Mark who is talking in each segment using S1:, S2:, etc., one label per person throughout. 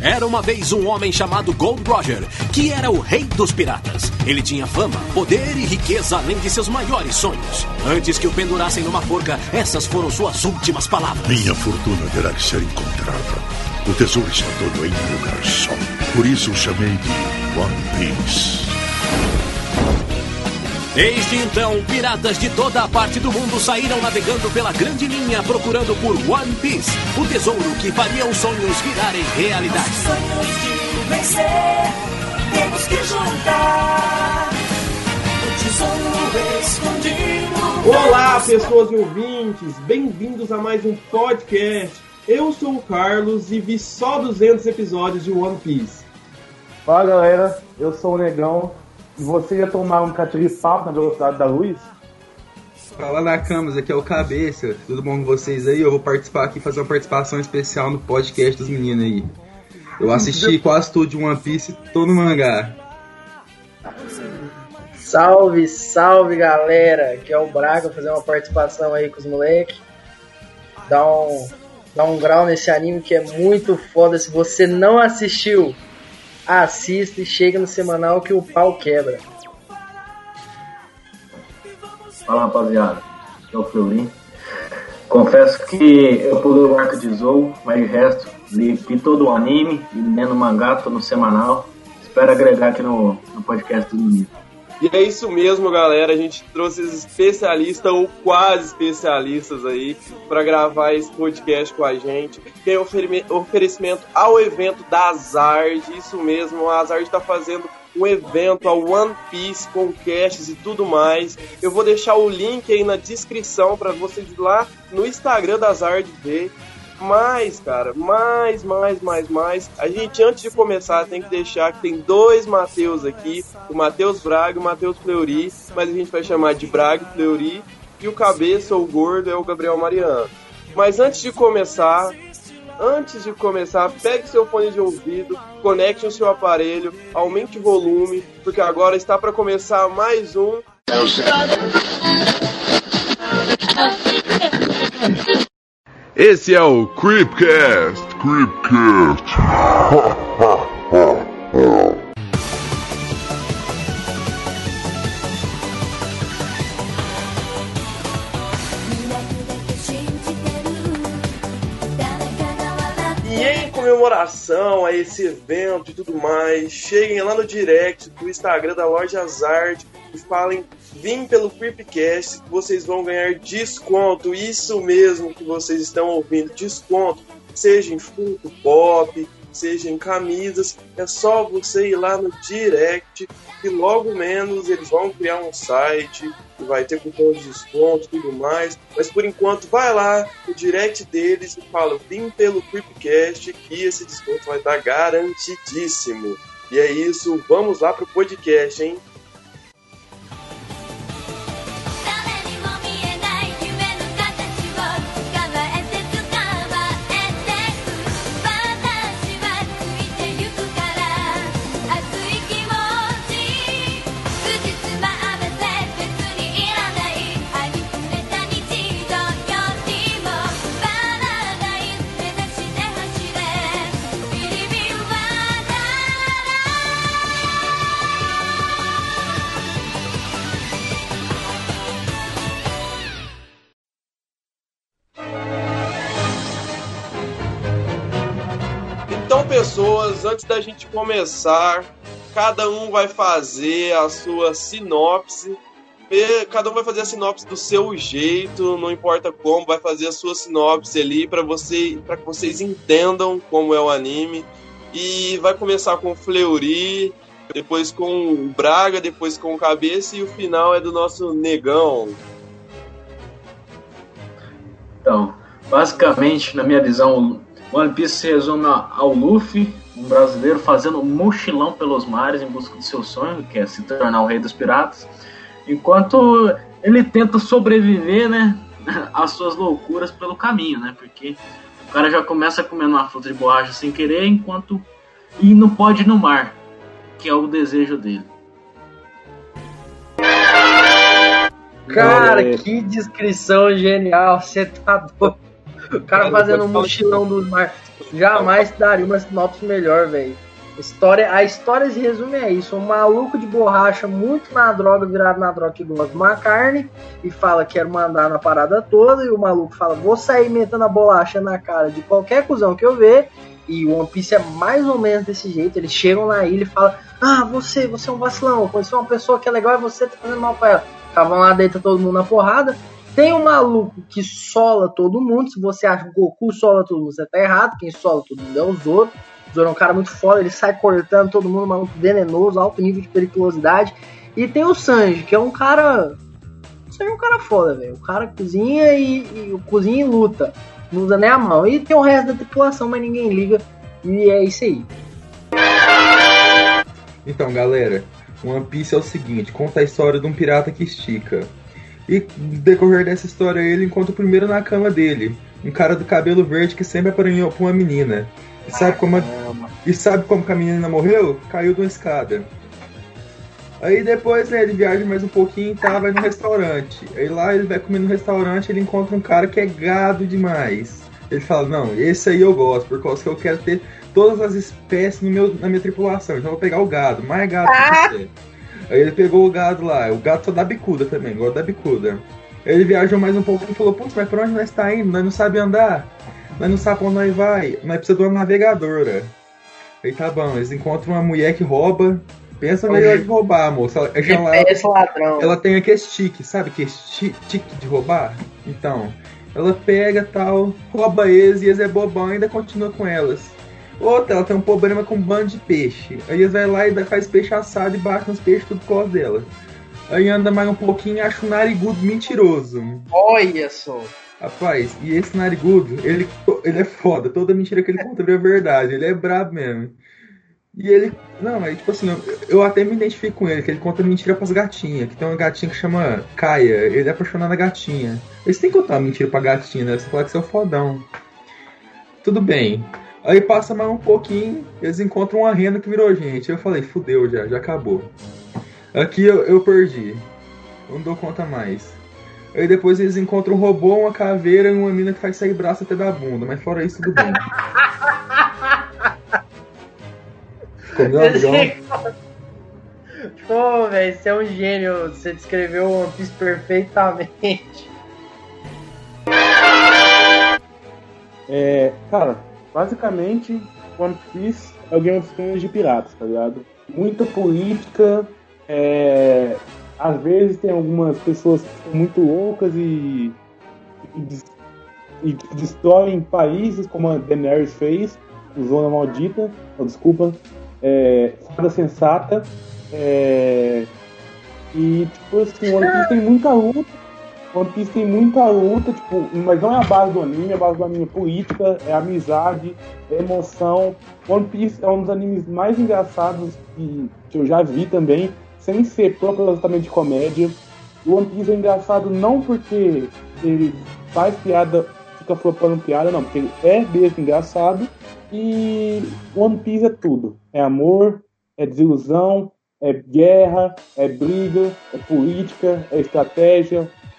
S1: Era uma vez um homem chamado Gold Roger, que era o rei dos piratas. Ele tinha fama, poder e riqueza além de seus maiores sonhos. Antes que o pendurassem numa forca, essas foram suas últimas palavras.
S2: Minha fortuna terá que ser encontrada. O tesouro está todo em um lugar só. Por isso o chamei de One Piece.
S1: Desde então, piratas de toda a parte do mundo saíram navegando pela grande linha procurando por One Piece, o tesouro que faria os sonhos virarem realidade.
S3: Sonhos de vencer, temos que juntar o tesouro escondido.
S4: Olá, pessoas e ouvintes, bem-vindos a mais um podcast. Eu sou o Carlos e vi só 200 episódios de One Piece.
S5: Fala galera, eu sou o Negão você ia tomar um papo na velocidade da luz?
S6: Fala na Camas, aqui é o Cabeça. Tudo bom com vocês aí? Eu vou participar aqui, fazer uma participação especial no podcast dos meninos aí. Eu assisti quase tudo de One Piece, tô no mangá.
S7: Salve, salve galera! Aqui é o Braga, vou fazer uma participação aí com os moleques. Dá um, dá um grau nesse anime que é muito foda. Se você não assistiu, assista e chega no semanal que o pau quebra.
S8: Fala rapaziada, aqui é o Fleury. Confesso que eu pulei o arco de Zou, mas de resto, li, li todo o anime e lendo mangá, tô no semanal. Espero agregar aqui no, no podcast do menino.
S4: E é isso mesmo, galera. A gente trouxe especialistas ou quase especialistas aí para gravar esse podcast com a gente. Tem oferecimento ao evento da Zard. Isso mesmo, a Zard está fazendo um evento, a One Piece com casts e tudo mais. Eu vou deixar o link aí na descrição para vocês lá no Instagram da Zard ver mais, cara, mais, mais, mais, mais. A gente, antes de começar, tem que deixar que tem dois Mateus aqui: o Matheus Braga e o Matheus Fleury, mas a gente vai chamar de Braga e Fleury. E o cabeça, o gordo, é o Gabriel Mariano. Mas antes de começar, antes de começar, pegue seu fone de ouvido, conecte o seu aparelho, aumente o volume, porque agora está para começar mais um.
S9: Esse é o Creepcast. Creepcast.
S4: E em comemoração a esse evento e tudo mais, cheguem lá no direct do Instagram da Loja Zard e falem vim pelo Creepcast vocês vão ganhar desconto. Isso mesmo que vocês estão ouvindo, desconto. Seja em Funko Pop, seja em camisas, é só você ir lá no direct e logo menos eles vão criar um site que vai ter cupom de desconto e tudo mais. Mas por enquanto, vai lá no direct deles e fala: vim pelo Creepcast que esse desconto vai estar garantidíssimo. E é isso, vamos lá pro podcast, hein? Antes da gente começar, cada um vai fazer a sua sinopse. Cada um vai fazer a sinopse do seu jeito, não importa como, vai fazer a sua sinopse ali para você, para que vocês entendam como é o anime. E vai começar com o Fleury, depois com o Braga, depois com o Cabeça e o final é do nosso Negão.
S8: Então, basicamente, na minha visão, One Piece se resume ao Luffy, um brasileiro fazendo um mochilão pelos mares em busca do seu sonho, que é se tornar o rei dos piratas, enquanto ele tenta sobreviver, né, às suas loucuras pelo caminho, né, porque o cara já começa comendo uma fruta de borracha sem querer, enquanto e não pode ir no mar, que é o desejo dele.
S7: Cara, que descrição genial, você tá doido. O cara fazendo um mochilão do mar. Jamais daria uma sinopse melhor, velho. História, a história se resume a isso: um maluco de borracha muito na droga, virado na droga que gosta de uma carne, e fala que quer mandar na parada toda, e o maluco fala: vou sair metendo a bolacha na cara de qualquer cuzão que eu ver. E o One Piece é mais ou menos desse jeito. Eles chegam na ilha e falam: Ah, você, você é um vacilão, conheceu uma pessoa que é legal e você tá fazendo mal pra ela. Acabam lá, deita todo mundo na porrada. Tem um maluco que sola todo mundo. Se você acha que Goku sola todo mundo, você tá errado. Quem sola todo mundo é o Zoro. O Zoro é um cara muito foda, ele sai cortando todo mundo, maluco venenoso, alto nível de periculosidade. E tem o Sanji, que é um cara. O Sanji é um cara foda, velho. O cara cozinha e, e cozinha e luta. Não usa nem a mão. E tem o resto da tripulação, mas ninguém liga. E é isso aí.
S6: Então, galera, One Piece é o seguinte: conta a história de um pirata que estica. E no decorrer dessa história, ele encontra o primeiro na cama dele. Um cara do cabelo verde que sempre apanhou pra uma menina. E sabe como a, e sabe como que a menina morreu? Caiu de uma escada. Aí depois né, ele viaja mais um pouquinho e tá, vai no restaurante. Aí lá ele vai comer no restaurante ele encontra um cara que é gado demais. Ele fala, não, esse aí eu gosto, por causa que eu quero ter todas as espécies no meu, na minha tripulação. Então eu vou pegar o gado, mais gado que você. Aí ele pegou o gado lá, o gado só dá bicuda também, igual da bicuda. Aí ele viajou mais um pouco e falou, putz, mas pra onde nós tá indo? Nós não sabemos andar. Nós não sabemos onde nós vai. Nós precisamos de uma navegadora. Aí tá bom, eles encontram uma mulher que rouba. Pensa melhor de roubar, moça. Ela, ela,
S7: Esse ladrão.
S6: ela tem aquele tique, sabe? Que tique de roubar? Então, ela pega tal, rouba eles e eles é bobão e ainda continua com elas. Outra, ela tem um problema com um bando de peixe. Aí eles vai lá e faz peixe assado e bate nos peixes tudo por causa dela. Aí anda mais um pouquinho e acha um narigudo mentiroso.
S7: Olha só.
S6: Rapaz, e esse narigudo, ele, ele é foda. Toda mentira que ele conta é verdade. Ele é brabo mesmo. E ele. Não, é tipo assim, eu, eu até me identifico com ele, que ele conta mentira pras gatinhas. Que tem uma gatinha que chama Kaia. Ele é apaixonado na gatinha. Eles têm que contar uma mentira pra gatinha, né? Você fala que você é o fodão. Tudo bem. Aí passa mais um pouquinho, eles encontram uma renda que virou gente. Eu falei, fudeu já, já acabou. Aqui eu, eu perdi. Eu não dou conta mais. Aí depois eles encontram um robô, uma caveira e uma mina que faz sair braço até da bunda. Mas fora isso, tudo bem. Ficou melhor, Digão?
S7: Pô, velho, você é um gênio. Você descreveu o One Piece perfeitamente.
S5: É, cara, basicamente, One Piece é o Game of Thrones de piratas, tá ligado? Muita política, é, às vezes tem algumas pessoas que são muito loucas e, e, des- e destroem países, como a Daenerys fez, Zona Maldita, oh, desculpa, é, Fada Sensata, é, e tipo assim, One Piece tem muita luta, One Piece tem muita luta, tipo, mas não é a base do anime, a base do anime é política, é amizade, é emoção. One Piece é um dos animes mais engraçados que, que eu já vi também, sem ser propositalmente de comédia. O One Piece é engraçado não porque ele faz piada, fica flopando piada, não, porque ele é mesmo engraçado. E One Piece é tudo. É amor, é desilusão, é guerra, é briga, é política, é estratégia.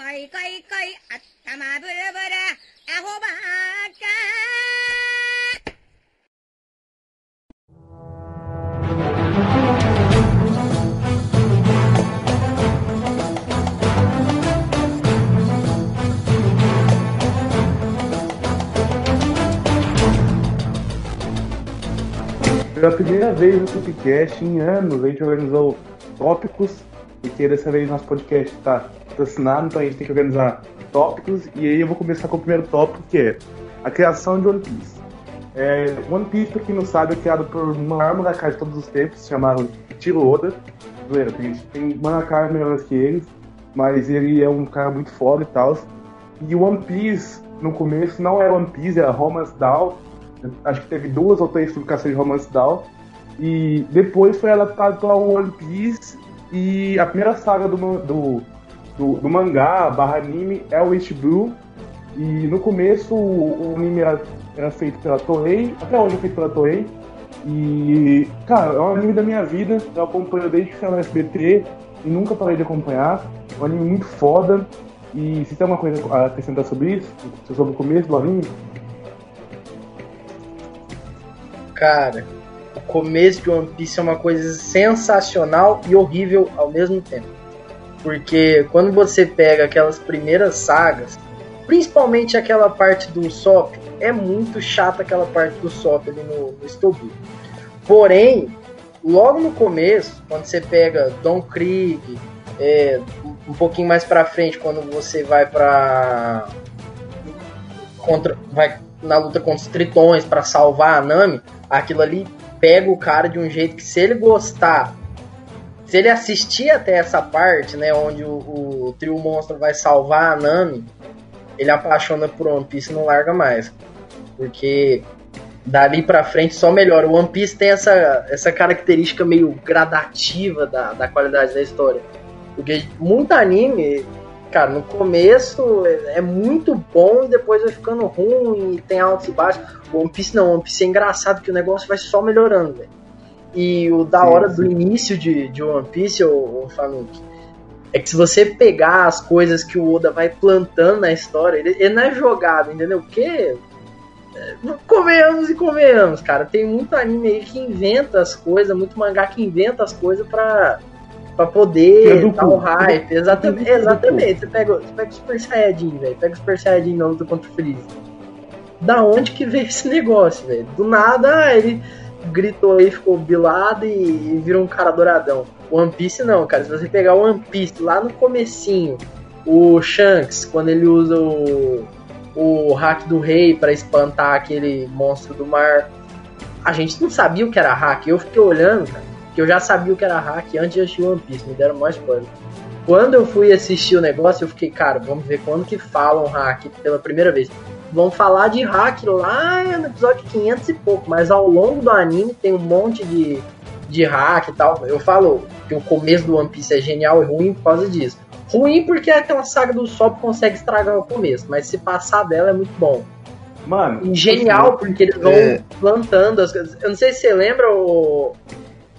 S10: கை a கை அத்தமபுரபுர அகுபாக்க
S5: Pela primeira vez no podcast em anos, a gente organizou tópicos e que dessa vez nosso podcast tá? Patrocinado, então a gente tem que organizar tópicos, e aí eu vou começar com o primeiro tópico, que é a criação de One Piece. É, One Piece, pra quem não sabe, é criado por uma maior mangaka de todos os tempos, chamado Tiro Oda. Zoeira, tem, tem mangakas melhores que eles, mas ele é um cara muito foda e tal. E One Piece, no começo, não era One Piece, era Romance Down, Acho que teve duas ou três publicações de Romance Down. E depois foi adaptado para One Piece. E a primeira saga do, do, do, do mangá barra anime é o East Blue. E no começo o, o anime era, era feito pela Toei, até hoje é feito pela Toei. E, cara, é um anime da minha vida. Eu acompanho desde que saiu no SBT e nunca parei de acompanhar. É um anime muito foda. E se tem alguma coisa a acrescentar sobre isso? Sobre o começo do anime?
S7: Cara, o começo de One Piece é uma coisa sensacional e horrível ao mesmo tempo. Porque quando você pega aquelas primeiras sagas, principalmente aquela parte do Sop, é muito chata aquela parte do Sop ali no, no. Porém, logo no começo, quando você pega Don Krieg, é, um pouquinho mais pra frente, quando você vai pra. Contra, vai na luta contra os tritões pra salvar a Nami, aquilo ali pega o cara de um jeito que se ele gostar, se ele assistir até essa parte, né, onde o, o trio monstro vai salvar a Nami, ele apaixona por One Piece e não larga mais. Porque dali pra frente só melhora. O One Piece tem essa, essa característica meio gradativa da, da qualidade da história. Porque muito anime, cara, no começo é, é muito bom e depois vai ficando ruim e tem altos e baixos. O One Piece não, o One Piece é engraçado que o negócio vai só melhorando, velho. E o da hora
S5: sim.
S7: do início de, de One Piece, ô, ô Fanuc, é que se você pegar as coisas que o Oda vai plantando na história, ele, ele não é jogado, entendeu? Porque. é, Convenhamos e convenhamos, cara. Tem muito anime aí que inventa as coisas, muito mangá que inventa as coisas pra, pra poder dar o hype. Exatamente, exatamente. Você pega, você pega o Super Saiyajin, velho. Pega o Super Saiyajin na luta contra o Freeze. Da onde que veio esse negócio, velho? Do nada ele gritou aí, ficou bilado e, e virou um cara douradão. One Piece não, cara. Se você pegar o One Piece lá no comecinho, o Shanks, quando ele usa o, o hack do rei pra espantar aquele monstro do mar, a gente não sabia o que era hack. Eu fiquei olhando, cara, que eu já sabia o que era hack antes de assistir One Piece, me deram mais spoiler. Quando eu fui assistir o negócio, eu fiquei, cara, vamos ver quando que falam hack pela primeira vez. Vão falar de hack lá no episódio 500 e pouco, mas ao longo do anime tem um monte de, de hack e tal. Eu falo que o começo do One Piece é genial e ruim por causa disso. Ruim porque aquela saga do Sop consegue estragar o começo, mas se passar dela é muito bom.
S5: Mano,
S7: E genial porque eles vão
S6: É.
S7: plantando as coisas. Eu não sei se você lembra o.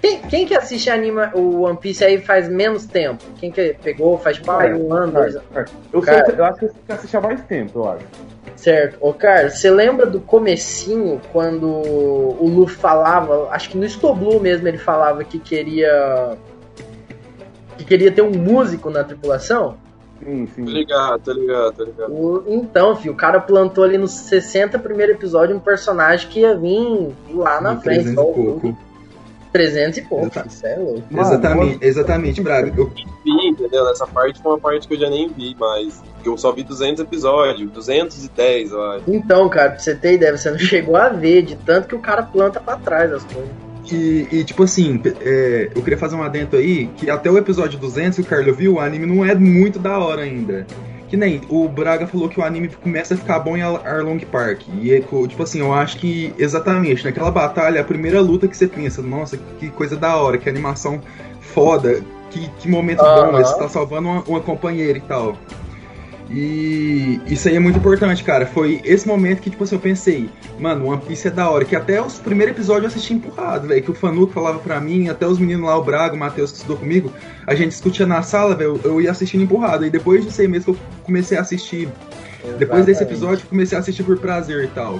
S7: Quem, quem que assiste anima, o One Piece aí faz menos tempo? Quem que pegou, faz pai, um ano, dois anos?
S5: Cara, Eu,
S7: Cara.
S5: sei, eu acho que assistir há mais tempo, eu acho.
S7: Certo. Ô, Carlos, você lembra do comecinho, quando o Luffy falava, acho que no Stoblu mesmo ele falava que queria... que queria ter um músico na tripulação?
S5: Sim, sim.
S4: Tô ligado, tô ligado, tô ligado.
S7: O- então, filho, o cara plantou ali nos 60 primeiro episódio um personagem que ia vir lá na
S6: No
S7: frente.
S6: 300
S7: só o Luffy.
S6: pouco.
S7: 300 e pouco, isso é louco.
S5: Mano,
S6: exatamente, exatamente, Braga. Eu,
S4: Vi, entendeu? Essa parte foi uma parte que eu já nem vi, mas eu só vi 200 episódios, 210, eu acho.
S7: Então, cara, pra você ter ideia, você não chegou a ver de tanto que o cara planta pra trás as coisas.
S6: E, e, tipo assim, é, eu queria fazer um adendo aí, que até o episódio 200 que o Carlos viu, o anime não é muito da hora ainda. Que nem o Braga falou que o anime começa a ficar bom em Ar- Arlong Park. E é, tipo assim, eu acho que exatamente naquela batalha, a primeira luta que você pensa, nossa, que coisa da hora, que animação foda, que, que momento
S7: Aham.
S6: bom, você tá salvando uma, uma companheira e tal. E isso aí é muito importante, cara. Foi esse momento que, tipo assim, eu pensei, mano, One Piece é da hora. Que até os primeiros episódios eu assisti empurrado, velho. Que o Fanuco falava pra mim, até os meninos lá, o Braga, o Matheus que estudou comigo, a gente discutia na sala, velho. Eu ia assistindo empurrado. E depois disso aí mesmo que eu comecei a assistir. Depois desse
S7: Exatamente.
S6: episódio, eu comecei a assistir por prazer e tal.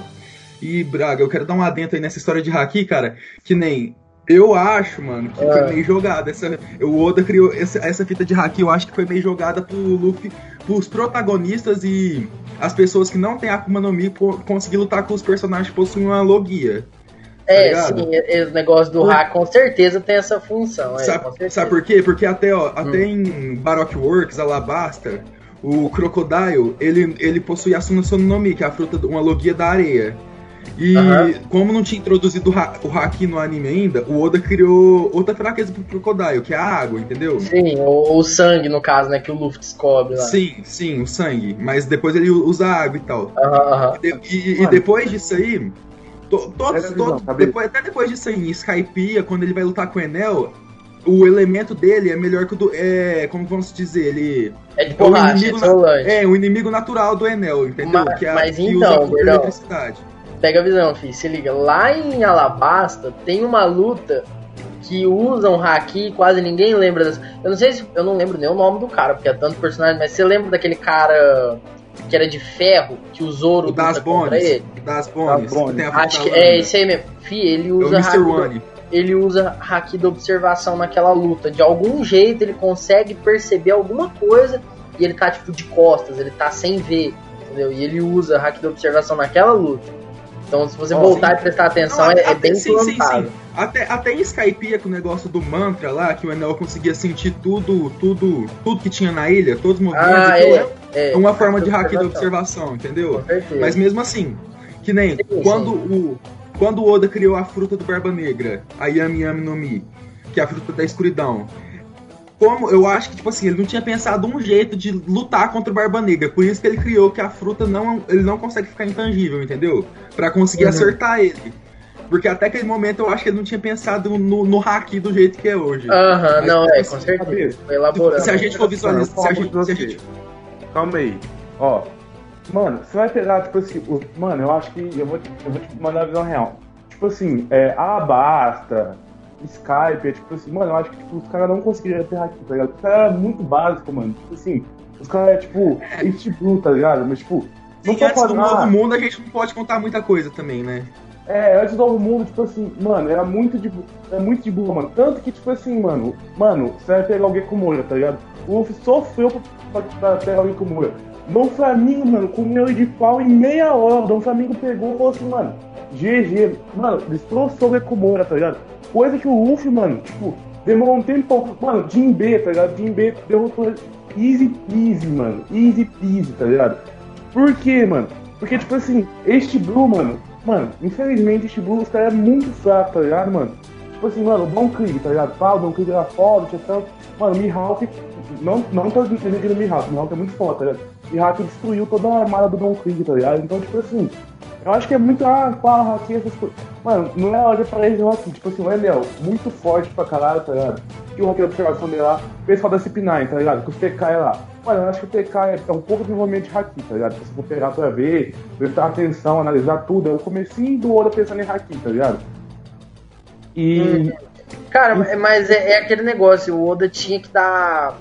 S6: E, Braga, eu quero dar um adento aí nessa história de Haki, cara. Que nem. Eu acho, mano, que
S7: Ah.
S6: foi meio jogada. Essa, o Oda criou essa, essa fita de Haki, eu acho que foi meio jogada pro Luffy, pros protagonistas e as pessoas que não têm Akuma no Mi co- conseguir lutar com os personagens que possuem uma logia.
S7: É,
S6: ligado?
S7: sim, e- o negócio do hack com certeza tem essa função. É,
S6: Sabe,
S7: certeza.
S6: sabe por quê? Porque até, ó, até
S7: Hum.
S6: em Baroque Works, Alabasta, o Crocodile, ele, ele possui a Suna Sonomi, que é a fruta, uma logia da areia. E
S7: Aham.
S6: como não tinha introduzido o, ha o Haki no anime ainda, o Oda criou outra fraqueza pro Crocodile, que é a água, entendeu?
S7: Sim, o, o sangue, no caso, né, que o Luffy descobre lá.
S6: Sim, sim, o sangue. Mas depois ele usa água e tal.
S7: Aham, aham.
S6: E, e- e depois disso aí, To- Todos,
S5: a
S6: todos depois, até depois disso aí, em Skypiea, quando ele vai lutar com o Enel, o elemento dele é melhor que o do. É, como vamos dizer, ele.
S7: É de
S6: o
S7: borracha, é
S6: inimigo,
S7: isolante.
S6: é, o inimigo natural do Enel, entendeu?
S7: Mas-
S6: que é,
S7: mas
S6: que
S7: então,
S6: usa a eletricidade.
S7: Pega a visão, filho. Se liga. Lá em Alabasta tem uma luta que usam haki, quase ninguém lembra das. Eu não sei se. Eu não lembro nem o nome do cara, porque é tanto personagem, mas você lembra daquele cara que era de ferro, que o Zoro
S6: O das Bones.
S7: ele?
S6: Das Bones.
S5: Das Bones.
S7: Acho que é esse aí mesmo. Fi, ele
S6: É o
S7: usa
S6: Mr.
S7: haki do-
S6: One.
S7: ele usa haki da observação naquela luta. De algum jeito ele consegue perceber alguma coisa e ele tá tipo de costas, ele tá sem ver, entendeu? E ele usa haki da observação naquela luta. Então se você
S5: Ó,
S7: voltar
S6: sim.
S7: e prestar atenção,
S6: Não,
S7: é, é
S6: até-
S7: bem
S6: sim, sim, sim. Até, até em com o negócio do mantra lá, que o Enel conseguia sentir tudo, tudo, tudo que tinha na ilha, todos os movimentos.
S7: Ah,
S6: aquilo
S7: é, é.
S6: é uma forma de hack da observação, entendeu? Mas mesmo assim, que nem quando o quando o Oda criou a fruta do Barba Negra, a Yami Yami no Mi, que é a fruta da escuridão. Como eu acho que tipo assim, ele não tinha pensado um jeito de lutar contra o Barba Negra, por isso que ele criou que a fruta não ele não consegue ficar intangível, entendeu? Pra conseguir
S7: Uhum.
S6: acertar ele. Porque até aquele momento eu acho que ele não tinha pensado no, no haki do jeito que é hoje.
S7: Aham,
S6: Mas,
S7: não,
S6: tipo
S7: é,
S6: assim,
S7: com certeza. Foi elaborando.
S6: Se a gente for visualizar, se a gente, se a gente
S5: Calma aí. Ó. Mano, você vai pegar, tipo assim. o- Mano, eu acho que. Eu vou, te- eu vou te mandar a visão real. Tipo assim, é, Alabasta, Skype, é tipo assim, mano, eu acho que tipo, os caras não conseguiriam ter aqui, tá ligado? Os caras é muito básico, mano. Tipo assim, os caras é tipo, East Blue, tá ligado? Mas tipo, não
S6: Sim, antes do novo mundo a gente não pode contar muita coisa também, né?
S5: É, antes do Novo Mundo, tipo assim, mano, era muito de era muito de boa, mano. Tanto que, tipo assim, mano, mano, você vai pegar alguém com Moura, tá ligado? O Luffy sofreu pra, pra, pegar alguém com Moura. Dom Flamingo, mano, comeu ele de pau em meia hora. Dom Flamingo pegou e falou assim, mano, GG, mano, destroçou o Ekumura, tá ligado? Coisa que o Luffy, mano, tipo, demorou um tempão. Mano, Jinbe, tá ligado? Jinbe derrotou ele easy peasy, mano. Easy peasy, tá ligado? Por quê, mano? Porque, tipo assim, este Blue, mano, mano, infelizmente este Blue, os caras é muito fraco, tá ligado, mano? Tipo assim, mano, o Don Krieg, tá ligado? Pá, o Don Krieg era foda, tinha tanto. Mano, o Mihawk, não, não tô defendendo o Mihawk, o Mihawk é muito foda, tá ligado? Mihawk destruiu toda a armada do Don Krieg, tá ligado? Então, tipo assim, eu acho que é muito, ah, qual Haki, essas coisas. Mano, não é hora falar esse Haki, tipo assim, o Enel, muito forte pra caralho, tá ligado? E o da observação dele lá, o pessoal da CP9, tá ligado? Que o PK é lá. Mano, eu acho que o PK é, é um pouco de desenvolvimento de Haki, tá ligado? Se você for pegar pra ver, prestar atenção, analisar tudo, é o comecinho do Oda pensando em Haki, tá ligado? E.
S7: Cara, mas é, é aquele negócio, o Oda tinha que dar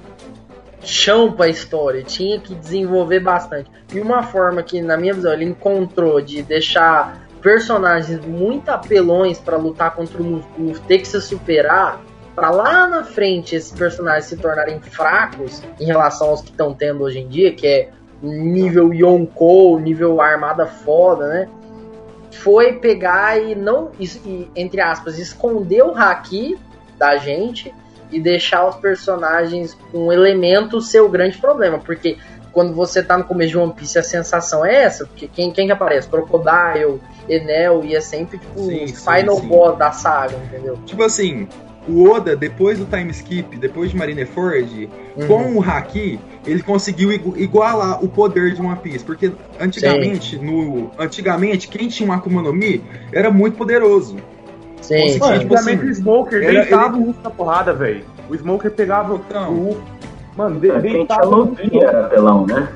S7: chão pra história, tinha que desenvolver bastante. E uma forma que, na minha visão, ele encontrou de deixar personagens muito apelões pra lutar contra o Luffy, ter que se superar, pra lá na frente esses personagens se tornarem fracos em relação aos que estão tendo hoje em dia, que é nível Yonkou, nível armada foda, né? foi pegar e não, e, entre aspas, esconder o haki da gente e deixar os personagens com elementos ser o grande problema, porque quando você tá no começo de One Piece a sensação é essa, porque quem, quem que aparece? Crocodile, Enel e é sempre tipo
S6: Sim,
S7: o
S6: sim,
S7: final
S6: sim.
S7: boss da saga, entendeu?
S6: Tipo assim, o Oda, depois do time skip, depois de Marineford,
S7: Uhum.
S6: com o Haki, ele conseguiu igu- igualar o poder de One Piece. Porque antigamente, no, antigamente, quem tinha um Akuma no Mi era muito poderoso.
S7: Sim,
S5: Mano,
S6: tipo
S5: antigamente o Smoker
S6: era-
S5: deitava o Luffy na porrada, velho. O Smoker pegava
S6: Então.
S5: o. Mano, de, deitava o
S8: logia era pelão, né?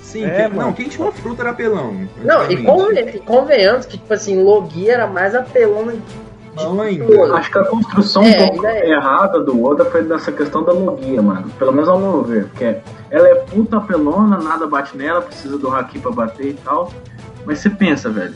S6: Sim,
S5: É,
S6: não, quem tinha uma fruta era pelão.
S7: Não, e conven- convenhamos que, tipo assim, Logia era mais apelona de
S6: Não ainda.
S7: todas.
S8: Acho que a construção
S7: É,
S8: um pouco
S7: é.
S8: errada do Oda foi dessa questão da logia, mano. Pelo menos ao meu ver. Porque ela é puta pelona, nada bate nela, precisa do haki pra bater e tal. Mas você pensa, velho.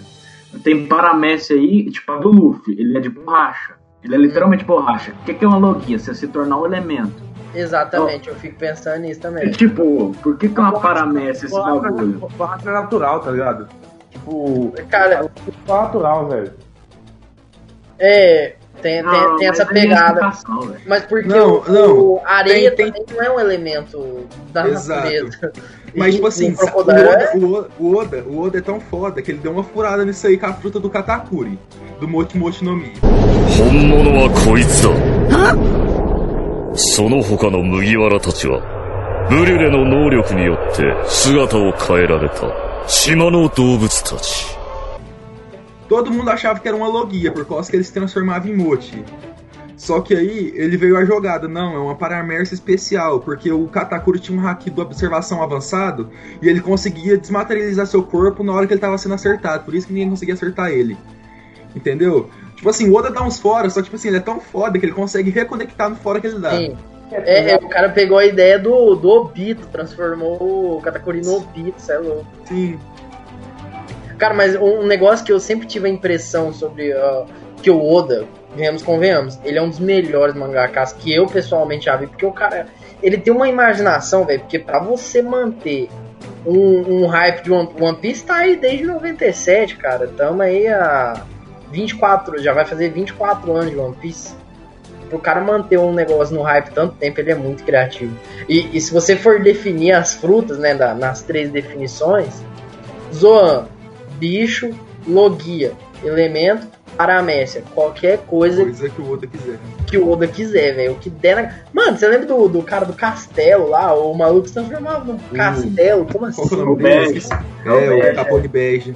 S8: Tem Paramessi aí, tipo a do Luffy, ele é de borracha. Ele é literalmente borracha. O que que é uma logia? Você se tornar um elemento.
S7: Exatamente, eu fico pensando nisso também.
S8: tipo, por que que é uma Paramessi esse bagulho?
S5: Borracha natural, tá ligado? Tipo,
S7: Cara,
S5: é natural, velho.
S7: é. Tem, tem,
S8: Não,
S7: tem essa
S8: mas é
S7: pegada.
S8: explicação, velho.
S7: Mas porque
S6: Não,
S7: o,
S6: não.
S7: o areia
S6: Tem-
S7: também não é um elemento da
S6: Exato.
S7: natureza.
S6: Mas,
S7: E
S6: tipo assim,
S7: o
S6: sa- o
S7: crocodilo
S6: Oda,
S7: é-
S6: o, Oda, o, Oda, o Oda é tão foda que ele deu uma furada nisso aí com a fruta do Katakuri, do Mochi Mochi no Mi.
S11: 本物はこいつだその他の麦わらたちはブリュレの能力によって姿を変えられた島の動物たち
S6: Todo mundo achava que era uma logia, por causa que ele se transformava em Mochi. Só que aí ele veio a jogada, não, é uma paramersa especial, porque o Katakuri tinha um haki do observação avançado e ele conseguia desmaterializar seu corpo na hora que ele tava sendo acertado, por isso que ninguém conseguia acertar ele. Entendeu? Tipo assim, o Oda dá uns fora, só que tipo assim, ele é tão foda que ele consegue reconectar no fora que ele dá.
S7: Sim. É, é, o cara pegou a ideia do, do Obito, transformou o Katakuri no Obito, cê é louco.
S6: Sim.
S7: Cara, mas um negócio que eu sempre tive a impressão sobre uh, que o Oda, venhamos convenhamos, ele é um dos melhores mangakas que eu pessoalmente já vi, porque o cara, ele tem uma imaginação, velho, porque pra você manter um, um hype de One, One Piece tá aí desde 97, cara. Tamo aí a 24, já vai fazer 24 anos de One Piece. Pro cara manter um negócio no hype tanto tempo, ele é muito criativo. E, e se você for definir as frutas, né, da, nas três definições, Zoan, bicho, logia, elemento, paramécia. Qualquer coisa,
S6: Coisa que o Oda quiser.
S7: que o Oda quiser, velho. O que der na... Mano, você lembra do, do cara do castelo lá? O maluco se transformava num castelo? Como assim?
S6: Qual que é o nome
S8: O
S6: dele?
S8: Bege.
S6: É, o
S7: Bege,
S6: Capone Bege.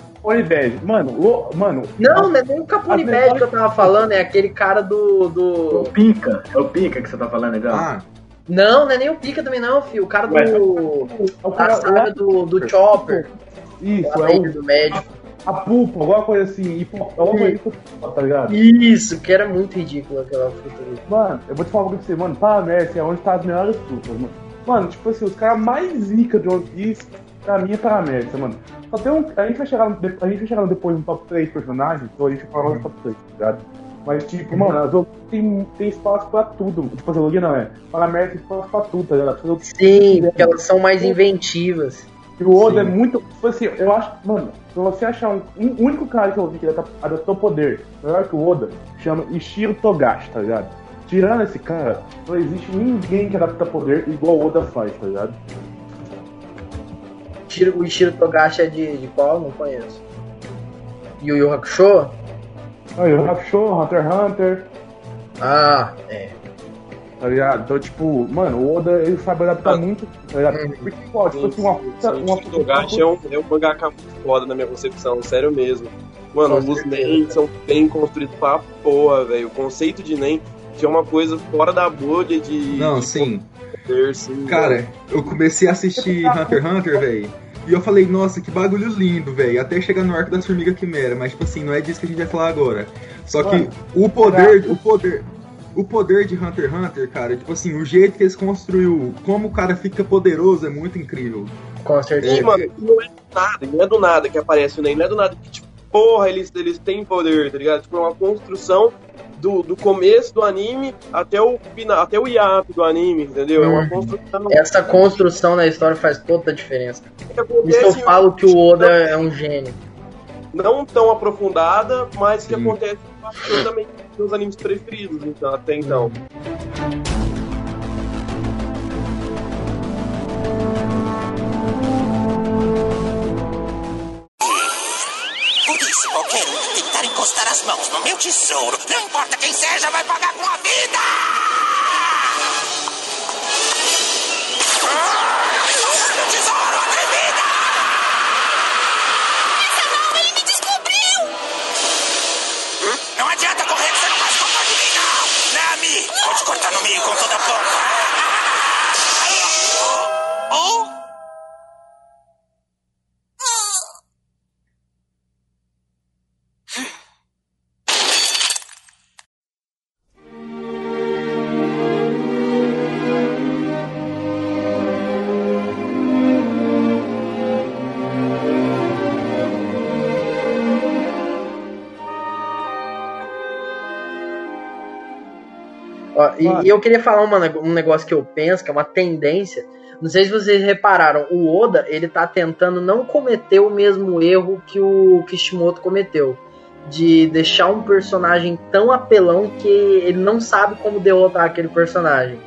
S5: Mano, lo- mano.
S7: Não, não é nem o Capone
S5: memórias-
S7: que eu tava falando, é aquele cara do.
S8: O
S7: do...
S8: Pica. É o Pica que você tá falando, então?
S6: Ah,
S7: Não, não é nem o Pica também, não, filho. O cara do.
S5: Ué, É o
S7: A
S5: cara
S7: saga do, do Chopper.
S5: Isso, é o,
S7: do médico.
S5: a pulpa, alguma coisa assim. Hipo, alguma coisa assim, tá ligado?
S7: Isso, que era muito ridículo aquela fruta ali.
S5: Mano, eu vou te falar uma coisa pra você, mano. Paramécia é onde tá as melhores frutas, mano. Mano, tipo assim, os caras mais zica de One Piece, pra mim é Paramécia, mano. Só tem um. A gente vai chegar, no, a gente vai chegar depois no top 3 personagens, então a gente vai falar no top 3, tá ligado? Mas, tipo, mano, as outras tem, tem espaço pra tudo. Tipo, a Logia não é. Paramécia tem espaço pra tudo, tá ligado? Pra
S7: Sim, porque elas são mais inventivas.
S5: E o Oda
S6: Sim.
S5: é muito. Tipo assim, eu acho. Mano, pra você achar um. um- único cara que eu vi que adaptou- adotou poder melhor que o Oda chama Ishiro Togashi, tá ligado? Tirando esse cara, não existe ninguém que adapta poder igual o Oda faz, tá ligado?
S7: O Ishiro Togashi é de, de qual? Não conheço. Yu Yu Hakusho?
S5: Aí, o Hakusho, Hunter x Hunter,
S7: Ah, é.
S5: Tá ligado? Então, tipo, mano, o Oda ele sabe adaptar
S4: Ah.
S5: muito, tá ligado?
S7: Uhum.
S5: Porque, pô, tipo assim, uma puta.
S4: Sim,
S5: Uma
S4: Togashi é um, é um mangaka muito foda na minha concepção, sério mesmo. Mano,
S7: Com
S4: os
S7: certeza.
S4: Nen são bem construídos pra porra, velho. O conceito de Nen que é uma coisa fora da bolha de.
S6: não,
S4: de
S6: sim.
S4: poder, sim,
S6: Cara, eu comecei a assistir Hunter x Hunter, velho. E eu falei, nossa, que bagulho lindo, velho. Até chegar no arco da formiga quimera. Mas, tipo assim, não é disso que a gente vai falar agora. Só que
S5: Mano,
S6: o poder, o poder. O poder de Hunter x Hunter, cara, tipo assim, o jeito que eles construiu, como o cara fica poderoso é muito incrível.
S7: Com
S4: E,
S7: certeza.
S4: mano, não é do nada, não é do nada que aparece o Nen, não é do nada que, tipo, porra, eles, eles têm poder, tá ligado? Tipo, é uma construção do, do começo do anime até o final, até o hiato do anime, entendeu? É uma
S7: Uhum.
S4: construção
S7: Essa construção na história faz toda a diferença.
S4: acontece
S7: Isso eu falo que o Oda é um gênio.
S4: não tão aprofundada, mas que
S6: Sim.
S4: acontece absolutamente nos meus animes preferidos, então, até então.
S3: Por isso, qualquer um que tentar encostar as mãos no meu tesouro, não importa quem seja, vai pagar com a vida! No
S7: e, e eu queria falar uma um negócio que eu penso, que é uma tendência. Não sei se vocês repararam, o Oda ele tá tentando não cometer o mesmo erro que o Kishimoto cometeu. De deixar um personagem tão apelão que ele não sabe como derrotar aquele personagem.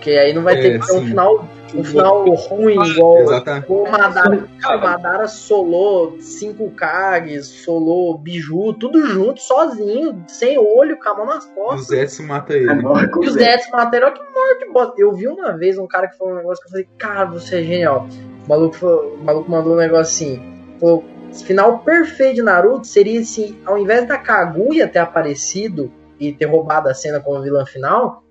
S7: Porque aí não vai
S6: É,
S7: ter que ter um final, um final ruim, igual
S6: Exatamente.
S7: o Madara, o Madara solou cinco Kages, solou Biju, tudo junto, sozinho, sem olho, com a mão nas
S6: O
S7: costas.
S6: Zetsu mata ele.
S7: E os
S8: Zé.
S7: Zetsu mataram que morte bosta. Eu vi uma vez um cara que falou um negócio que eu falei, cara, você é genial. O maluco, falou- o maluco mandou um negócio assim. Falou, final perfeito de Naruto seria se, ao invés da Kaguya ter aparecido e ter roubado a cena como vilã final,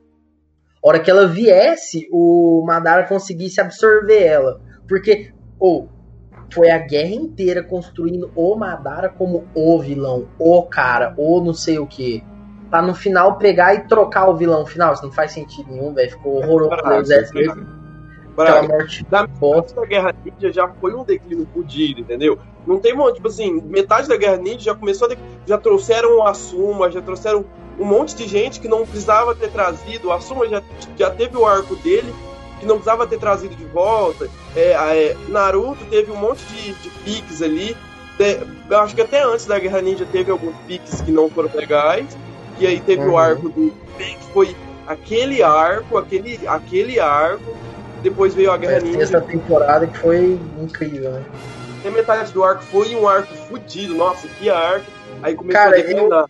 S7: hora que ela viesse, o Madara conseguisse absorver ela. Porque, ou, foi a guerra inteira construindo o Madara como o vilão, o cara, o não sei o que. Pra no final pegar e trocar o vilão final. Isso não faz sentido nenhum, velho. Ficou horroroso o exército. Aquela morte
S4: da metade da Guerra Ninja já foi um declínio fudido, entendeu? Não tem tipo assim, metade da Guerra Ninja já começou a. Já trouxeram o Asuma, já trouxeram um monte de gente que não precisava ter trazido. O Asuma já, já teve o arco dele, que não precisava ter trazido de volta. É, é, Naruto teve um monte de, de piques ali. É, eu acho que até antes da Guerra Ninja teve alguns piques que não foram legais. E aí teve
S7: Uhum.
S4: o arco do. que foi aquele arco, aquele, aquele arco. Depois veio a Guerra
S7: É,
S4: Ninja.
S7: essa temporada que foi incrível, né?
S4: Até metade do arco foi um arco fudido. Nossa, que arco. Aí começou
S7: Cara,
S4: a declinar.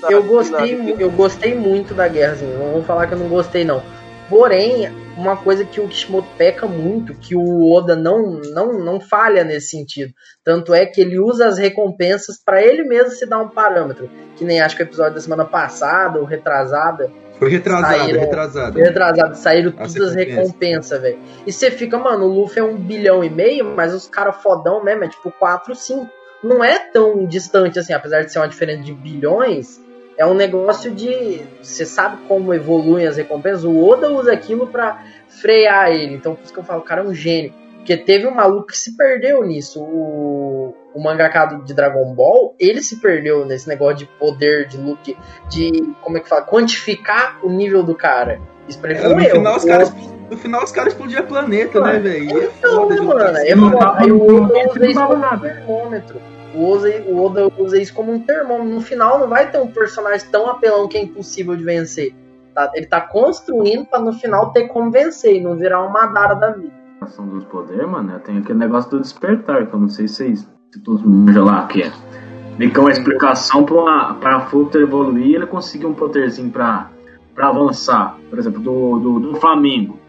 S4: Tá,
S7: Eu gostei,
S4: declinar.
S7: eu gostei muito da guerra, assim, não vou falar que eu não gostei, não. Porém, uma coisa que o Kishimoto peca muito, que o Oda não, não, não falha nesse sentido. Tanto é que ele usa as recompensas pra ele mesmo se dar um parâmetro. Que nem acho que o episódio da semana passada, ou retrasada.
S6: Foi retrasado,
S7: saíram-
S6: retrasado.
S7: Retrasado, saíram
S6: As
S7: todas as
S6: recompensas.
S7: velho. E você fica, mano, o Luffy é um bilhão e meio, mas os caras fodão mesmo é tipo 4, 5. Não é tão distante assim, apesar de ser uma diferença de bilhões, é um negócio de. Você sabe como evoluem as recompensas? O Oda usa aquilo pra frear ele. Então, por isso que eu falo, o cara é um gênio. Porque teve um maluco que se perdeu nisso. O, o mangaka de Dragon Ball, ele se perdeu nesse negócio de poder, de look, de. Como é que fala? Quantificar o nível do cara. Isso pra ele foi
S6: É,
S7: um
S6: no,
S7: erro.
S6: final, os caras, no final os caras explodiam planeta, né, velho? E É
S7: Então,
S6: foda,
S7: né,
S6: de
S7: mano?
S6: lutar
S7: É
S6: assim.
S7: foda. Aí o Oda usa isso como um termômetro. O Oda, o Oda usa isso como um termômetro. No final não vai ter um personagem tão apelão que é impossível de vencer. tá? Ele tá construindo pra no final ter como vencer e não virar uma Madara da vida.
S8: Ação dos poderes, mano, né? tem aquele negócio do despertar, que eu não sei se vocês se todos manjam lá, que é meio que uma explicação pra fruta evoluir e ele conseguir um poderzinho pra, pra avançar. Por exemplo, do, do, do Flamengo.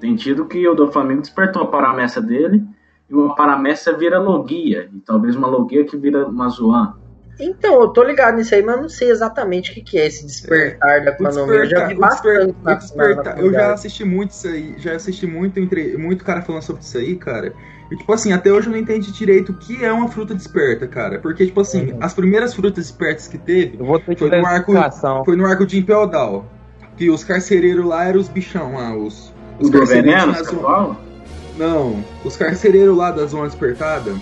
S8: Tem tido que o do Flamengo despertou a paramécia dele e uma paramécia vira Logia. E talvez uma Logia que vira uma Zoan.
S7: Então, eu tô ligado nisso aí, mas eu não sei exatamente o que, que é esse despertar da economia. Eu já
S6: despertar,
S7: vi bastante na,
S6: despertar-
S7: na, na
S6: eu já assisti muito isso aí, já assisti muito, entre, muito cara falando sobre isso aí, cara. E tipo assim, até hoje eu não entendi direito o que é uma fruta desperta, cara. Porque, tipo assim, as primeiras frutas despertas que teve
S5: Eu vou ter que
S6: foi no arco, foi no arco de Impel Down. Que os carcereiros lá eram os bichão lá, os. Os
S8: do
S6: carcereiros
S8: veneno, fala?
S6: Não, os carcereiros lá da zona despertada,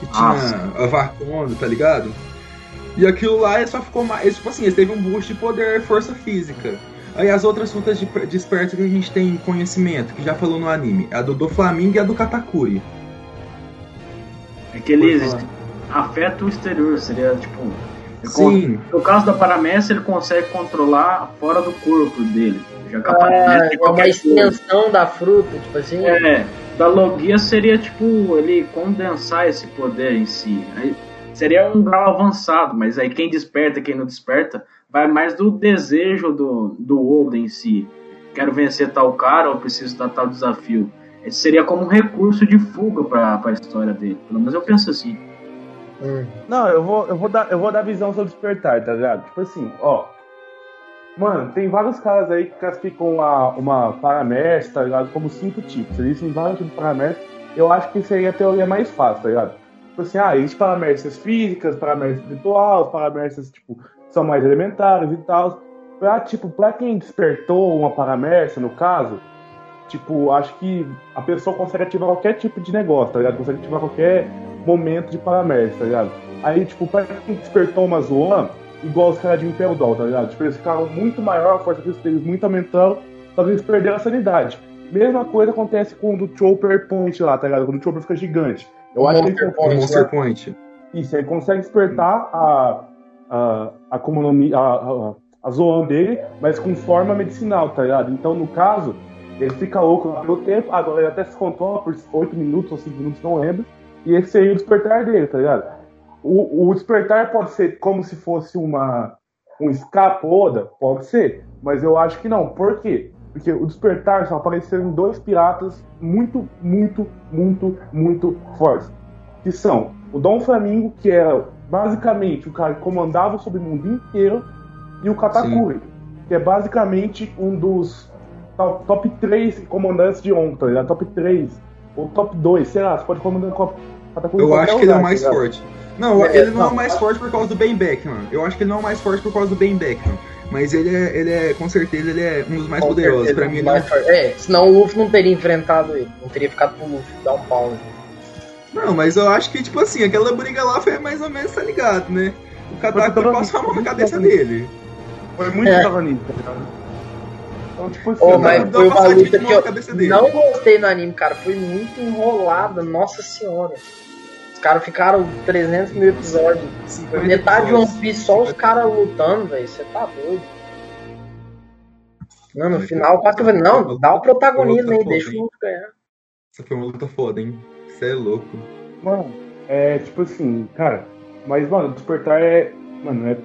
S6: que
S8: Ah,
S6: tinha a Varcono, tá ligado? E aquilo lá ele só ficou mais. Tipo assim, eles teve um boost de poder, força física. Aí as outras frutas de despertas que a gente tem conhecimento, que já falou no anime, a do Doflamingo e a do Katakuri.
S8: É que ele afeta o exterior, seria tipo.
S6: Sim.
S8: No caso da paramécia, ele consegue controlar fora do corpo dele. Já que a
S7: Ah,
S8: paramécia
S7: é uma
S8: qualquer coisa.
S7: extensão da fruta, tipo assim.
S8: É, da logia seria tipo ele condensar esse poder em si. Aí seria um grau avançado, mas aí quem desperta, quem não desperta, vai mais do desejo do, do Oda em si. Quero vencer tal cara ou preciso dar tal desafio. Seria como um recurso de fuga pra, pra história dele. Pelo menos eu penso assim.
S7: Hum.
S5: Não, eu vou, eu vou dar, eu vou dar visão sobre despertar, tá ligado? Tipo assim, ó. Mano, tem vários caras aí que classificam uma, uma paramestre, tá ligado? Como cinco tipos. Existem vários tipos de paramestre. Eu acho que seria a teoria mais fácil, tá ligado? Tipo assim, ah, existem paramestras físicas, paramestras espirituais, paramestras, tipo, são mais elementares e tal. Pra, tipo, pra quem despertou uma paramestra, no caso, tipo, acho que a pessoa consegue ativar qualquer tipo de negócio, tá ligado? Consegue ativar qualquer momento de paramestre, tá ligado? Aí, tipo, pra quem despertou uma Zoan, igual os caras de Impel Doll, tá ligado? Tipo, eles ficaram muito maior, a força física deles muito aumentando, só que eles perderam a sanidade. Mesma coisa acontece com o do Chopper Point lá, tá ligado? Quando o Chopper fica gigante. Eu
S7: O
S5: acho que
S7: Monster
S5: ele
S6: O
S7: Point,
S6: Monster? Point.
S5: isso, ele consegue despertar a, a, a, economia, a, a, a Zoan dele, mas com forma medicinal, tá ligado? Então, no caso, ele fica louco lá pelo tempo, agora ele até se controla por 8 minutos ou 5 minutos, não lembro, e esse seria o despertar dele, tá ligado? O, o despertar pode ser como se fosse uma um escape Oda, pode ser, mas eu acho que não. Por quê? Porque o despertar só apareceram dois piratas muito, muito, muito, muito fortes. Que são o Dom Flamingo, que era basicamente o cara que comandava o submundo inteiro, e o Katakuri, que é basicamente um dos top, top 3 comandantes de On, tá ligado? Top 3, ou top 2, sei lá, você pode comandar o Katakuri em
S6: Eu acho que ele é o mais
S5: tá ligado?
S6: forte. Não,
S5: É,
S6: ele não, é
S5: não.
S6: o mais forte por causa do Ben Beckman. Eu acho que ele não é o mais forte por causa do Ben Beckman. Mas ele é, ele é, com certeza, ele é um dos mais
S7: Com
S6: poderosos. Pra mim, ele
S7: mais
S6: é...
S7: forte. É, senão o Luffy não teria enfrentado ele. Não teria ficado pro Luffy dar um pau. nele.
S6: Não, mas eu acho que, tipo assim, aquela briga lá foi mais ou menos, tá ligado, né? O Katakuri passou a mão na cabeça dele.
S5: Foi muito
S7: É.
S5: protagonista, tá ligado? Então, tipo assim,
S7: mas foi
S6: uma
S7: luta que eu não gostei no anime, cara. Foi muito enrolada, nossa senhora. Os caras ficaram 300 mil episódios. Foi metade de One Piece só os caras lutando, velho. Você tá doido. Não, no final, quase que eu falei, não, dá o protagonismo aí, deixa o Luffy ganhar.
S6: Essa foi uma luta foda, hein? Você é louco.
S5: Mano, é tipo assim, cara, mas, mano, o despertar é. Mano, é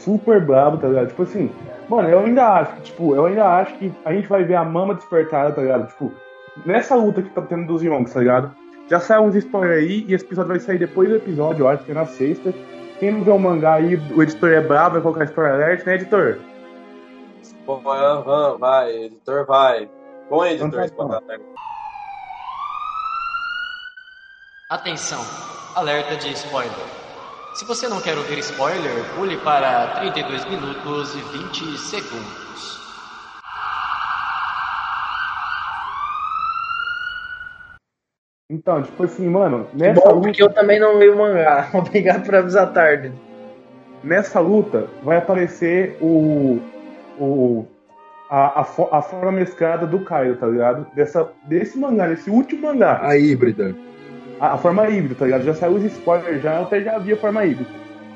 S5: super brabo, tá ligado? Tipo assim, mano, eu ainda acho que, tipo, eu ainda acho que a gente vai ver a mama despertada, tá ligado? Tipo, nessa luta que tá tendo dos Yonks, tá ligado? Já saiu uns spoilers aí e esse episódio vai sair depois do episódio, eu acho que é na sexta. Quem não vê o mangá aí, o editor é brabo, vai colocar spoiler alert, né, editor?
S4: Aham, vai, editor, vai. Bom editor,
S5: Então tá
S4: esse bagulho.
S12: Atenção, alerta de spoiler. Se você não quer ouvir spoiler, pule para 32 minutos e 20 segundos.
S5: Então, tipo assim, mano, nessa
S7: bom,
S5: luta.
S7: porque eu também não leio o mangá. Obrigado por avisar tarde.
S5: nessa luta vai aparecer o. o a, a, a forma mesclada do Kaido, tá ligado? Dessa, desse mangá, desse último mangá.
S6: A híbrida.
S5: A, a forma híbrida, tá ligado? Já saiu os spoilers, já eu até já vi a forma híbrida.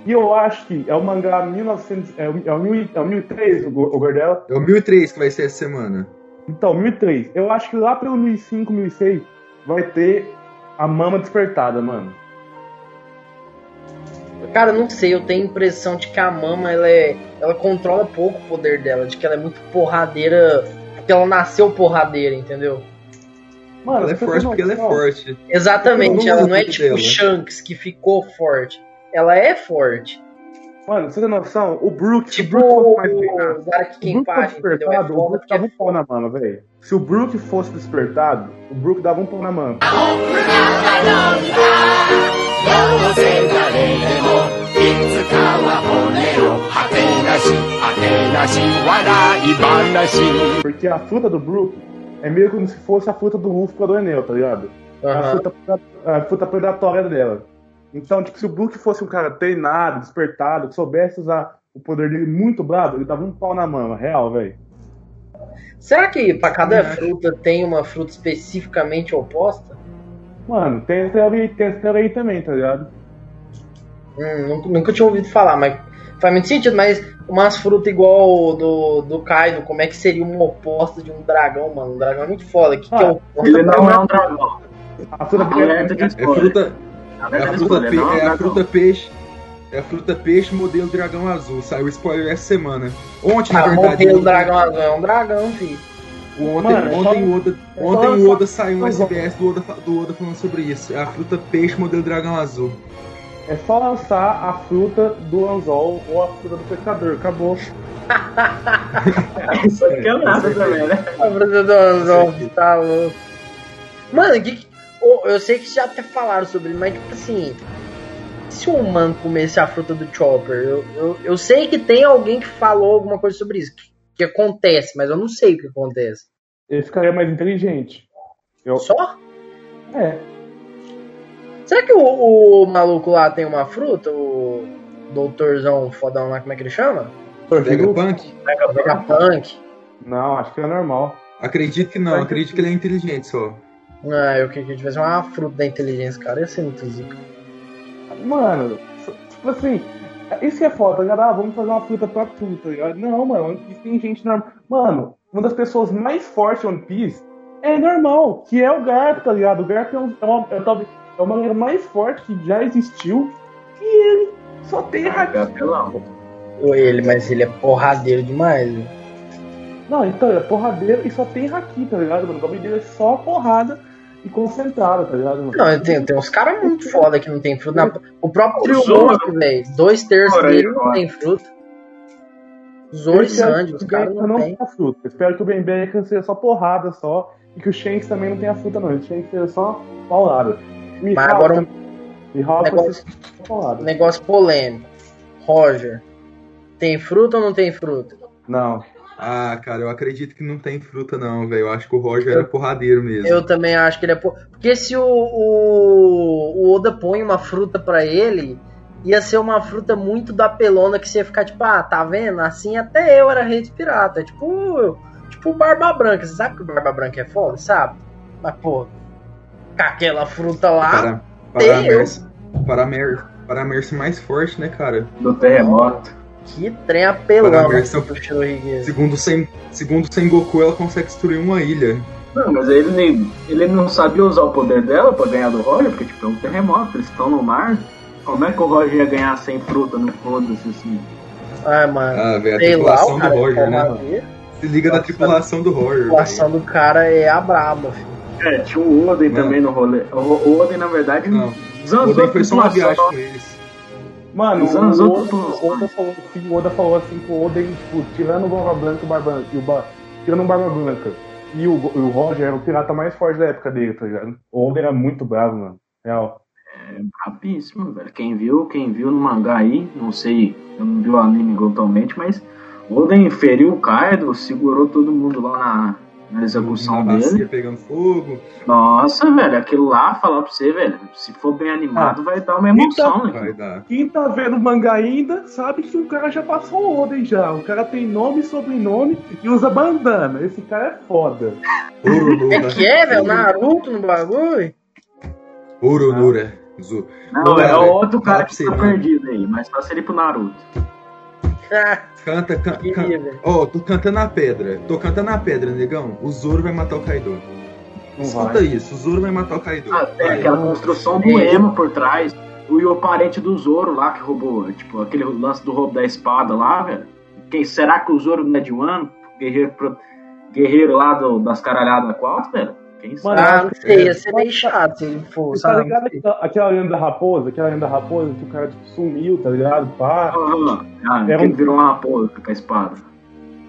S5: E eu acho que é o mangá 1900. É o, é o, mil, é o 1003, o, o Gordela.
S6: É o 1003 que vai ser essa semana.
S5: Então, 1003. Eu acho que lá pelo 1005, 1006 vai ter a mama despertada, mano.
S7: Cara, eu não sei, eu tenho a impressão de que a Mama, ela é. Ela controla pouco o poder dela, de que ela é muito porradeira. Porque ela nasceu porradeira, entendeu?
S5: Mano,
S6: ela é forte porque ela é forte.
S7: Exatamente, ela
S6: não
S7: é tipo
S6: dela.
S7: Shanks que ficou forte. Ela é forte.
S5: Mano, você tem noção? O Brook.
S7: Tipo,
S5: né? o Brook é
S7: o Dark King
S5: o
S7: Brook despertado, é
S5: o Brook ficava um pau na mano, velho. Se o Brook fosse despertado, o Brook dava um pau na
S3: mano.
S5: Porque a fruta do Brook é meio como se fosse a fruta do Luffy com a do Enel, tá ligado? É a, fruta, a fruta predatória dela. Então, tipo, se o Brook fosse um cara treinado, despertado, que soubesse usar o poder dele muito bravo, ele dava um pau na mama, real, velho.
S7: Será que pra cada fruta tem uma fruta especificamente oposta?
S5: Mano, tem essa teoria, tem essa teoria aí também, tá ligado?
S7: Hum, nunca, nunca tinha ouvido falar, mas faz muito sentido. Mas umas frutas igual do, do Kaido, como é que seria uma oposta de um dragão, mano? Um dragão é muito foda. Que que é o
S8: Ele não é um dragão.
S5: A fruta
S8: de
S6: É
S8: spoiler.
S6: fruta, é a fruta,
S8: é
S6: é a fruta peixe. É a fruta peixe modelo dragão azul. Saiu o spoiler essa semana. Ontem, na
S7: Ah,
S6: verdade.
S7: modelo dragão azul é um dragão, filho.
S6: Ontem,
S5: Mano, é
S6: ontem,
S5: só-
S6: o Oda,
S5: é
S6: ontem
S5: só-
S6: o Oda saiu um SBS do Oda, do Oda falando sobre isso. É a fruta peixe modelo dragão azul.
S5: É só lançar a fruta do anzol ou a fruta do pescador, acabou.
S8: Isso aqui é nada também, né?
S7: A fruta do anzol, tá louco. Mano, que, eu sei que já até falaram sobre isso, mas tipo assim. Se um humano comesse a fruta do Chopper, eu, eu, eu sei que tem alguém que falou alguma coisa sobre isso. Que, que acontece, mas eu não sei o que acontece.
S5: Ele ficaria mais inteligente. Eu...
S7: Só?
S5: É.
S7: Será que o, o maluco lá tem uma fruta? O doutorzão fodão lá, como é que ele chama?
S6: Vegapunk?
S7: Vegapunk.
S5: Não, acho que é normal.
S6: Acredito que não, acredito que ele é inteligente só.
S7: Ah, eu queria que tivesse uma fruta da inteligência, cara. Ia ser muito zica.
S5: Mano, tipo assim, isso que é foda, tá ligado? Ah, vamos fazer uma fruta pra tudo, tá ligado? Não, mano, One Piece tem gente normal. Mano, uma das pessoas mais fortes de One Piece é normal, que é o Garp, tá ligado? O Garp é, um, é, uma, é, talvez, é o maneiro mais forte que já existiu e ele só tem haki.
S7: Ou ele, mas ele é porradeiro demais. né?
S5: Não, então, ele é porradeiro e só tem haki, tá ligado, mano? O bagulho dele é só porrada e concentrada, tá ligado? Mano?
S7: Não, tem, tem uns caras muito foda que não tem fruta. Na- o próprio
S8: O
S7: Trio Monstro, velho. Dois terços dele não tem fruta. Zoro e Sandy, os caras não
S5: não
S7: tem.
S5: tenha fruta. Eu espero que o Ben Bacon seja só porrada só. E que o Shanks também não tenha fruta, não. O Shanks seja só paulada. Me
S7: Mas agora um negócio,
S5: paulada.
S7: negócio polêmico. Roger. Tem fruta ou não tem fruta?
S5: Não.
S6: Ah, cara, eu acredito que não tem fruta, não, velho. Eu acho que o Roger era porradeiro mesmo.
S7: Eu também acho que ele é. po- Porque se o, o, o Oda põe uma fruta pra ele, ia ser uma fruta muito da pelona que você ia ficar tipo, ah, tá vendo? Assim até eu era rei de pirata. Tipo, tipo o Barba Branca. Você sabe que o Barba Branca é foda? Sabe? Mas, pô, com aquela fruta lá.
S6: Para, para. Mercy, para, a Mer, para a Mercy mais forte, né, cara?
S8: Do terremoto.
S7: Que trem apelão
S6: Para a Mercy,
S7: pro Shinohige.
S6: segundo, Sen, segundo Sengoku, ela consegue destruir uma ilha.
S8: Não, mas ele, nem, ele não sabia usar o poder dela pra ganhar do Roger, porque tipo, é um terremoto, eles estão no mar. Como é que o Roger ia ganhar sem fruta no foda-se assim?
S7: Ai, mano.
S6: Ah, velho, a
S7: lá,
S6: tripulação
S7: o
S6: do
S7: cara
S6: Roger, né? Se liga da tripulação do Roger.
S7: A situação do cara é a braba, filho.
S8: É, tinha o Oden
S6: Mano.
S8: também no rolê. O, o Oden, na verdade,
S6: Não.
S8: zanzou
S6: O Oden
S8: a
S6: foi só uma viagem com eles.
S5: Mano, o
S8: Zanzou
S5: Oda,
S8: tudo.
S5: o Oda falou assim, o Oda falou assim o Oden, tipo, tirando o Barba Branca e o Barba e o ba, tirando o Barba Branca e o, e o Roger era o pirata mais forte da época dele, tá ligado? O Oden era muito bravo, mano. Real.
S8: Rapíssimo, velho. Quem viu, quem viu no mangá aí, não sei, eu não vi o anime totalmente, mas o Oden feriu o Kaido, segurou todo mundo lá na, na execução dele.
S6: pegando fogo.
S8: Nossa, velho, aquilo lá, falar pra você, velho, se for bem animado, vai dar uma emoção, né?
S6: Vai dar.
S5: Quem tá vendo o mangá ainda sabe que o cara já passou o Oden já. O cara tem nome e sobrenome e usa bandana. Esse cara é foda.
S7: É que é, velho? Naruto no bagulho?
S6: Oronura. Zu-
S8: Não,
S6: Ô,
S8: é outro cara que
S6: você,
S8: tá perdido aí, mas só seria pro Naruto.
S6: Canta, can, can... Ó, tô cantando a pedra. Tô cantando a pedra, negão. O Zoro vai matar o Kaido.
S5: Não
S6: Escuta
S5: vai.
S6: isso, o Zoro vai matar o Kaido.
S8: Ah, tem
S6: Vai.
S8: aquela construção do emo por trás. O, e o parente do Zoro lá que roubou, tipo, aquele lance do roubo da espada lá, velho. Quem, será que o Zoro não é de um ano? Guerreiro, pro- guerreiro lá do- das caralhadas 4, velho? Quem sabe?
S5: Mano,
S7: ah, não sei,
S6: É.
S7: ia ser meio chato se ele for,
S5: tá
S7: sabe?
S5: ligado aquela, lenda da raposa? Aquela lenda da raposa que o cara tipo, sumiu, tá ligado? Pá.
S8: Ah, ah,
S5: É
S8: que
S5: um-
S8: ele virou uma raposa com a espada.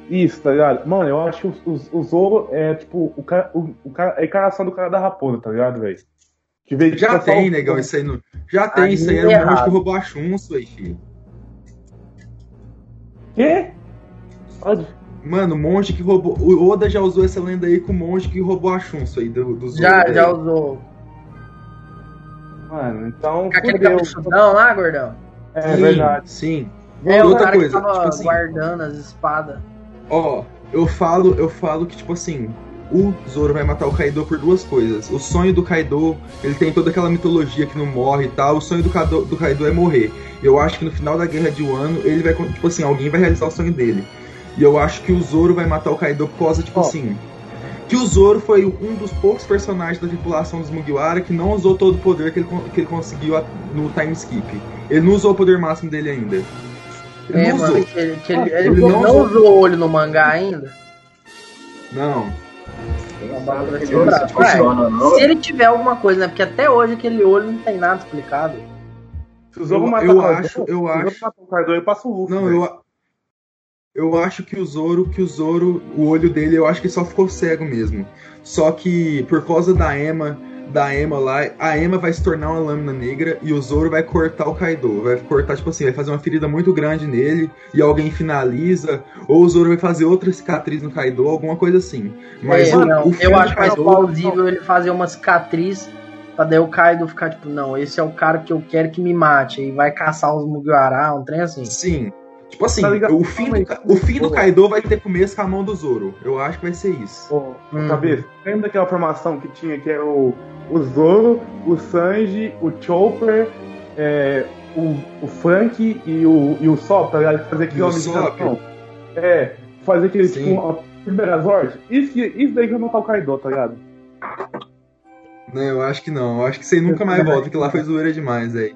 S5: Isso, tá ligado? Mano, eu acho que o, o, o Zoro é tipo o cara, o, o cara, é a encarnação do cara da raposa, tá ligado, velho? Que veio
S6: Já
S5: tipo, só
S6: tem,
S5: o-
S6: negão, isso aí. No... Já tem,
S7: Aí
S6: isso aí
S7: é
S6: era um monge
S7: errado.
S6: que roubou a chunço aí, filho.
S5: Quê? Pode.
S6: Mano, o monge que roubou. O Oda já usou essa lenda aí com o monge que roubou a chunço aí do, do Zoro.
S7: Já, já usou.
S5: Mano, então.
S7: Com aquele cabeçudão lá, gordão?
S5: É
S6: Sim,
S5: verdade.
S6: Sim.
S7: É,
S6: E
S7: o
S6: outra
S7: cara
S6: coisa,
S7: que tava
S6: tipo assim,
S7: guardando as espadas.
S6: Ó, eu falo, eu falo que, tipo assim, o Zoro vai matar o Kaido por duas coisas. O sonho do Kaido, ele tem toda aquela mitologia que não morre e tal. O sonho do Kaido, do Kaido é morrer. Eu acho que no final da guerra de Wano, ele vai, tipo assim, alguém vai realizar o sonho dele. E eu acho que o Zoro vai matar o Kaido por causa, tipo
S5: Ó.
S6: assim. Que o Zoro foi um dos poucos personagens da tripulação dos Mugiwara que não usou todo o poder que ele, que ele conseguiu a- no time skip. Ele não usou o poder máximo dele ainda. Ele
S7: É,
S6: não
S7: mano,
S6: usou.
S7: que ele, que ele, ele
S6: ele
S7: não,
S6: não usou.
S7: o olho no mangá ainda.
S6: Não.
S7: O bagulho vai ser
S8: Ele
S7: brabo.
S8: funciona,
S7: Ué? Se ele tiver alguma coisa, né? Porque até hoje aquele olho não tem nada explicado.
S5: Se o Zoro
S6: Eu-
S5: matar
S6: eu
S5: o Kaido,
S6: acho- eu
S5: se o Zoro
S6: acho-
S5: matar o Kaido, ele passa o Luffy.
S6: Não, eu, eu acho que o Zoro, que o Zoro, o olho dele, eu acho que só ficou cego mesmo. Só que por causa da Emma, da Emma lá, a Emma vai se tornar uma lâmina negra e o Zoro vai cortar o Kaido. Vai cortar, tipo assim, vai fazer uma ferida muito grande nele e alguém finaliza, ou o Zoro vai fazer outra cicatriz no Kaido, alguma coisa assim. Mas
S7: É,
S6: o,
S7: não,
S6: o
S7: eu acho mais
S6: Kaido-
S7: plausível ele fazer uma cicatriz pra daí o Kaido ficar tipo, não, esse é o cara que eu quero que me mate. E vai caçar os Mugiwara, um trem assim.
S6: Sim. Tipo assim,
S5: Tá
S6: o fim, do, o fim do Kaido vai ter começo com a mão do Zoro. Eu acho que vai ser isso.
S5: Ô,
S7: Hum.
S5: Cabeça, lembra daquela formação que tinha que era o, o Zoro, o Sanji, o Chopper, é, o, o Frank e o, e o Sop, tá ligado? Fazer aquele homem de. É, fazer aquele
S6: Sim.
S5: tipo uma Megazord. Isso, que- isso daí que vai matar o Kaido, tá ligado?
S6: Não, eu acho que não. Eu acho que você nunca mais volta, porque lá foi zoeira demais, aí.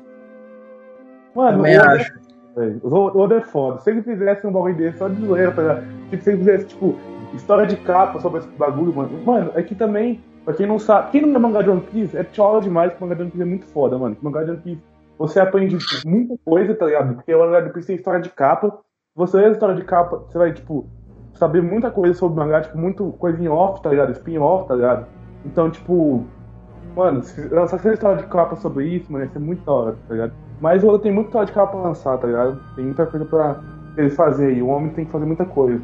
S5: Mano,
S7: Também acho.
S5: Velho, Oda é foda. Se ele fizesse um bagulho desse só de zoeira, tá? Tipo, se ele fizesse, tipo, história de capa sobre esse bagulho, mano. Mano, aqui também, Pra quem não sabe, quem não é mangá de One Piece, é chola demais que mangá de One Piece é muito foda, mano. O mangá de One Piece, você aprende muita coisa, tá ligado? Porque o mangá de One Piece tem história de capa. Você lê a história de capa, você vai, tipo, saber muita coisa sobre o mangá, tipo, muito coisa em off, tá ligado? Spin-off, tá ligado? Então, tipo, mano, se lançar essa história de capa sobre isso, mano, ia ser muito da hora, tá ligado? Mas o Oda tem muita história de capa lançar, tá ligado? Tem muita coisa pra ele fazer aí. O homem tem que fazer muita coisa.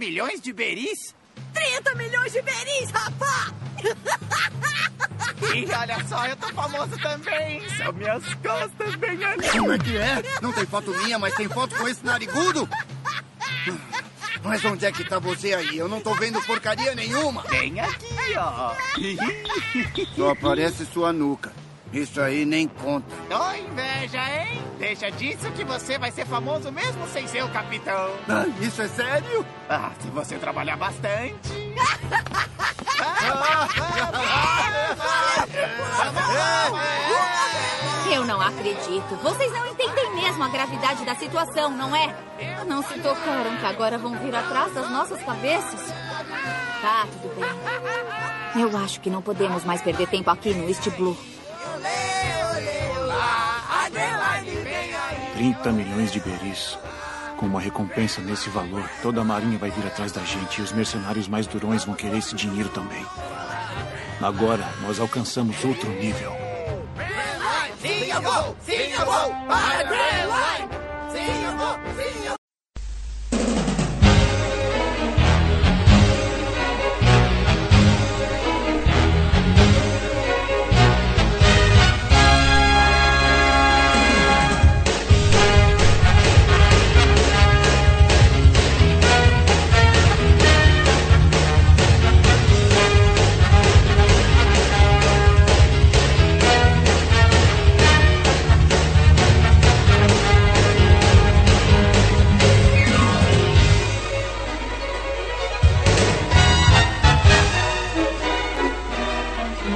S13: Milhões de beris?
S14: 30 milhões de beris, rapá!
S13: E olha só, eu tô famoso também. São minhas costas bem ali.
S15: Como é que é? Não tem foto minha, mas tem foto com esse narigudo? Mas onde é que tá você aí? Eu não tô vendo porcaria nenhuma.
S13: Bem aqui, ó.
S15: Só aparece sua nuca. Isso aí nem conta.
S13: Tô inveja, hein? Deixa disso que você vai ser famoso mesmo sem ser o capitão.
S15: Ah, isso é sério?
S13: Ah, se você trabalhar bastante.
S16: Eu não acredito. Vocês não entendem mesmo a gravidade da situação, não é? Não se tocaram que agora vão vir atrás das nossas cabeças? Tá, tudo bem. Eu acho que não podemos mais perder tempo aqui no East Blue.
S17: 30 milhões de beris. Com uma recompensa nesse valor, toda a marinha vai vir atrás da gente e os mercenários mais durões vão querer esse dinheiro também. Agora nós alcançamos outro nível.
S3: Sim, eu vou! Sim, eu vou! Para! Sim, eu vou!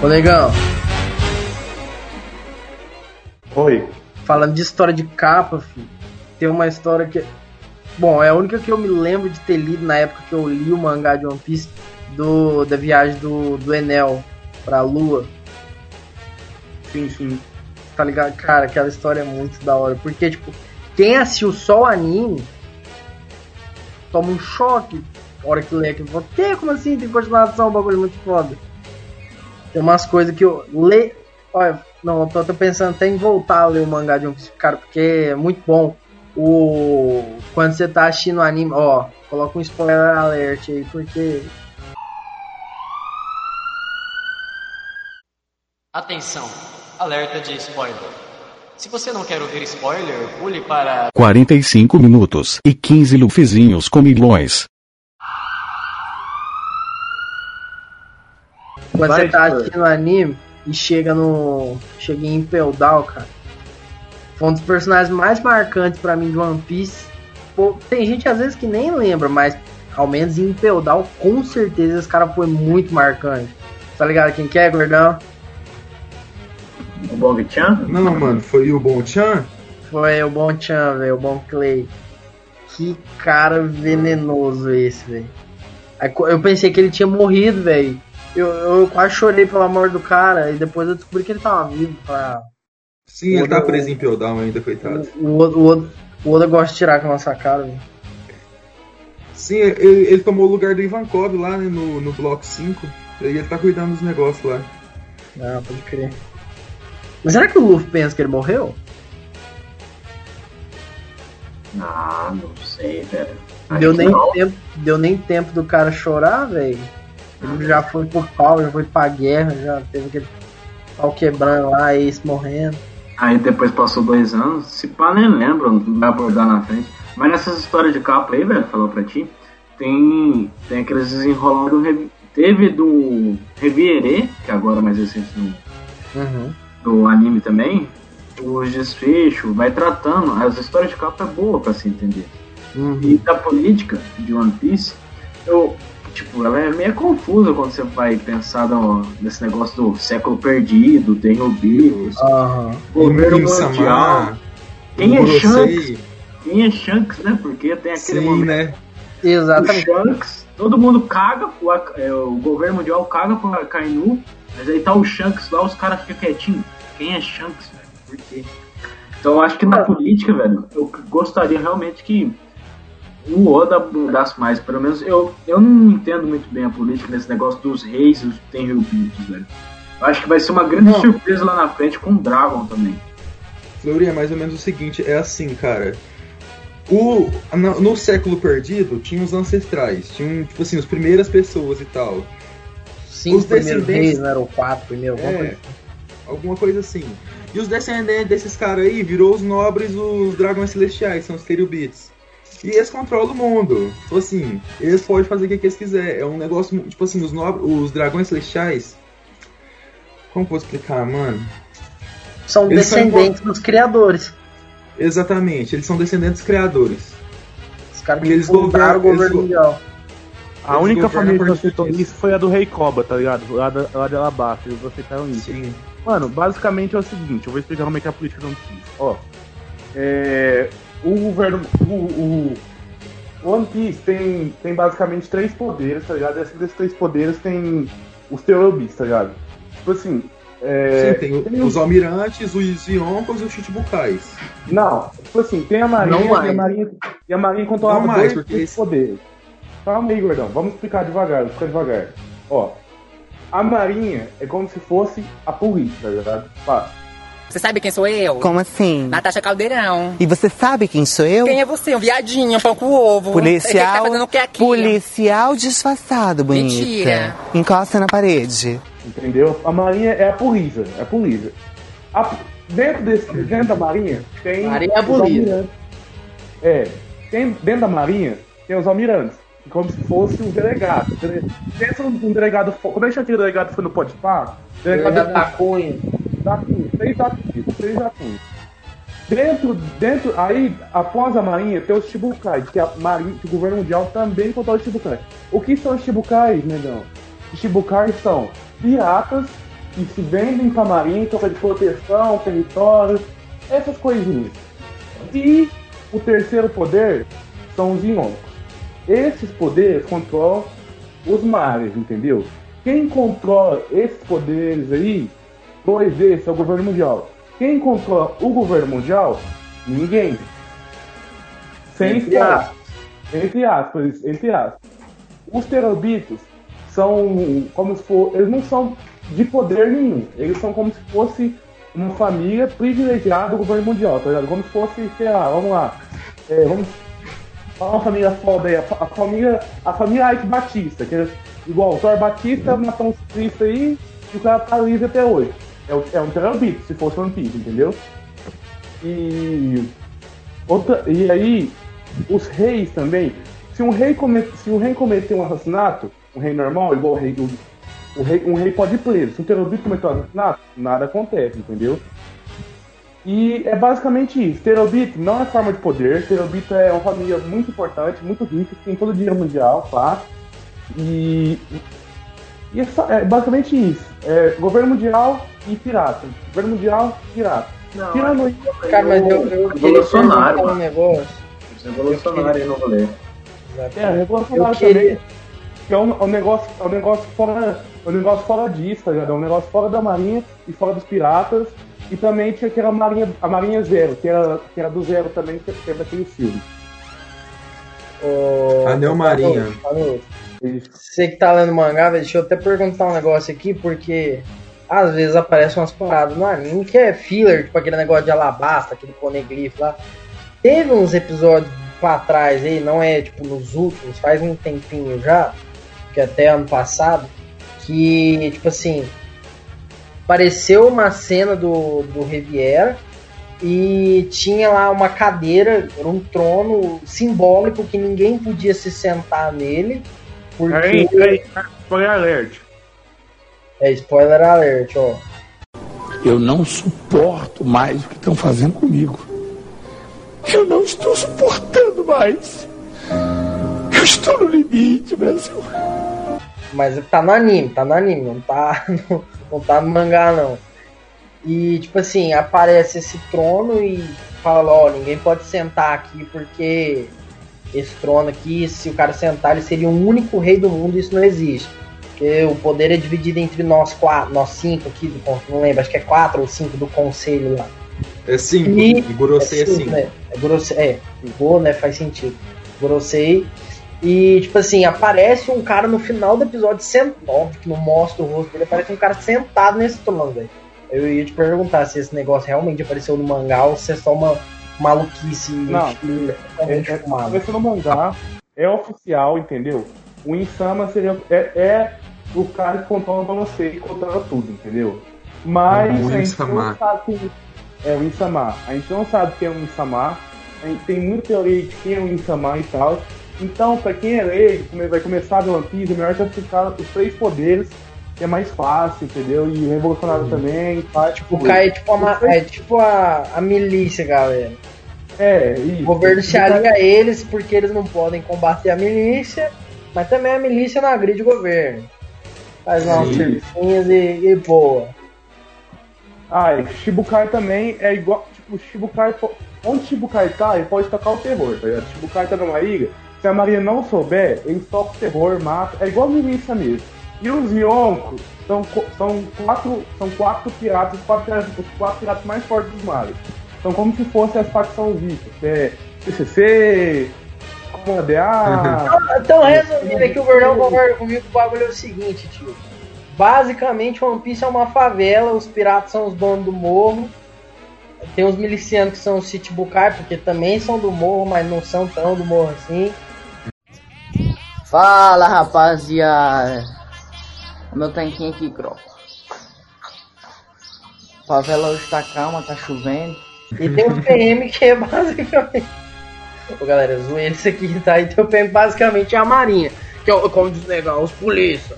S7: Ô, negão.
S5: Oi.
S7: Falando de história de capa, filho, tem uma história que. Bom, é a única que eu me lembro de ter lido na época que eu li o mangá de One Piece do, da viagem do, do Enel pra Lua.
S5: Sim, sim.
S7: Tá ligado? Cara, aquela história é muito da hora. Porque, tipo, quem assistiu só o anime toma um choque na hora que lê aquilo. Como assim? Tem continuação, um bagulho muito foda. Tem umas coisas que eu leio. Olha, não, eu tô, tô pensando até em voltar a ler o mangá de Piece, cara, porque é muito bom. O. Quando você tá assistindo o anime, ó, coloca um spoiler alert aí, porque.
S12: Atenção, alerta de spoiler. Se você não quer ouvir spoiler, pule para
S18: 45 minutos e 15 lufizinhos com milhões.
S7: Quando
S5: Vai,
S7: você tá assistindo o anime e chega no. Chega em Impel Down, cara. Foi um dos personagens mais marcantes pra mim de One Piece. Pô, tem gente às vezes que nem lembra, mas ao menos em Impel Down, com certeza esse cara foi muito marcante. Tá ligado quem que é, gordão?
S8: O Bong Chan?
S6: Não, mano, foi o Bon Chan?
S7: Foi o Bon Chan, velho, o Bon Clay. Que cara venenoso esse, velho. Eu pensei que ele tinha morrido, velho. Eu, eu quase chorei pela morte do cara e depois eu descobri que ele tava vivo. Pra...
S6: Sim, ele tá
S7: Oda-
S6: preso em Peldown ainda, coitado.
S7: O, Oda- o, Oda- o Oda gosta de tirar com a nossa cara, velho.
S6: Sim, ele, ele tomou o lugar do Ivankov lá né, no, no bloco 5. E ele tá cuidando dos negócios lá.
S7: Ah, pode crer. Mas será que o Luffy pensa que ele morreu?
S8: Ah, não sei, velho.
S7: Deu nem,
S8: não.
S7: tempo, deu nem tempo do cara chorar, velho. Ele já foi pro pau, já foi pra guerra, já teve aquele pau quebrando lá, ex morrendo.
S8: Aí depois passou dois anos, se pá, nem lembro, não vai abordar na frente. Mas nessas histórias de capa aí, velho, falou pra ti, tem, tem aqueles desenrolados do. Revi- Teve do Reviere, que agora é mais recente no,
S7: Uhum.
S8: do anime também, os desfechos, vai tratando. As histórias de capa é boa pra se entender. E da política de One Piece, eu, tipo, ela é meio confusa quando você vai pensar no, nesse negócio do século perdido, tem o Beatles, governo
S6: Rin-Sama,
S8: mundial. Quem é. Shanks? Quem é Shanks, né? Porque tem aquele
S6: Sim,
S8: momento.
S6: né?
S7: Exatamente.
S8: O Shanks, todo mundo caga, o, é, o governo mundial caga pro Akainu, mas aí tá o Shanks lá, os caras ficam quietinhos. Quem é Shanks? velho? Por quê? Então eu acho que na política, velho, eu gostaria realmente que o Oda mudasse mais. Pelo menos eu, eu não entendo muito bem a política nesse negócio dos reis e os Tenryubitos, velho. Eu acho que vai ser uma grande
S6: Não.
S8: surpresa lá na frente com o Dragon também.
S6: Fleury é mais ou menos o seguinte, é assim, cara. O, no, no século perdido, tinha os ancestrais, tinham, tipo assim, as primeiras pessoas e tal.
S7: Cinco
S6: Os
S7: primeiros
S6: descendentes-
S7: reis, não era o quatro primeiro, alguma
S6: É,
S7: coisa
S6: alguma coisa assim. E os descendentes desses caras aí virou os nobres, os dragões celestiais, são os Kerubites. E eles controlam o mundo. Tipo assim, eles podem fazer o que, que eles quiserem. É um negócio, tipo assim, os, nobres, os dragões celestiais. Como que eu vou explicar, mano?
S7: São
S6: Eles são
S7: descendentes dos criadores.
S6: Exatamente, eles são descendentes criadores.
S7: Os caras
S6: E eles
S7: que fundaram o governo mundial.
S5: A
S6: Eles
S5: única família que aceitou isso foi a do Rei Koba, tá ligado? Lá, da, lá de Alabasta, eles aceitaram isso.
S6: Sim.
S5: Mano, basicamente é o seguinte, eu vou explicar como é que é a política do One Piece. Ó, é, o governo, o, o o One Piece tem, tem basicamente três poderes, tá ligado? E esses desses três poderes tem os Terrorbeats, tá ligado? Tipo assim, é,
S6: Sim, tem,
S5: tem
S6: os almirantes, os Yonkos e os Chichibukais.
S5: Não, tipo assim, tem a Marinha,
S6: Não
S5: e a
S6: mais.
S5: Marinha, e a Marinha controlava
S6: Não mais,
S5: dois
S6: porque
S5: desses poderes. Calma aí, gordão, vamos explicar devagar, vamos explicar devagar. Ó, a Marinha é como se fosse a polícia, tá ligado? Fácil.
S13: Você sabe quem sou eu?
S19: Como assim?
S13: Natasha Caldeirão.
S19: E você sabe quem sou eu?
S13: Quem é você? Um viadinho, um pão com ovo. Você
S19: Policial.
S13: tá fazendo o que aqui?
S19: Policial disfarçado, bonita.
S13: Mentira.
S19: Encosta na parede.
S5: Entendeu? A Marinha é a polícia, é a polícia. A- dentro, desse, dentro da Marinha tem.
S7: Marinha é a polícia.
S5: É, tem, dentro da Marinha tem os almirantes, como se fosse um delegado. Dele- Pensa um delegado. Como é que aquele delegado foi no Podpah?
S7: Delegado Cunha.
S5: Da Cunha, da Cunha, três da Cunha. Dentro, dentro, aí, após a Marinha, tem os Chibukais, que, a Marinha, que o governo mundial também controla os Chibukais. O que são os Chibukais, negão? Os Chibukais são piratas que se vendem pra Marinha em troca de proteção, território, essas coisinhas. E o terceiro poder são os Yonkos. Esses poderes controlam os mares, entendeu? Quem controla esses poderes aí, dois desses, é o governo mundial. Quem controla o governo mundial? Ninguém. Sem
S7: Entre aspas.
S5: Entre aspas, entre aspas. Os terobitos são como se for. Eles não são de poder nenhum. Eles são como se fosse uma família privilegiada do governo mundial, tá ligado? Como se fosse, sei lá, vamos lá. É, vamos falar uma família foda aí, a, a família. A família Ike Batista, que é igual o Thor Batista matou um ciclista aí e o cara tá livre até hoje. É, é um terrorista, se fosse One Piece, entendeu? E. Outra, e aí, os reis também. Se um rei, come, se um rei cometer um assassinato, um rei normal, igual o rei, o, o rei, um rei pode ir preso. Se um terrorista cometer um assassinato, nada acontece, entendeu? E é basicamente isso. Terobito não é forma de poder. Terobito é uma família muito importante, muito rica, tem todo o dinheiro mundial, tá? E, e é, só- é basicamente isso. É governo mundial e pirata. Governo mundial, pirata. Tirando isso,
S7: Cara, mas eu, eu queria
S8: Revolucionário,
S7: um negócio.
S8: Revolucionário aí no rolê.
S5: É, revolucionário
S7: queria-
S5: também. Que é um, um negócio, é um negócio fora. É um negócio fora disso, tá ligado? É um negócio fora da marinha e fora dos piratas. E também tinha aquela marinha, a Marinha Zero, que era, que era do Zero também, que que era daquele filme.
S7: Ô,
S6: Anel Marinha.
S7: Você que tá lendo mangá, deixa eu até perguntar um negócio aqui, porque às vezes aparecem umas paradas no anime que é filler, tipo aquele negócio de alabasta, aquele poneglyph lá. Teve uns episódios pra trás aí, não é tipo nos últimos, faz um tempinho já, que até ano passado, que, tipo assim, apareceu uma cena do, do Riviera e tinha lá uma cadeira, um trono simbólico que ninguém podia se sentar nele. Porque...
S5: Aí, aí, spoiler alert.
S7: É spoiler alert, ó.
S20: Eu não suporto mais o que estão fazendo comigo. Eu não estou suportando mais. Eu estou no limite, Brasil.
S7: Mas tá no anime, tá no anime, não tá no, não tá no mangá não. E tipo assim, aparece esse trono e fala, ó, ninguém pode sentar aqui porque esse trono aqui, se o cara sentar, ele seria o único rei do mundo, isso não existe. Porque o poder é dividido entre nós quatro, nós cinco aqui do não lembro, acho que é quatro ou cinco do conselho lá.
S6: É cinco, E- Gorosei é cinco.
S7: Né? É, Gorosei, é, Go, né, faz sentido. Gorosei. E, tipo assim, aparece um cara no final do episódio sentado, óbvio que não mostra o rosto dele, aparece um cara sentado nesse trono, velho. Eu ia te perguntar se esse negócio realmente apareceu no mangá ou se é só uma maluquice
S5: Não,
S7: estilo-
S5: É, é, começou no mangá, é oficial, entendeu? O Insama seria, é, é o cara que controla pra você e controla tudo, entendeu? Mas
S6: O
S5: a gente
S6: Insama.
S5: não sabe quem é o Insama. A gente não sabe quem é o Insama. A gente tem muita teoria de quem é o Insama e tal. Então, pra quem é leigo, vai começar a ver One Piece, é melhor ficar os três poderes, que é mais fácil, entendeu? E revolucionário também. Tá?
S7: O cara é tipo, a, ma- é tipo a, a milícia, galera.
S5: É, isso.
S7: O governo se alia a eles porque eles não podem combater a milícia, mas também a milícia não agride o governo. Faz lá uns e, e boa.
S5: Ah, e Shibukai também é igual. Tipo, Shibukai. Onde Shibukai tá, ele pode tocar o terror, tá ligado? Shibukai tá numa ilha. Se a Maria não souber, ele toca o terror, mata. É igual milícia mesmo. E os Yonko são, são quatro. São quatro piratas, os quatro piratas, os quatro piratas mais fortes dos mares. São como se fossem as facções que É CCC, Comando A.
S7: Então, resumindo aqui, o Gordão concorda comigo que o bagulho é o seguinte, tio. Basicamente, One Piece é uma favela, os piratas são os donos do morro. Tem os milicianos que são os Chichibukai, porque também são do morro, mas não são tão do morro assim.
S21: Fala rapaziada, meu tanquinho aqui, Croco. Favela hoje tá calma, tá chovendo.
S7: E tem o PM que é basicamente. Ô galera, zoei isso aqui, tá? E tem o PM basicamente é a Marinha. Que é o- como diz legal, os polícia.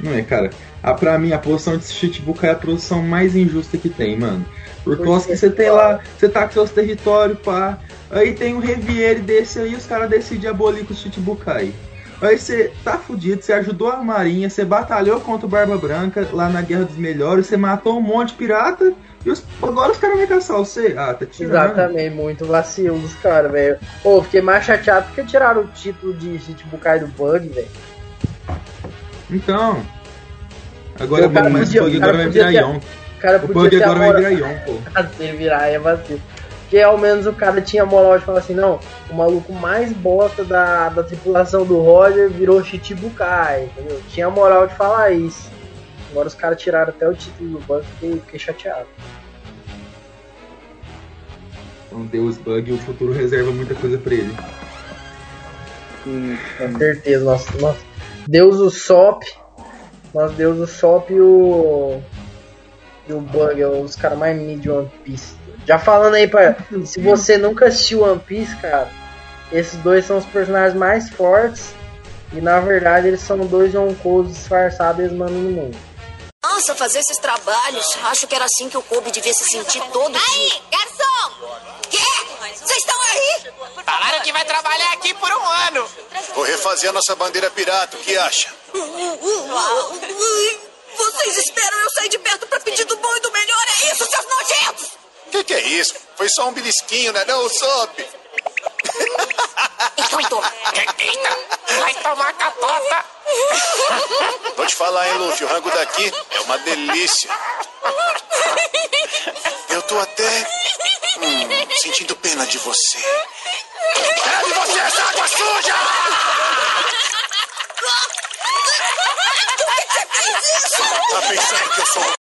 S6: Não é, cara. A, pra mim, a posição de Chichibukai é a posição mais injusta que tem, mano. Por causa que você tem lá, você tá com seus territórios, pá. Aí tem um Reviere desse aí, os caras decidem abolir com o Chichibukai. Aí você tá fudido, você ajudou a marinha, você batalhou contra o Barba Branca lá na Guerra dos Melhores, você matou um monte de pirata e os- agora os caras vão caçar você. Ah, tá tirando.
S7: Exatamente, muito vacilo dos caras, velho. Pô, fiquei mais chateado porque tiraram o título de Chichibukai do Bug, velho.
S6: Então. Agora,
S7: O cara
S6: mas
S7: podia-
S6: o Bug agora vai virar Yonko.
S7: O cara
S6: O Bug agora vai virar Yonko.
S7: Se virar é vacilo. Porque ao menos o cara tinha moral de falar assim, não, o maluco mais bosta da, da tripulação do Roger virou Chichibukai, entendeu? Tinha moral de falar isso. Agora os caras tiraram até o título do banco e fiquei chateado.
S6: Então, Deus Bug, o futuro reserva muita coisa pra ele.
S7: Com certeza, nossa, nossa. Deus o Sop, nós Deus o Sop e o. E o Bug, é os caras mais mid de One Piece. Já falando aí pra. Se você nunca assistiu One Piece, cara, esses dois são os personagens mais fortes. E na verdade eles são dois Yonkous disfarçados e eles mandam no mundo.
S22: Nossa, fazer esses trabalhos. Acho que era assim que o Kobe devia se sentir todo dia.
S14: Aí, garçom!
S22: Quê? Vocês estão aí?
S13: Falaram que vai trabalhar aqui por um ano.
S15: Vou refazer a nossa bandeira pirata, o que acha?
S22: Vocês esperam eu sair de perto pra pedir do bom e do melhor? É isso, seus nojentos?
S15: Que que é isso? Foi só um belisquinho, né não, Sop?
S22: Então.
S13: Eita, vai tomar catota.
S15: Vou te falar, hein, Luffy, o rango daqui é uma delícia. Eu tô até hum, sentindo pena de você.
S3: Leve você essa água suja! Tá pensando que eu sou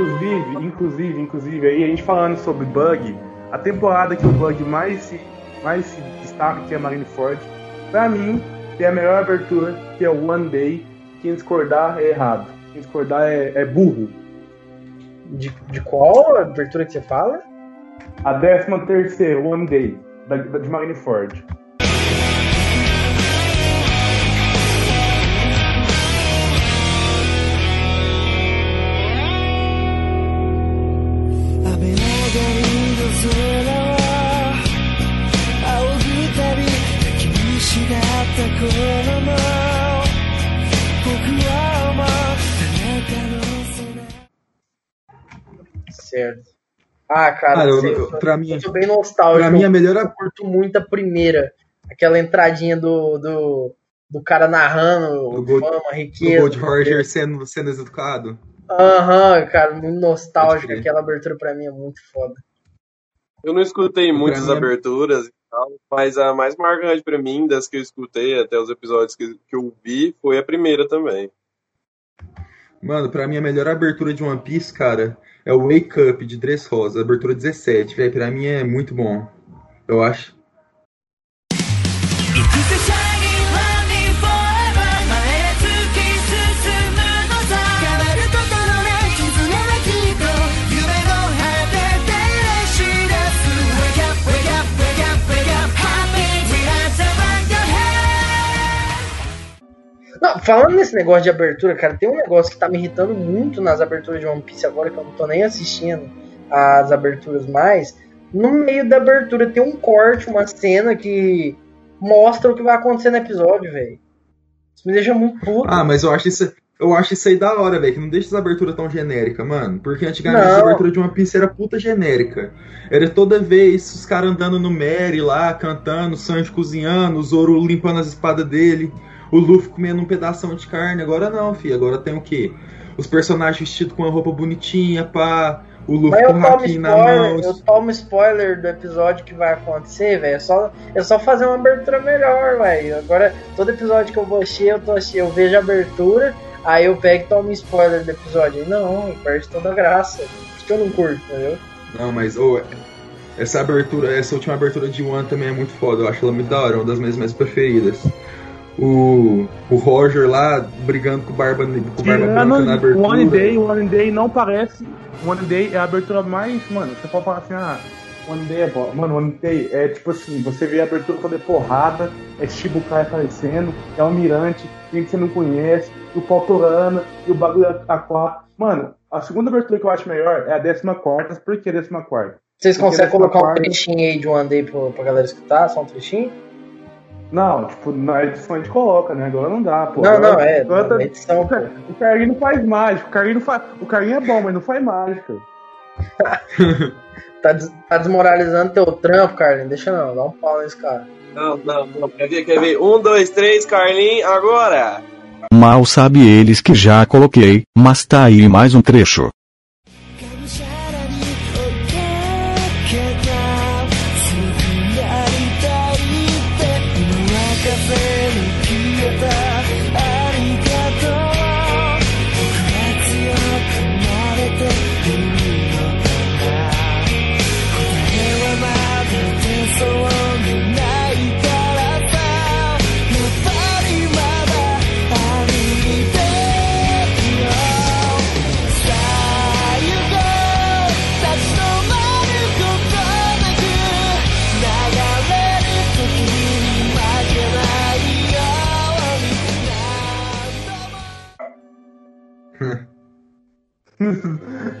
S5: inclusive, inclusive, inclusive, aí a gente falando sobre Bug, a temporada que o Bug mais se, mais se destaca, que é a Marineford, pra mim, tem a melhor abertura, que é o One Day. Quem discordar é errado. Quem discordar é, é burro.
S7: De, de qual abertura que você fala?
S5: A 13 terceira, One Day, da, da- de Marineford.
S7: Certo. Ah, cara,
S6: Cara, eu-
S7: sei,
S6: eu- pra mim-
S7: eu sou bem nostálgico.
S6: pra mim, a melhor-
S7: Eu curto muito a primeira. Aquela entradinha do, do, do cara narrando
S6: Do Gold-
S7: fama,
S6: O
S7: riqueza.
S6: Gold Roger sendo, sendo executado.
S7: Aham, cara, muito nostálgico. Aquela abertura pra mim é muito foda.
S4: Eu não escutei muitas
S6: mim é-
S4: aberturas e tal, mas a mais marcante pra mim, das que eu escutei até os episódios que, que eu vi, foi a primeira também.
S6: Mano, pra mim a melhor abertura de One Piece, cara, é o Wake Up de Dress Rosa, abertura 17, velho. Pra mim é muito bom. Eu acho.
S14: い
S7: Não, falando nesse negócio de abertura, cara, tem um negócio que tá me irritando muito nas aberturas de One Piece agora, que eu não tô nem assistindo as aberturas mais. No meio da abertura tem um corte, uma cena que mostra o que vai acontecer no episódio, velho. Isso me deixa muito puto.
S6: Ah, mas eu acho isso. Eu acho isso aí da hora, velho, que não deixa essa abertura tão genérica, mano. Porque antigamente
S7: Não.
S6: essa abertura de One Piece era puta genérica. Era toda vez os caras andando no Mary lá, cantando, o Sanji cozinhando, o Zoro limpando as espadas dele, o Luffy comendo um pedação de carne. Agora não, fi. Agora tem o quê? Os personagens vestidos com uma roupa bonitinha, pá. O Luffy com o haki na mão.
S7: eu tomo spoiler do episódio que vai acontecer, velho. É só, é só fazer uma abertura melhor, velho. Agora, todo episódio que eu vou assistir, eu, tô eu vejo a abertura, aí eu pego e tomo spoiler do episódio. Aí não, perde toda a graça. Isso que eu não curto, entendeu?
S6: Não, mas ô, essa abertura, essa última abertura de One também é muito foda. Eu acho ela muito da hora, uma das minhas mais preferidas. O, o Roger lá brigando com o Barba, com o Barba Branca na
S5: Tirando
S6: abertura.
S5: One Day, One Day não parece. One Day é a abertura mais. Mano, você pode falar assim, ah, One Day é bom. Mano, One Day é tipo assim, você vê a abertura toda porrada, é Shibukai aparecendo, é o Almirante, gente que você não conhece, o Pautorana, e o bagulho A4. Mano, a segunda abertura que eu acho melhor é a 14. Por que a 14?
S7: Vocês conseguem
S5: a
S7: colocar um
S5: 14
S7: trechinho aí de One Day pro, pra galera escutar? Só um trechinho?
S5: Não, tipo, na edição a gente coloca, né? Agora não dá, pô.
S7: Não,
S5: Agora-
S7: não, é,
S5: agora
S7: na
S5: tá-
S7: edição,
S5: O, Car- o Carlinho não faz mágica. O Carlinho, não faz... o Carlinho é bom, mas não faz mágica.
S7: Tá, des- tá desmoralizando teu trampo, Carlinhos? Deixa não, dá um pau nesse cara.
S4: Não, não, não. Quer ver, quer ver? Um, dois, três, Carlin, agora!
S18: Mal sabe eles que já coloquei, mas tá aí mais um trecho.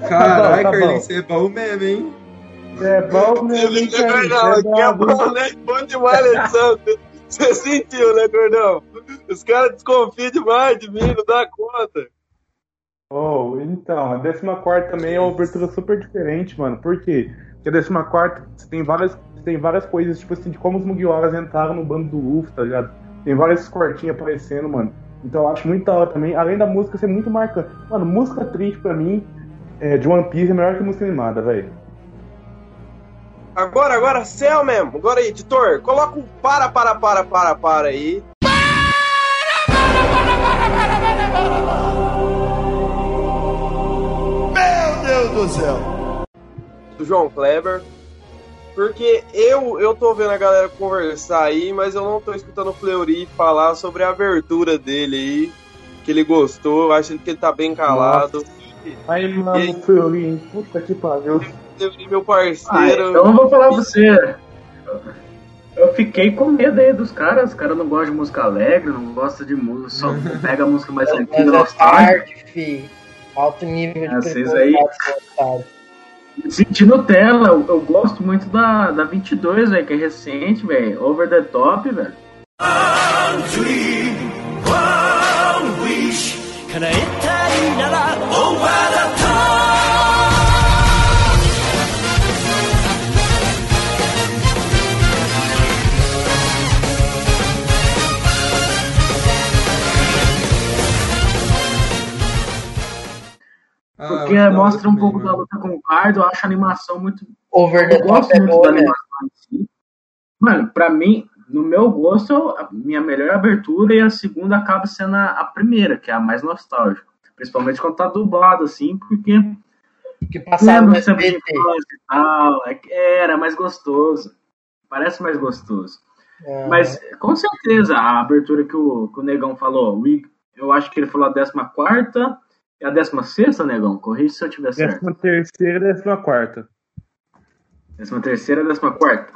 S6: Caralho,
S5: tá bom.
S6: Carlinhos, você é bom mesmo, hein?
S5: É bom mesmo, hein, Carlinhos?
S4: Gordão,
S5: É
S4: aqui é bom, né? Bom demais, Alexandre. Você sentiu, né, Gordão? Os caras desconfiam demais de mim, não dá conta.
S5: Oh, então, a 14 também é uma abertura super diferente, mano. Por quê? Porque a 14 você tem várias, tem várias coisas, tipo assim, de como os Mugiwaras entraram no bando do Luffy, tá ligado? Tem várias cortinhas aparecendo, mano. Então eu acho muito da hora também. Além da música ser muito marcante. Mano, música triste pra mim, é, de One Piece, é melhor que música animada, velho.
S4: Agora, agora, céu mesmo. Agora aí, editor, coloca um para, para, para, para, para aí.
S15: Meu Deus do céu!
S4: do João Kleber. Porque eu, eu tô vendo a galera conversar aí, mas eu não tô escutando o Fleury falar sobre a abertura dele aí, que ele gostou, eu acho que ele tá bem calado.
S5: Aí,
S4: E
S5: mano,
S4: aí?
S5: Fleury, puta que pariu.
S4: Fleury, meu
S8: Ah,
S4: parceiro.
S8: então eu vou falar pra você. Eu fiquei com medo aí dos caras. Os caras não gostam de música alegre, não gostam de música, só pega a música mais
S7: Mas
S8: antiga,
S7: é
S8: nostálgica.
S7: arte, fi. Alto nível de
S8: Ah, vocês aí-. Senti Nutella, eu, eu gosto muito da, da 22, velho, que é recente, velho. Over the top, velho. Porque
S6: Ah,
S8: mostra um pouco da luta com o Kaido, eu acho a animação muito.
S7: Over the
S8: eu gosto
S7: top é
S8: muito
S7: boa,
S8: da
S7: né?
S8: animação em si. Mano, pra mim, no meu gosto, a minha melhor abertura e a segunda acaba sendo a, a primeira, que é a mais nostálgica. Principalmente quando tá dublado, assim, porque.
S7: Que passava no SBT.
S8: e tal, é era mais gostoso. Parece mais gostoso.
S7: É.
S8: Mas, com certeza, a abertura que o, que o Negão falou, eu acho que ele falou a 14 e a 16, Negão? Corrija se eu tiver certo.
S5: Décima terceira e décima quarta.
S8: 13 terceira, 14 quarta.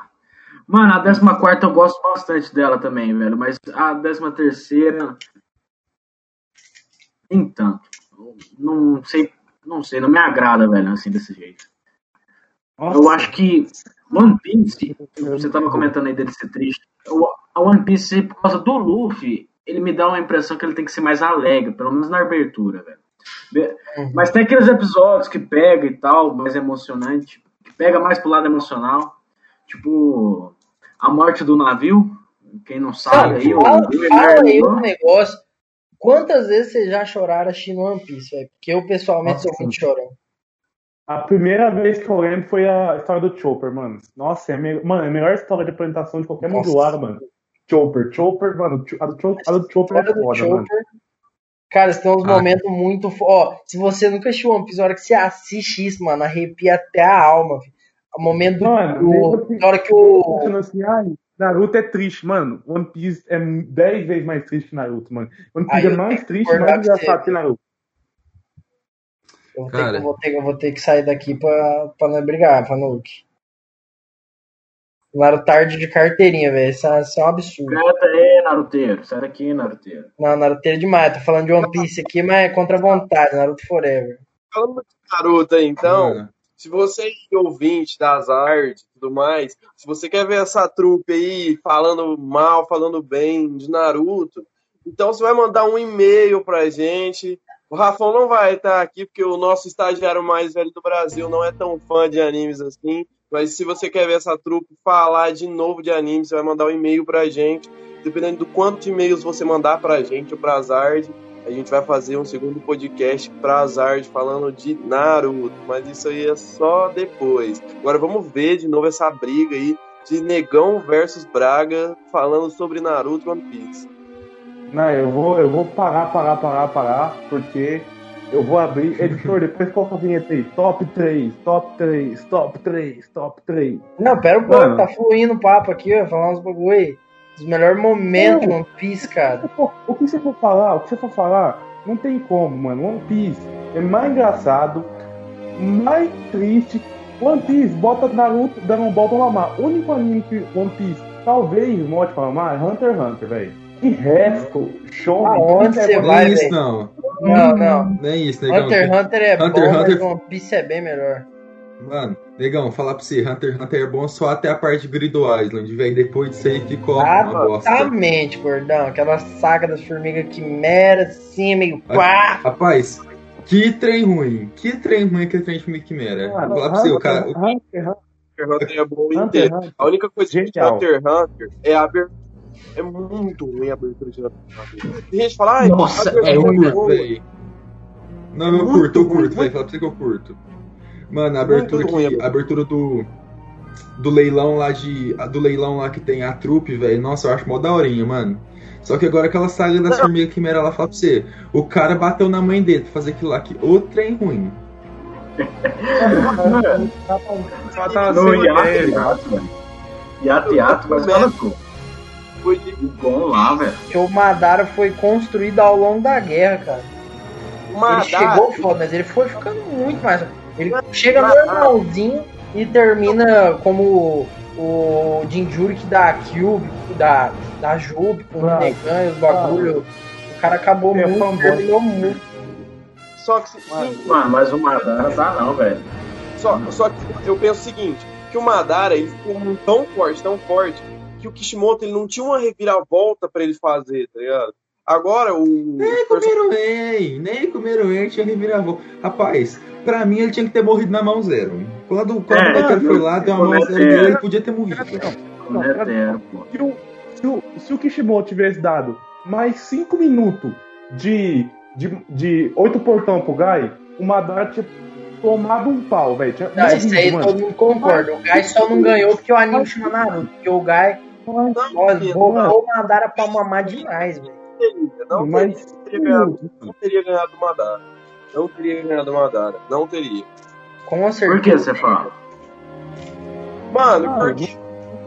S8: Mano, a 14 quarta eu gosto bastante dela também, velho. Mas a 13 terceira. Nem tanto. Não sei, não sei, não me agrada, velho, assim, desse jeito. Eu acho que One Piece, você tava comentando aí dele ser triste. A One Piece, por causa do Luffy, ele me dá uma impressão que ele tem que ser mais alegre, pelo menos na abertura, velho. Be- Mas tem aqueles episódios que pega e tal, mais emocionante, que pega mais pro lado emocional. Tipo, a morte do navio. Quem não sabe aí, o
S7: fala,
S8: o
S7: fala aí
S8: Leonardo-
S7: um negócio. Quantas vezes vocês já choraram assistindo One Piece, velho? Porque eu pessoalmente sou muito chorão.
S5: A primeira vez que eu lembro foi a história do Chopper, mano. Nossa, é a, me... mano, é a melhor história de apresentação de qualquer
S7: Nossa.
S5: Mugiwara, mano. Chopper, Chopper, mano. A do, Cho- a do Chopper é foda, mano.
S7: Chopper. Cara, você tem uns
S5: Ah.
S7: momentos muito. Ó, se você nunca assistiu One Piece, a hora que você assiste isso, mano, arrepia até a alma. filho. O momento do.
S5: Mano,
S7: do- na hora que o.
S5: Assim, ai, Naruto é triste, mano. One Piece é 10 vezes mais triste que Naruto, mano. One Piece
S7: Ah,
S5: é mais triste e mais engraçado que Naruto.
S7: Eu vou, ter que, eu, vou ter, eu vou ter que sair daqui pra, pra não brigar, pra Nuke. Naruto tarde de carteirinha, velho. Isso, é- isso é um absurdo.
S8: Canta aí, Naruteiro. Sai daqui, Naruteiro.
S7: Não, Naruto é demais. Tô falando de One Piece aqui, mas é contra a vontade. Naruto Forever.
S4: Falando de Naruto aí, então, se você é ouvinte das artes e tudo mais, se você quer ver essa trupe aí falando mal, falando bem de Naruto, então você vai mandar um e-mail pra gente. O Rafão não vai estar aqui, porque o nosso estagiário mais velho do Brasil não é tão fã de animes assim. Mas se você quer ver essa trupe falar de novo de anime, você vai mandar um e-mail pra gente. Dependendo do quanto e-mails você mandar pra gente ou pra Zard, a gente vai fazer um segundo podcast pra Zard falando de Naruto. Mas isso aí é só depois. Agora vamos ver de novo essa briga aí de Negão versus Braga falando sobre Naruto e One Piece.
S5: Não, eu vou, eu vou parar, parar, parar, parar, porque eu vou abrir. Editor, depois coloca a vinheta aí. Top 3, top 3, top 3, top 3.
S7: Não, pera um pouco, tá fluindo o papo aqui, ó. Falar uns bagulho aí. Os melhores momentos One Piece, cara.
S5: O que você for falar, o que você for falar, não tem como, mano. One Piece é mais engraçado, mais triste. One Piece, bota Naruto, Dragon Ball pra mamar. O único anime que One Piece talvez bote pra mamar é Hunter x Hunter, velho. Que resto, show.
S7: Aonde
S5: que
S7: você
S5: é
S7: vai,
S5: isso, não.
S7: Não, não.
S6: É isso, negão.
S7: Hunter x Hunter é
S6: Hunter
S7: bom,
S6: x Hunter-
S7: mas One Piece é bem melhor.
S6: Mano, negão, falar pra você, Hunter x Hunter é bom só até a parte de Grid Island, velho. Depois disso aí ficou
S7: Ah,
S6: uma bosta.
S7: Exatamente, gordão. Aquela saga das formigas quimera, assim, meio
S6: Mas,
S7: pá.
S6: Rapaz, que trem ruim. Que trem ruim aquele trem de Formiga Quimera. Vou falar pra você, o cara.
S5: Hunter, Hunter,
S4: Hunter x Hunter é bom
S5: Hunter
S4: inteiro.
S5: Hunter.
S4: A única coisa de
S5: Genial.
S4: Hunter x Hunter é a abertura. É muito ruim a abertura de Hunter. Tem gente que fala, ai,
S8: Nossa,
S6: É
S8: É
S6: ruim, velho. Não, eu
S4: Muito
S6: curto, eu curto, velho.
S4: muito-
S6: Fala pra você que eu curto. Mano, a abertura
S4: ruim,
S6: que. A abertura do. Do leilão lá de. Do leilão lá que tem a trupe, velho. Nossa, eu acho mó daorinha, mano. Só que agora aquela saga das formigas quimera lá, fala pra você. O cara bateu na mãe dele pra fazer aquilo lá que o trem ruim.
S4: Só tá
S8: No
S4: sendo
S8: hiato,
S4: ideia.
S8: hiato,
S4: Foi de
S8: O Gon lá, velho.
S7: Que o Madara foi construído ao longo da guerra, cara.
S4: Madara.
S7: Ele chegou foda, mas ele foi ficando muito mais. Ele chega normalzinho e termina como o Jinjuriki da Cube, da, da Jub, com o Negan e os bagulho. O cara acabou
S5: É,
S7: muito, terminou muito.
S4: Só que, sim,
S8: Mano, mas o Madara dá não, velho.
S4: só, só que eu penso o seguinte, que o Madara ele ficou tão forte, tão forte, que o Kishimoto ele não tinha uma reviravolta pra ele fazer, tá ligado? Agora o.
S6: Nem comeram rei, nem comeram rei, tinha reviravolta. Rapaz, pra mim ele tinha que ter morrido na mão zero. Quando, quando
S8: É,
S6: o Becker
S8: não,
S6: foi lá, deu uma
S8: não
S6: mão zero nele, ele podia ter morrido.
S8: Não zero, pô.
S5: Se o, se, o, se o Kishimoto tivesse dado mais 5 minutos de, de, de 8 portão pro Gai, o Madara tinha tomado um pau, velho.
S7: Não, isso aí
S5: mano.
S7: todo mundo concorda. O Gai só não ganhou porque o anime chama Naruto. Porque o Gai Botou o Madara pra mamar demais, velho.
S4: Não
S5: Mas-
S4: teria, ganhado, não teria ganhado o Madara. Não teria ganhado Madara. Não teria.
S7: Com
S8: Por
S7: certeza.
S8: que você fala?
S4: Mano,
S5: Ah,
S4: porque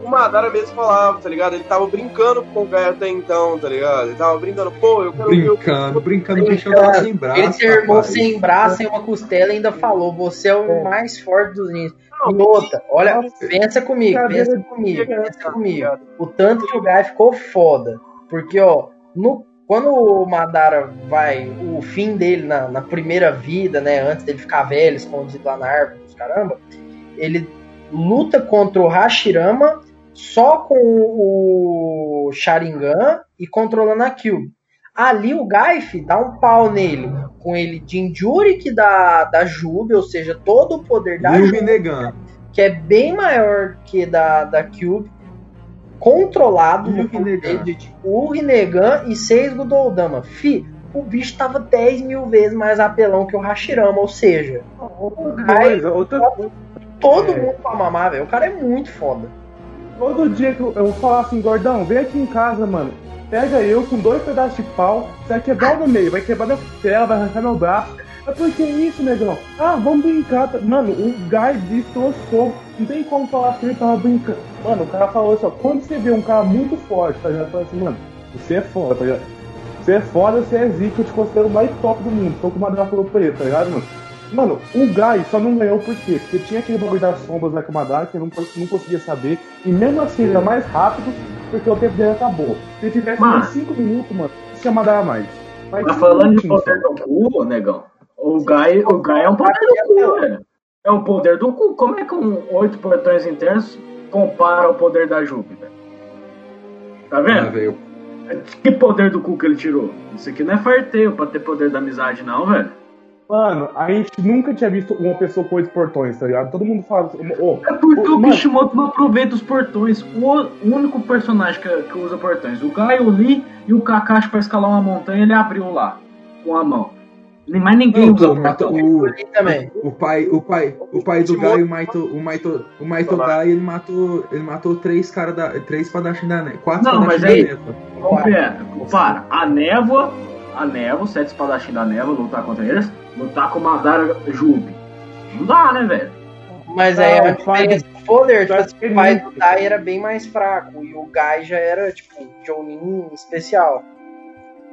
S4: o Madara mesmo falava, tá ligado? Ele tava brincando com o Gaia até então, tá ligado? Ele tava brincando, pô, eu quero ver o
S6: Brincando, brincando, o bichão tava sem braço.
S7: Ele se irmou
S6: rapaz.
S7: sem braço, sem uma costela e ainda falou: Você é o mais forte dos ninjas. E outra, olha, pensa comigo, pensa comigo, pensa comigo. O tanto que o Gai ficou foda. Porque, ó, no, quando o Madara vai, o fim dele na, na primeira vida, né? Antes dele ficar velho, escondido lá na árvore, caramba, ele luta contra o Hashirama só com o Sharingan e controlando a Cube. Ali o Gaif dá um pau nele, com ele Jinjuriki da, da Jube, ou seja, todo o poder da
S6: E o
S7: Jube,
S6: Rinnegan.
S7: que é bem maior que da, da Cube, controlado
S6: o
S7: no poder de o e seis Godoldama. Fi, o bicho tava 10 mil vezes mais apelão que o Hashirama, ou seja,
S5: Outra coisa, outra
S7: todo
S5: É.
S7: mundo pra mamar, velho. O cara é muito foda.
S5: Todo dia que eu, vou falar assim, gordão, vem aqui em casa, mano. Pega eu com dois pedaços de pau, você vai quebrar o meu meio, vai quebrar minha costela, vai arrancar meu braço. Mas por que isso, negão? Ah, vamos brincar. Mano, o Guy destroçou. Não tem como falar que ele tava brincando. Mano, o cara falou assim, ó, quando você vê um cara muito forte, tá ligado? Fala assim, mano, você é foda, tá ligado? Você é foda, você é zica, eu te considero o mais top do mundo. Foi o que o ele, tá ligado, mano? Mano, o Guy só não ganhou por quê? Porque tinha aquele bagulho das sombras lá com o Madara que eu não, não conseguia saber. E mesmo assim ele era mais rápido porque o tempo dele acabou. Se ele tivesse mais 5 minutos, mano, não tinha Madara mais. Mas
S8: Tá falando de poder do cu, negão? O Gai, o Gai é um poder do cu, velho. É o poder do cu. Como é que um oito portões internos compara o poder da velho? Tá
S6: Ah,
S8: vendo?
S6: velho.
S8: que poder do cu que ele tirou? Isso aqui não é farteio pra ter poder da amizade, não, velho.
S5: Mano, a gente nunca tinha visto uma pessoa com oito portões, tá ligado? Todo mundo fala assim, ô,
S8: É porque
S5: ô,
S8: o
S5: mano,
S8: Kishimoto não aproveita os portões. O único personagem que, que usa portões. O Gai, o Lee e o Kakashi pra escalar uma montanha, ele abriu lá. Com a mão. Nem mais ninguém
S6: Não,
S8: usa
S6: mas
S8: portão.
S6: o,
S7: também.
S6: o pai, o pai, o pai do Gai, o Maito, o Maito, o Maito Gai, ele matou, ele matou três cara da, três espadachim da neve, quatro
S8: Não, mas
S6: espadachim
S8: aí-
S6: da neve.
S8: Compara, compara. A névoa, a névoa, sete espadachim da névoa, lutar contra eles, lutar com o Madara Jubi. Não dá, né, velho?
S7: Mas aí
S5: pai
S7: diferença de poder, tipo, o pai do. Dai era bem mais fraco. E o Gai já era, tipo, Jonin especial.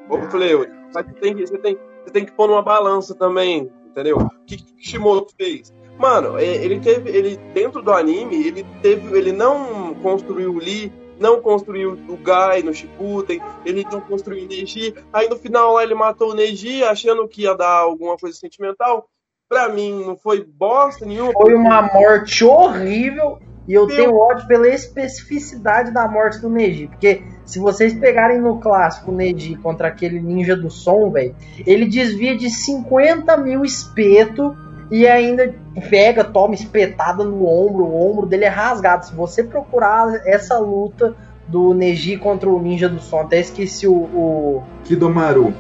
S4: Ô, Fleu, só que tem que, você, tem, você tem que pôr numa balança também, entendeu? O que, que o Kishimoto fez? Mano, é, ele teve. Ele, dentro do anime, ele teve. Ele não construiu o Lee não construiu o Gai no Shippuden, ele não construiu o Neji, aí no final lá ele matou o Neji achando que ia dar alguma coisa sentimental. Pra mim não foi bosta nenhuma.
S7: Foi uma morte horrível e eu
S4: Meu-
S7: tenho ódio pela especificidade da morte do Neji. Porque se vocês pegarem no clássico o Neji contra aquele ninja do som, velho, ele desvia de 50 mil espeto e ainda pega, toma espetada no ombro, o ombro dele é rasgado. Se você procurar essa luta do Neji contra o ninja do som, até esqueci o- o,
S6: Kidomaru.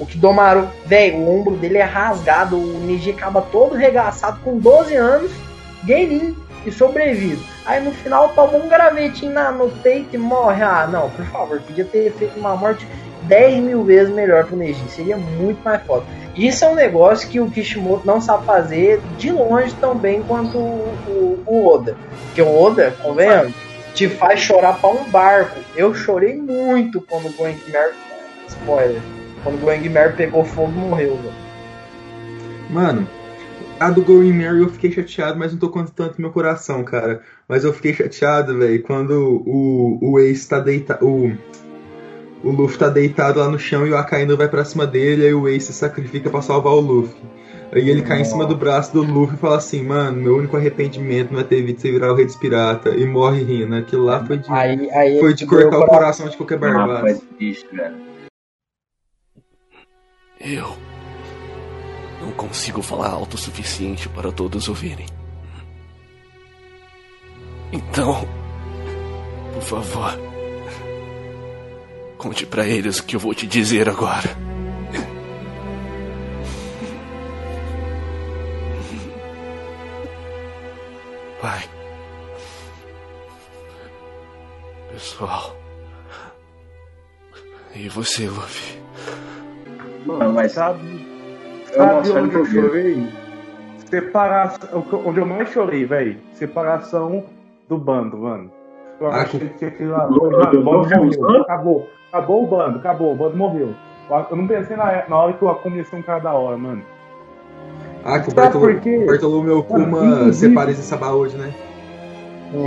S7: O Kidomaru, velho, o ombro dele é rasgado, o Neji acaba todo regaçado com 12 anos, guerrinho e sobrevive. Aí no final toma um gravetinho na, no peito e morre. Ah, não, por favor, podia ter feito uma morte 10 mil vezes melhor pro Neji, seria muito mais foda. Isso é um negócio que o Kishimoto não sabe fazer de longe tão bem quanto o, o- o Oda. Porque o Oda, convenhamos, te faz chorar pra um barco. Eu chorei muito quando o Goenkimer. Spoiler. Quando o Goenkimer pegou fogo e morreu, velho.
S6: Mano, a do Going Mary eu fiquei chateado, mas não tô contando tanto meu coração, cara. Mas eu fiquei chateado, velho, quando o, o Ace tá deitado. O, o Luffy tá deitado lá no chão e o Akainu vai pra cima dele, aí o Ace se sacrifica pra salvar o Luffy. Aí ele cai em cima do braço do Luffy e fala assim, mano, meu único arrependimento não é ter visto você virar o Rei dos Piratas. E morre rindo. Aquilo lá foi de,
S7: Aí, aí
S6: foi de cortar o coração de qualquer
S8: velho.
S23: Eu não consigo falar alto o suficiente para todos ouvirem. Então, por favor, conte pra eles o que eu vou te dizer agora. Vai. Pessoal. E você, Luffy?
S8: Mano, mas.
S5: Sabe,
S8: Eu
S5: sabe
S8: mostro
S5: onde eu chorei? Separação. Onde eu mais chorei, velho. Separação do bando, mano. Eu
S6: Ah,
S5: achei que aquilo lá. Acabou. Acabou o bando, acabou. O bando morreu. Eu não pensei na, na hora que o Akuma ia ser um cara da hora, mano.
S6: Ah, que o Bartolomeu,
S5: Mano,
S6: Kuma separa esse Sabaody, né?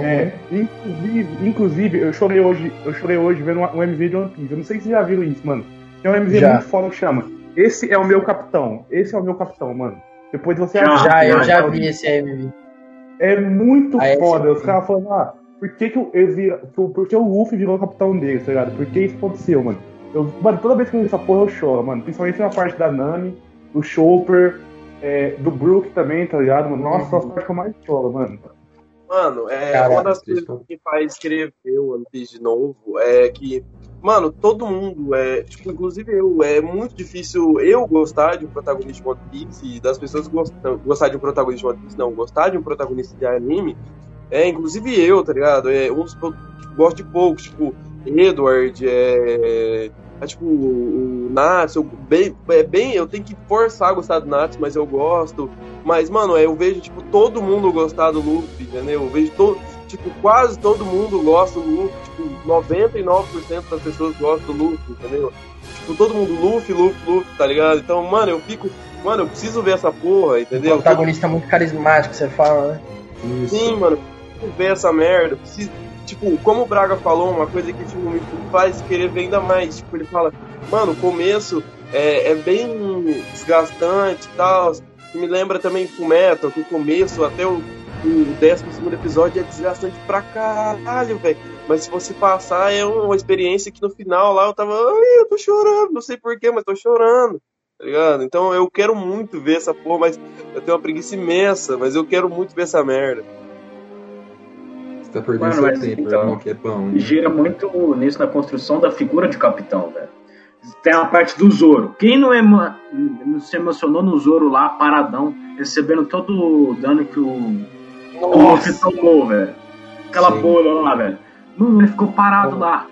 S5: É, inclusive, inclusive, eu chorei hoje, eu chorei hoje vendo um MV de One Piece. Eu não sei se vocês já viram isso, mano. Tem um MV
S7: Já.
S5: muito foda que chama. Esse é o meu capitão. Esse é o meu capitão, mano. Depois você
S7: Já,
S5: assiste,
S7: eu já vi esse MV.
S5: É muito
S7: esse
S5: foda.
S7: eu
S5: Os caras falando, ah, por que, que vira, por por que o Luffy virou o capitão dele, tá ligado? Por que isso aconteceu, mano? Eu, mano, toda vez que eu vejo essa porra eu choro, mano. Principalmente na parte da Nami, do Chopper, é, do Brook também, tá ligado, mano? Nossa,
S7: Uhum.
S5: essa parte que eu mais choro, mano.
S4: Mano, é
S5: Caralho,
S4: uma das coisas que faz escrever o One Piece de novo é que, mano, todo mundo, é, tipo, inclusive eu, é muito difícil eu gostar de um protagonista de One Piece e das pessoas gostam, gostar de um protagonista de One Piece, não, gostar de um protagonista de anime, é, inclusive eu, tá ligado? É um dos que eu gosto de poucos, tipo, Edward, é, é tipo, o Nats, eu, bem, é bem, eu tenho que forçar a gostar do Nats, mas eu gosto. Mas, mano, eu vejo, tipo, todo mundo gostar do Luffy, entendeu? Eu vejo todo, tipo, quase todo mundo gosta do Luffy, tipo, 99% das pessoas gostam do Luffy, entendeu? Tipo, todo mundo Luffy, Luffy, Luffy, tá ligado? Então, mano, eu fico, mano, eu preciso ver essa porra,
S7: O
S4: entendeu?
S7: protagonista muito carismático, você fala, né?
S4: Sim, mano, ver essa merda, preciso, tipo, como o Braga falou, uma coisa que tipo, me faz querer ver ainda mais, tipo, ele fala, mano, o começo é, é bem desgastante e tal, me lembra também Fullmetal, que o começo até o, o 12 episódio é desgastante pra caralho, velho. Mas se você passar, é uma experiência que no final lá eu tava, ai, eu tô chorando, não sei porquê, mas tô chorando, tá ligado? Então eu quero muito ver essa porra, mas eu tenho uma preguiça imensa, mas eu quero muito ver essa merda.
S6: Você tá perdendo
S8: Mano,
S6: seu
S8: mas
S6: tempo,
S8: então,
S6: irmão, que é bom. né?
S8: gira muito nisso na construção da figura de capitão, velho. Tem a parte do Zoro. Quem não, emo- não se emocionou no Zoro lá, paradão, recebendo todo o dano que o, o Luffy tomou, velho? Aquela
S6: Sim.
S8: bola lá, velho. Mano, ele ficou parado lá.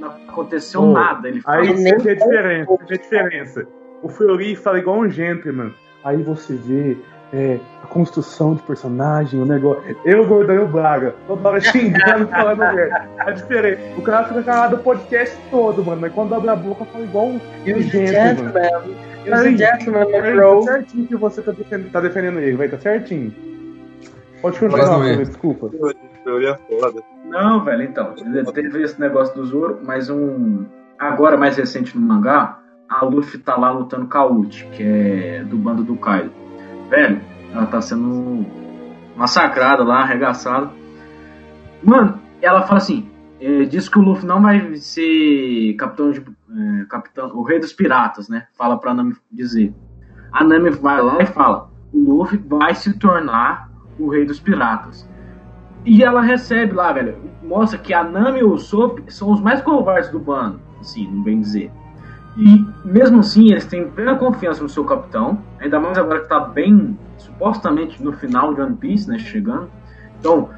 S8: Não aconteceu
S5: Pô,
S8: nada. Ele ficou...
S5: Aí você vê a diferença, vê a diferença. O Fleury fala igual um gentleman. Aí você vê é, a construção de personagem, o negócio. Eu, Gordão e o Braga, toda hora xingando, falando merda. A diferença. O cara fica calado o podcast todo, mano. Mas quando abre a boca, fala igual um,
S7: o
S5: gentleman.
S7: Gentleman. E o
S5: Aí,
S7: Gentleman,
S5: aí,
S7: né, bro?
S5: tá certinho que você tá defendendo, tá defendendo ele, vai, tá certinho. Pode continuar,
S6: Mas é.
S5: Desculpa.
S4: Teoria foda.
S8: Não, velho, então. Teve esse negócio do Zoro, mas um. Agora, mais recente no mangá, a Luffy tá lá lutando com a Uchi, que é do bando do Kaido. Velho, ela tá sendo massacrada lá, arregaçada. Mano, ela fala assim: eh, diz que o Luffy não vai ser capitão de. eh, capitão, o rei dos piratas, né? Fala pra Nami dizer. A Nami vai lá e fala: o Luffy vai se tornar o rei dos piratas. E ela recebe lá, velho. Mostra que a Nami e o Sop são os mais covardes do bando, assim, não bem dizer. E mesmo assim, eles têm plena confiança no seu capitão, ainda mais agora que tá bem, supostamente no final de One Piece, né, chegando. Então,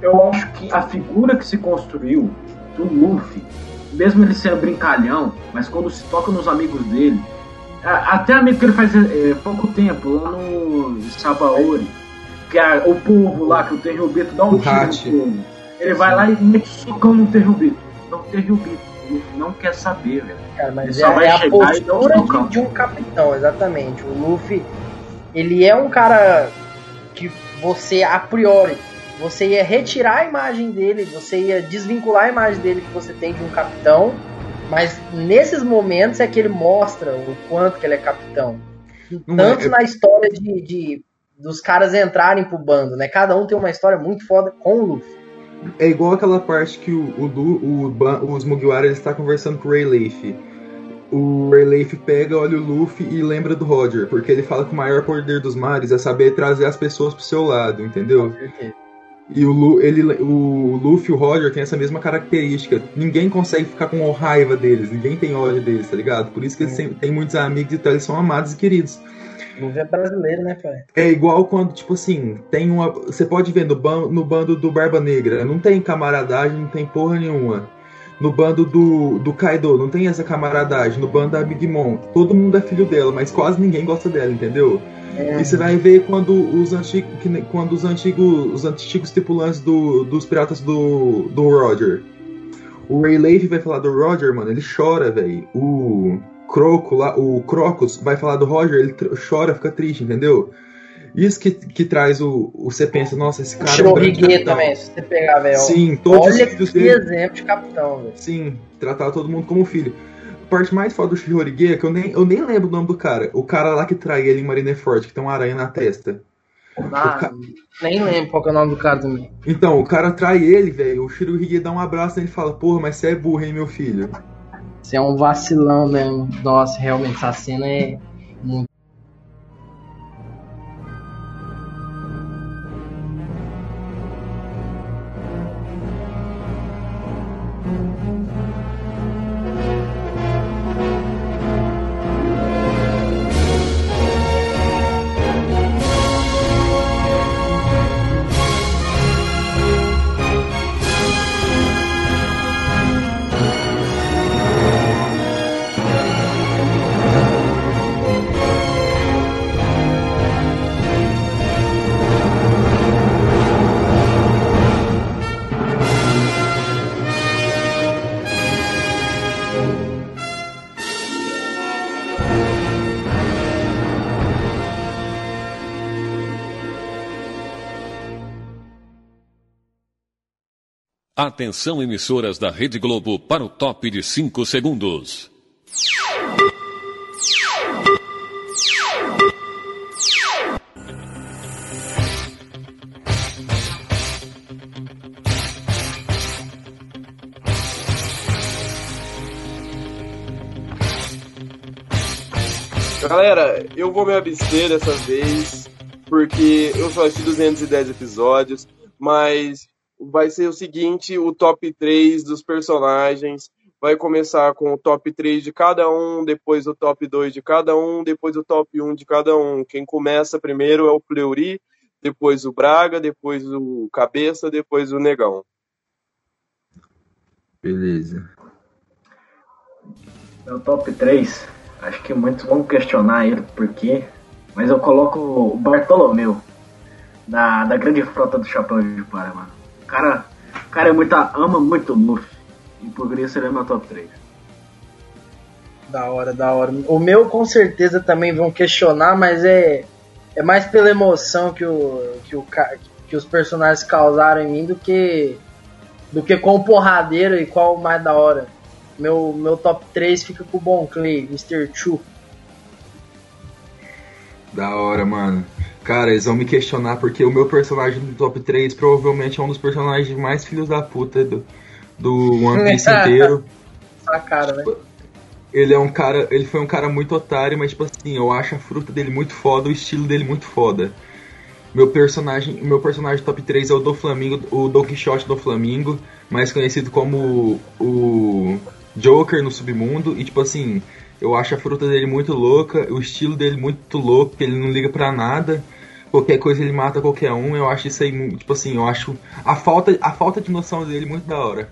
S8: eu acho que a figura que se construiu do Luffy, mesmo ele sendo brincalhão, mas quando se toca nos amigos dele, até amigo que ele faz é, pouco tempo, lá no Sabaori, que é o povo lá, que o Terrubito dá um
S6: O
S8: tiro no povo. Ele vai lá e mete socão no Terrubito. Não, Terrubito. O Luffy não quer saber, velho.
S7: Cara,
S8: Ele
S7: mas
S8: só
S7: é,
S8: vai
S7: é a postura de, de um capitão, exatamente. O Luffy, ele é um cara que você, a priori, você ia retirar a imagem dele, você ia desvincular a imagem dele que você tem de um capitão, mas nesses momentos é que ele mostra o quanto que ele é capitão.
S6: Não
S7: Tanto
S6: é-
S7: na história de, de- dos caras entrarem pro bando, né? Cada um tem uma história muito foda com o Luffy.
S6: É igual aquela parte que o, o, Lu- o, Ban- os Mugiwara está conversando com o Rayleigh. O Rayleigh pega, olha o Luffy e lembra do Roger, porque ele fala que o maior poder dos mares é saber trazer as pessoas pro seu lado, entendeu? E o, ele, o Luffy e o Roger têm essa mesma característica. Ninguém consegue ficar com raiva deles, ninguém tem ódio deles, tá ligado? Por isso que eles têm muitos amigos e tal, eles são amados e queridos.
S7: O Luffy é brasileiro, né, pai?
S6: É igual quando, tipo assim, tem uma. Você pode ver no, ban, no bando do Barba Negra, não tem camaradagem, não tem porra nenhuma. No bando do, do Kaido, não tem essa camaradagem. No bando da Big Mom, todo mundo é filho dela, mas quase ninguém gosta dela, entendeu?
S7: É.
S6: E você vai ver quando os antigos, quando os antigos, os antigos tripulantes do, dos piratas do, do Roger. O Rayleigh vai falar do Roger, mano, ele chora, velho. O Croco lá, o Crocus vai falar do Roger, ele chora, fica triste, entendeu? Isso que, que traz o, o. Você pensa, nossa, esse cara é um grande
S7: Shirohige
S6: capitão.
S7: também, se você pegar, velho.
S6: Sim, todos os
S7: Olha
S6: filhos
S7: que
S6: dele.
S7: exemplo de capitão, velho.
S6: Sim, tratar todo mundo como filho. A parte mais foda do Shirohige é que eu nem, eu nem lembro o nome do cara. O cara lá que trai ele em Marineford, que tem uma aranha na testa.
S7: Ah, nem lembro qual é o nome do cara também.
S6: Então, o cara trai ele, velho. O Shirohige dá um abraço nele e fala: Porra, mas você é burro, hein, meu filho?
S7: Você é um vacilão mesmo. Nossa, realmente, essa cena é
S24: Atenção emissoras da Rede Globo para o top de 5 segundos.
S4: Galera, eu vou me abster dessa vez, porque eu só assisti 210 episódios, mas vai ser o seguinte, o top 3 dos personagens vai começar com o top 3 de cada um, depois o top 2 de cada um, depois o top 1 de cada um. Quem começa primeiro é o Fleury, depois o Braga, depois o Cabeça, depois o Negão.
S6: Beleza.
S8: Meu top 3, acho que muitos vão questionar ele por quê, mas eu coloco o Bartolomeu, da, da grande frota do Chapéu de Palha, mano. O cara, o cara é muito, ama muito Luffy, e por isso ele é meu top 3.
S7: Da hora, da hora. O meu com certeza também vão questionar, mas é, é mais pela emoção que, o, que, o, que os personagens causaram em mim do que do que com o porradeiro e qual o mais da hora. Meu, meu top 3 fica com o Bon Clay, Mr. Chu.
S6: Da hora, mano. Cara, eles vão me questionar porque o meu personagem do top 3 provavelmente é um dos personagens mais filhos da puta do, do One Piece inteiro.
S7: Sua cara, né?
S6: Ele é um cara. Ele foi um cara muito otário, mas tipo assim, eu acho a fruta dele muito foda, o estilo dele muito foda. Meu personagem, meu personagem top 3 é o do Flamingo, o Don Quixote do Flamingo, mais conhecido como o Joker no submundo. E tipo assim, eu acho a fruta dele muito louca, o estilo dele muito louco, ele não liga pra nada. Qualquer coisa ele mata qualquer um. Eu acho isso aí, tipo assim, eu acho a falta, a falta de noção dele muito da hora.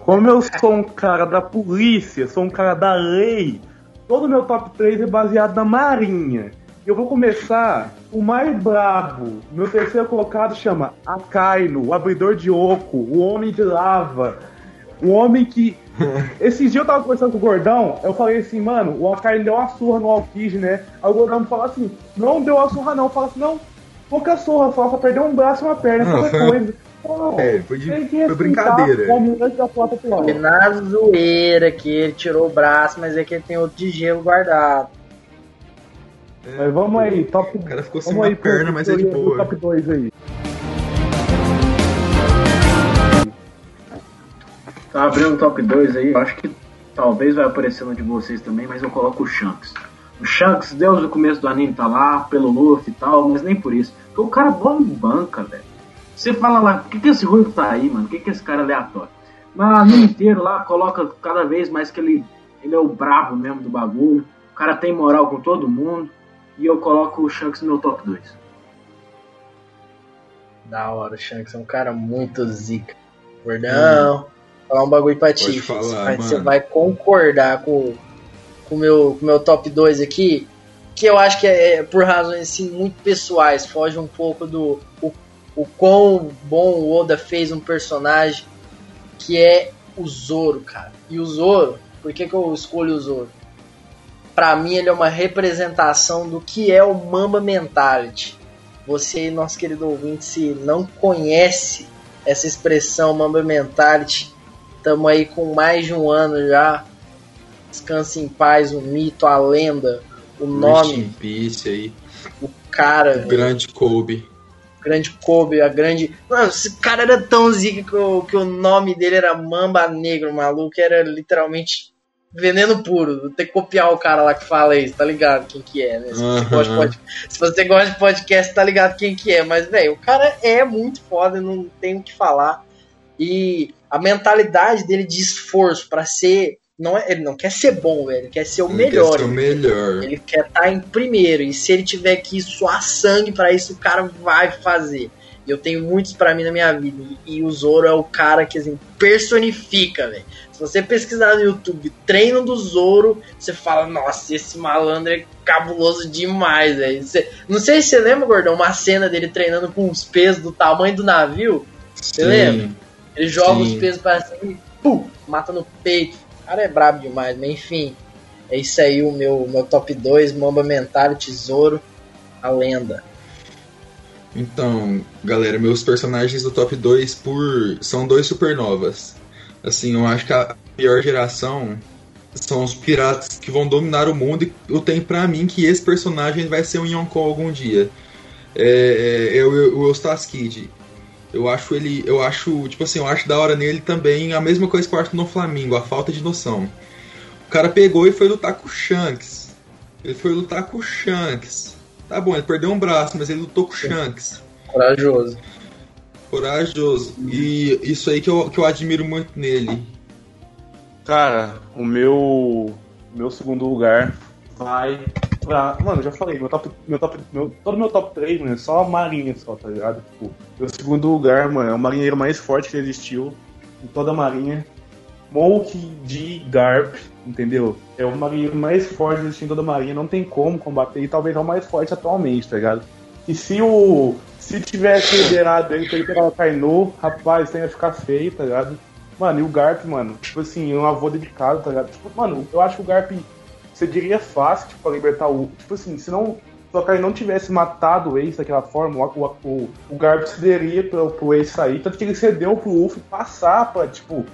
S5: Como eu sou um cara da polícia, sou um cara da lei, todo meu top 3 é baseado na marinha. Eu vou começar o mais brabo. Meu terceiro colocado chama Akaino, o abridor de oco, o homem de lava. O homem que. Esses dias eu tava conversando com o Gordão, eu falei assim, mano, o Akaino deu uma surra no Alkid, né? Aí o Gordão me falou assim, não deu uma surra não. Fala assim, não, pouca surra, só, só perdeu um braço e uma perna,
S6: Não, foi-
S5: coisa. Não,
S6: É, foi de-
S5: tem que
S6: foi brincadeira.
S7: Foi na zoeira que ele tirou o braço, mas é que ele tem outro de gelo guardado.
S5: Mas vamos aí, top. O
S6: cara ficou
S5: sem
S6: uma perna, mas é de boa.
S5: Top 2 aí.
S8: Tá abrindo o top 2 aí, eu acho que talvez vai aparecer no de vocês também, mas eu coloco o Shanks. O Shanks, desde o começo do anime, tá lá, pelo Luffy e tal, mas nem por isso. Porque o cara bom banca, velho. Você fala lá, por que, que esse ruivo tá aí, mano? Por que, que esse cara aleatório? Mas o anime inteiro lá coloca cada vez mais que ele, ele é o brabo mesmo do bagulho. O cara tem moral com todo mundo. E eu coloco o Shanks no meu top 2.
S7: Da hora, o Shanks é um cara muito zica. Gordão, falar um bagulho pra ti.
S6: Falar,
S7: Você vai- concordar com com o meu, com meu top 2 aqui, que eu acho que é, é por razões assim, muito pessoais, foge um pouco do o, o quão bom o Oda fez um personagem, que é o Zoro, cara. E o Zoro, por que, que eu escolho o Zoro? Pra mim ele é uma representação do que é o Mamba Mentality. Você, nosso querido ouvinte, se não conhece essa expressão Mamba Mentality, estamos aí com mais de um ano já. Descanse em paz, o mito, a lenda, o nome,
S6: Peace aí.
S7: o cara,
S6: O grande Kobe.
S7: grande Kobe, a grande. Mano, esse cara era tão zica que o, que o nome dele era Mamba Negro, o maluco era literalmente veneno puro. Ter que copiar o cara lá que fala isso, tá ligado quem que é, né? Se você,
S6: Aham.
S7: gosta de pod- se você gosta de podcast, tá ligado quem que é. Mas, velho, o cara é muito foda, não tem o que falar. E a mentalidade dele de esforço pra ser. Não é, ele não quer ser bom, velho. Ele quer ser o
S6: Ele
S7: melhor.
S6: quer ser o melhor.
S7: Ele quer estar em primeiro. E se ele tiver que suar sangue pra isso, o cara vai fazer. E eu tenho muitos pra mim na minha vida. E, e o Zoro é o cara que assim, personifica, velho. Se você pesquisar no YouTube treino do Zoro, você fala, nossa, esse malandro é cabuloso demais, velho. Não sei se você lembra, Gordão, uma cena dele treinando com os pesos do tamanho do navio. Você
S6: Sim.
S7: lembra? Ele joga
S6: Sim.
S7: os pesos pra cima e pum, mata no peito. O cara é brabo demais, mas enfim. É isso aí o meu, meu top 2, Mamba Mentality, Tesouro, a lenda.
S6: Então, galera, meus personagens do top 2 por... são dois supernovas. Assim, eu acho que a pior geração são os piratas que vão dominar o mundo e eu tenho pra mim que esse personagem vai ser um Yonkou algum dia. É, é, é o, o Eustace Kid. Eu acho ele. Eu acho. Tipo assim, eu acho da hora nele também a mesma coisa que eu acho no Flamengo, a falta de noção. O cara pegou e foi lutar com o Shanks. Ele foi lutar com o Shanks. Tá bom, ele perdeu um braço, mas ele lutou com o Shanks.
S7: Corajoso.
S6: Corajoso. E isso aí que eu, que eu admiro muito nele.
S5: Cara, o meu. Meu segundo lugar vai pra. Mano, já falei, meu top. Meu top meu, todo meu top 3, mano, é só a Marinha só, tá ligado? Tipo, meu segundo lugar, mano, é o marinheiro mais forte que existiu em toda a Marinha. Monk de Garp, entendeu? É o marinheiro mais forte que existe em toda a Marinha, não tem como combater, e talvez é o mais forte atualmente, tá ligado? E se o. Se tivesse liberado ele pra ele pegar o Kainu, rapaz, isso ia ficar feio, tá ligado? Mano, e o Garp, mano, tipo assim, um avô dedicado, tá ligado? Tipo, mano, eu acho que o Garp você diria fácil, tipo, pra libertar o. Tipo assim, se não só que ele não tivesse matado o Ace daquela forma, o, o, o Garp cederia pro, pro Ace sair, tanto que ele cedeu pro Luffy passar pra, tipo.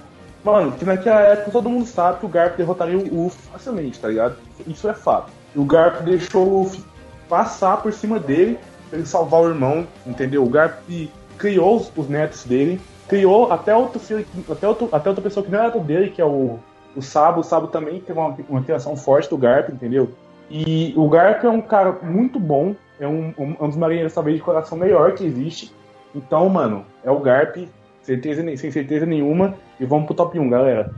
S5: Mano, que naquela época todo mundo sabe que o Garp derrotaria o Luffy facilmente, tá ligado? Isso é fato. O Garp deixou o Luffy passar por cima dele pra ele salvar o irmão, entendeu? O Garp criou os, os netos dele, criou até outro filho, até, outro, até outra pessoa que não era dele, que é o, o Sabo. O Sabo também teve uma, uma interação forte do Garp, entendeu? E o Garp é um cara muito bom, é um, um, um dos marinheiros talvez de coração melhor que existe. Então, mano, é o Garp, certeza, sem certeza nenhuma. E vamos pro top 1, galera.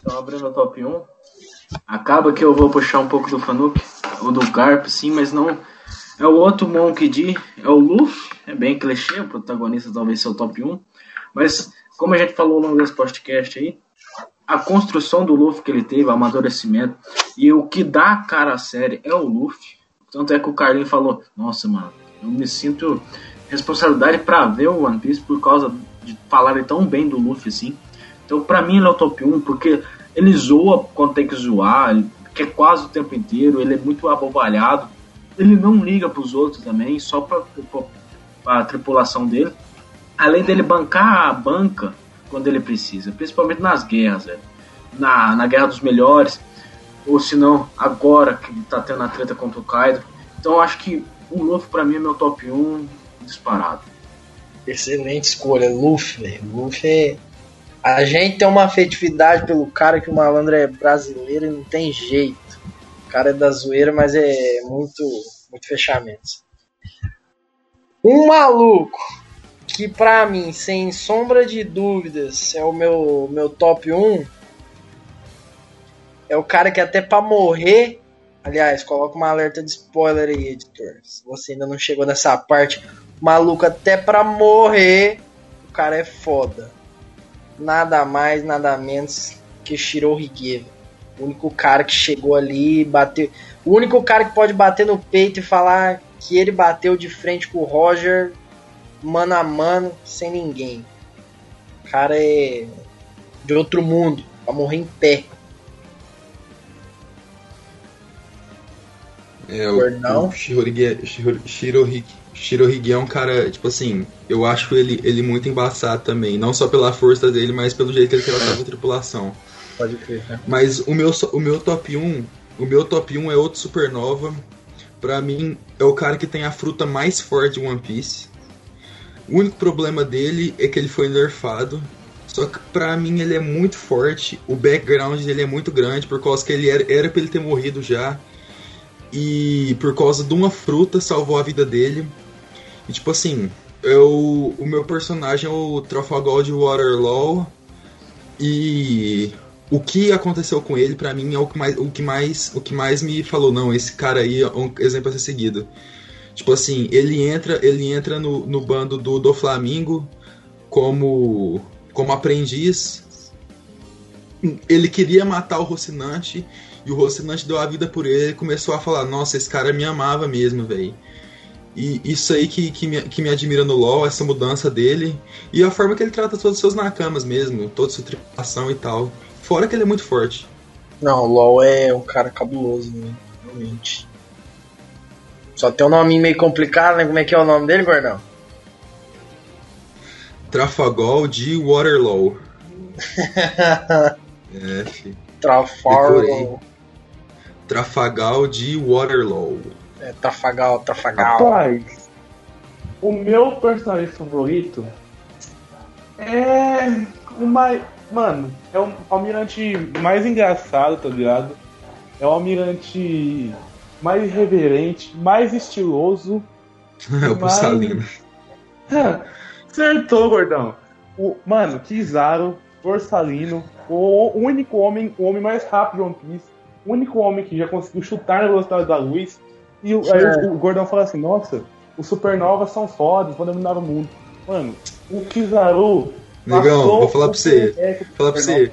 S8: Então, abrindo o top 1. Acaba que eu vou puxar um pouco do Fanuc, ou do Garp, sim, mas não. É o outro Monk D, é o Luffy, é bem clichê, o protagonista talvez seja o top 1. Mas, como a gente falou ao longo desse podcast aí, a construção do Luffy que ele teve, o amadurecimento, e o que dá cara à série é o Luffy. Tanto é que o Carlinho falou: Nossa, mano, eu me sinto responsabilidade para ver o One Piece por causa de falarem tão bem do Luffy assim. Então, pra mim, ele é o top 1, porque ele zoa quando tem que zoar, ele quer quase o tempo inteiro, ele é muito abobalhado. Ele não liga pros outros também, só pra, pra, pra tripulação dele. Além dele bancar a banca quando ele precisa, principalmente nas guerras, velho. Na, na Guerra dos Melhores, ou se não, agora que ele tá tendo a treta contra o Kaido. Então acho que o Luffy pra mim é meu top 1 disparado.
S7: Excelente escolha, Luffy, velho. Luffy é... A gente tem uma afetividade pelo cara que o malandro é brasileiro e não tem jeito. O cara é da zoeira, mas é muito, muito fechamento. Um maluco que pra mim, sem sombra de dúvidas, é o meu, meu top 1. É o cara que até pra morrer. Aliás, coloca uma alerta de spoiler aí, editor. Se você ainda não chegou nessa parte, maluco até pra morrer, o cara é foda. Nada mais, nada menos que Shirohige. O único cara que chegou ali bateu. O único cara que pode bater no peito e falar que ele bateu de frente com o Roger mano a mano, sem ninguém. O cara é de outro mundo, pra morrer em pé.
S6: É, o, o Shirohige, Shiro- Shirohige, Shirohige é um cara, tipo assim, eu acho ele, ele muito embaçado também. Não só pela força dele, mas pelo jeito que ele tratava a tripulação.
S7: Pode crer, né?
S6: Mas o meu, o meu top 1, o meu top 1 é outro supernova. Pra mim, é o cara que tem a fruta mais forte de One Piece. O único problema dele é que ele foi nerfado. Só que pra mim ele é muito forte. O background dele é muito grande, por causa que ele era, era pra ele ter morrido já. E por causa de uma fruta salvou a vida dele. E tipo assim, eu, o meu personagem é o Trafalgar de Waterloo. E o que aconteceu com ele, pra mim, é o que mais, o que mais, o que mais me falou, não, esse cara aí é um exemplo a ser seguido. Tipo assim, ele entra, ele entra no, no bando do, do Flamengo como, como aprendiz. Ele queria matar o Rocinante e o Rocinante deu a vida por ele começou a falar: Nossa, esse cara me amava mesmo, velho. E isso aí que, que, me, que me admira no LoL, essa mudança dele e a forma que ele trata todos os seus nakamas mesmo, toda sua tripulação e tal. Fora que ele é muito forte.
S7: Não, o LoL é um cara cabuloso, né? Realmente. Só tem um nome meio complicado, né? Como é que é o nome dele, Gordão?
S6: Trafalgar de Waterloo. é, fi.
S7: Trafalgar.
S6: Decorei. Trafalgar de Waterloo.
S7: É, Trafagal, Trafagal.
S5: Rapaz, o meu personagem favorito é o mais. Mano, é o almirante mais engraçado, tá ligado? É o almirante mais irreverente, mais estiloso.
S6: É o
S5: mais-
S6: Bussalino.
S5: Acertou, gordão. O, mano, Kizaru, Borsalino, o único homem, o homem mais rápido de One Piece, o único homem que já conseguiu chutar na velocidade da luz. E o- aí
S7: É.
S5: o, o gordão fala assim: Nossa, os supernovas são fodas, vão dominar o mundo. Mano, o Kizaru.
S6: Negão, vou falar pra
S5: o
S6: você.
S5: Do
S6: Falar pra você.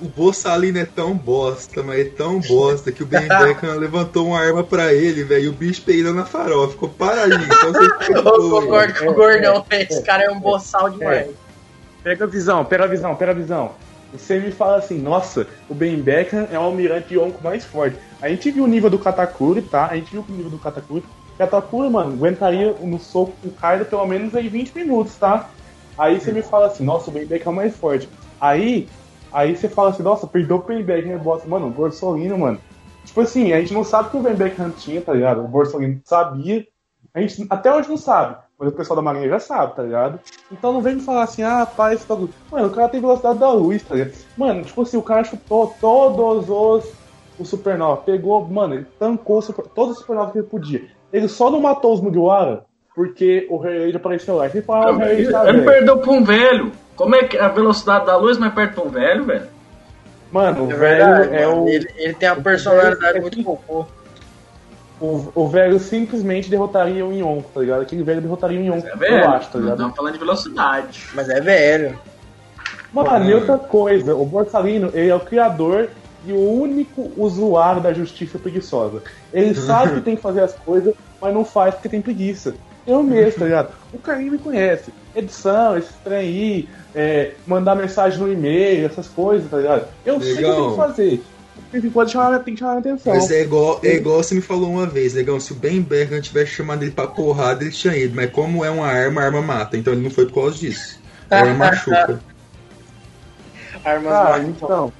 S6: O Bossalino é tão bosta, mas é tão bosta que o Ben Beckham levantou uma arma pra ele, velho. E o bicho peidou na farofa, ficou paradinho. Então você
S7: Eu concordo com o Gordão, velho. Esse cara é um boçal demais.
S5: Pega a visão, pega a visão, pega a visão. você me fala assim, nossa, o Ben Beckham é o almirante Yonko mais forte. A gente viu o nível do Katakuri, tá? A gente viu o nível do Katakuri. Katakuri, mano, aguentaria no soco com o Kaido pelo menos aí 20 minutos, tá? Aí você me fala assim, nossa, o Ben Beckham é o mais forte. Aí, aí você fala assim, nossa, perdeu o Ben Beckham, bosta. Mano, o Borsolino, mano. Tipo assim, a gente não sabe que o Ben Beckham tinha, tá ligado? O Borsolino sabia. A gente até hoje não sabe, mas o pessoal da Marinha já sabe, tá ligado? Então não vem me falar assim, ah, pai, esse bagulho. Mano, o cara tem velocidade da luz, tá ligado? Mano, tipo assim, o cara chutou todos os o Supernova. Pegou, mano, ele tancou super, todos os Supernova que ele podia. Ele só não matou os Mugiwara porque o Rei apareceu lá. Fala, ah, o Rei tá
S8: Ele
S5: velho.
S8: perdeu pra um velho. Como é que a velocidade da luz mais perto pra um velho, velho?
S5: Mano, o
S7: É
S5: velho
S7: verdade,
S5: é
S7: mano.
S5: o.
S7: Ele, ele tem uma personalidade muito cocô.
S5: O, o velho simplesmente derrotaria o Yonko, tá ligado? Aquele velho derrotaria o Yonko,
S8: É velho.
S5: eu acho, tá ligado?
S8: estamos falando de velocidade.
S7: Mas é velho.
S5: Mano, e outra coisa, o Borsalino, ele é o criador e o único usuário da justiça preguiçosa. Ele sabe que tem que fazer as coisas, mas não faz porque tem preguiça. Eu mesmo, tá ligado? O Carinho me conhece. Edição, esse trem aí, é, mandar mensagem no e-mail, essas coisas, tá ligado? Eu sei o que eu tenho que
S6: Legal.
S5: fazer. Tem que pode chamar, tem que chamar a atenção.
S6: Mas é igual, é igual você me falou uma vez, legal. Se o Ben Beckham tivesse chamado ele pra porrada, ele tinha ido. Mas como é uma arma, a arma mata. Então ele não foi por causa disso. A arma machuca.
S7: Armas
S5: Ah, então.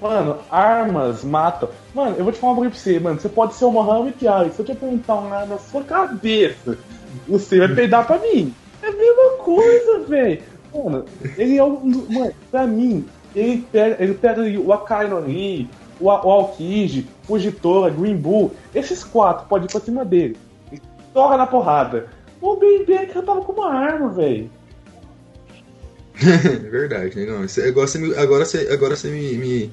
S5: Mano, armas matam. Mano, eu vou te falar uma coisa pra você, mano. Você pode ser o Mohamed Ali. Se eu te apontar uma arma na sua cabeça, você vai peidar pra mim. É a mesma coisa, velho. Mano, ele é um. Mano, pra mim, ele pega, ele pega ali o Akai no Ri, o, o Aokiji, o Jitora, Green Bull. Esses quatro podem ir pra cima dele. E toca na porrada. O Ben Becker tava com uma arma, velho.
S6: É verdade, negão. Isso- Agora você, agora você, agora você me, me-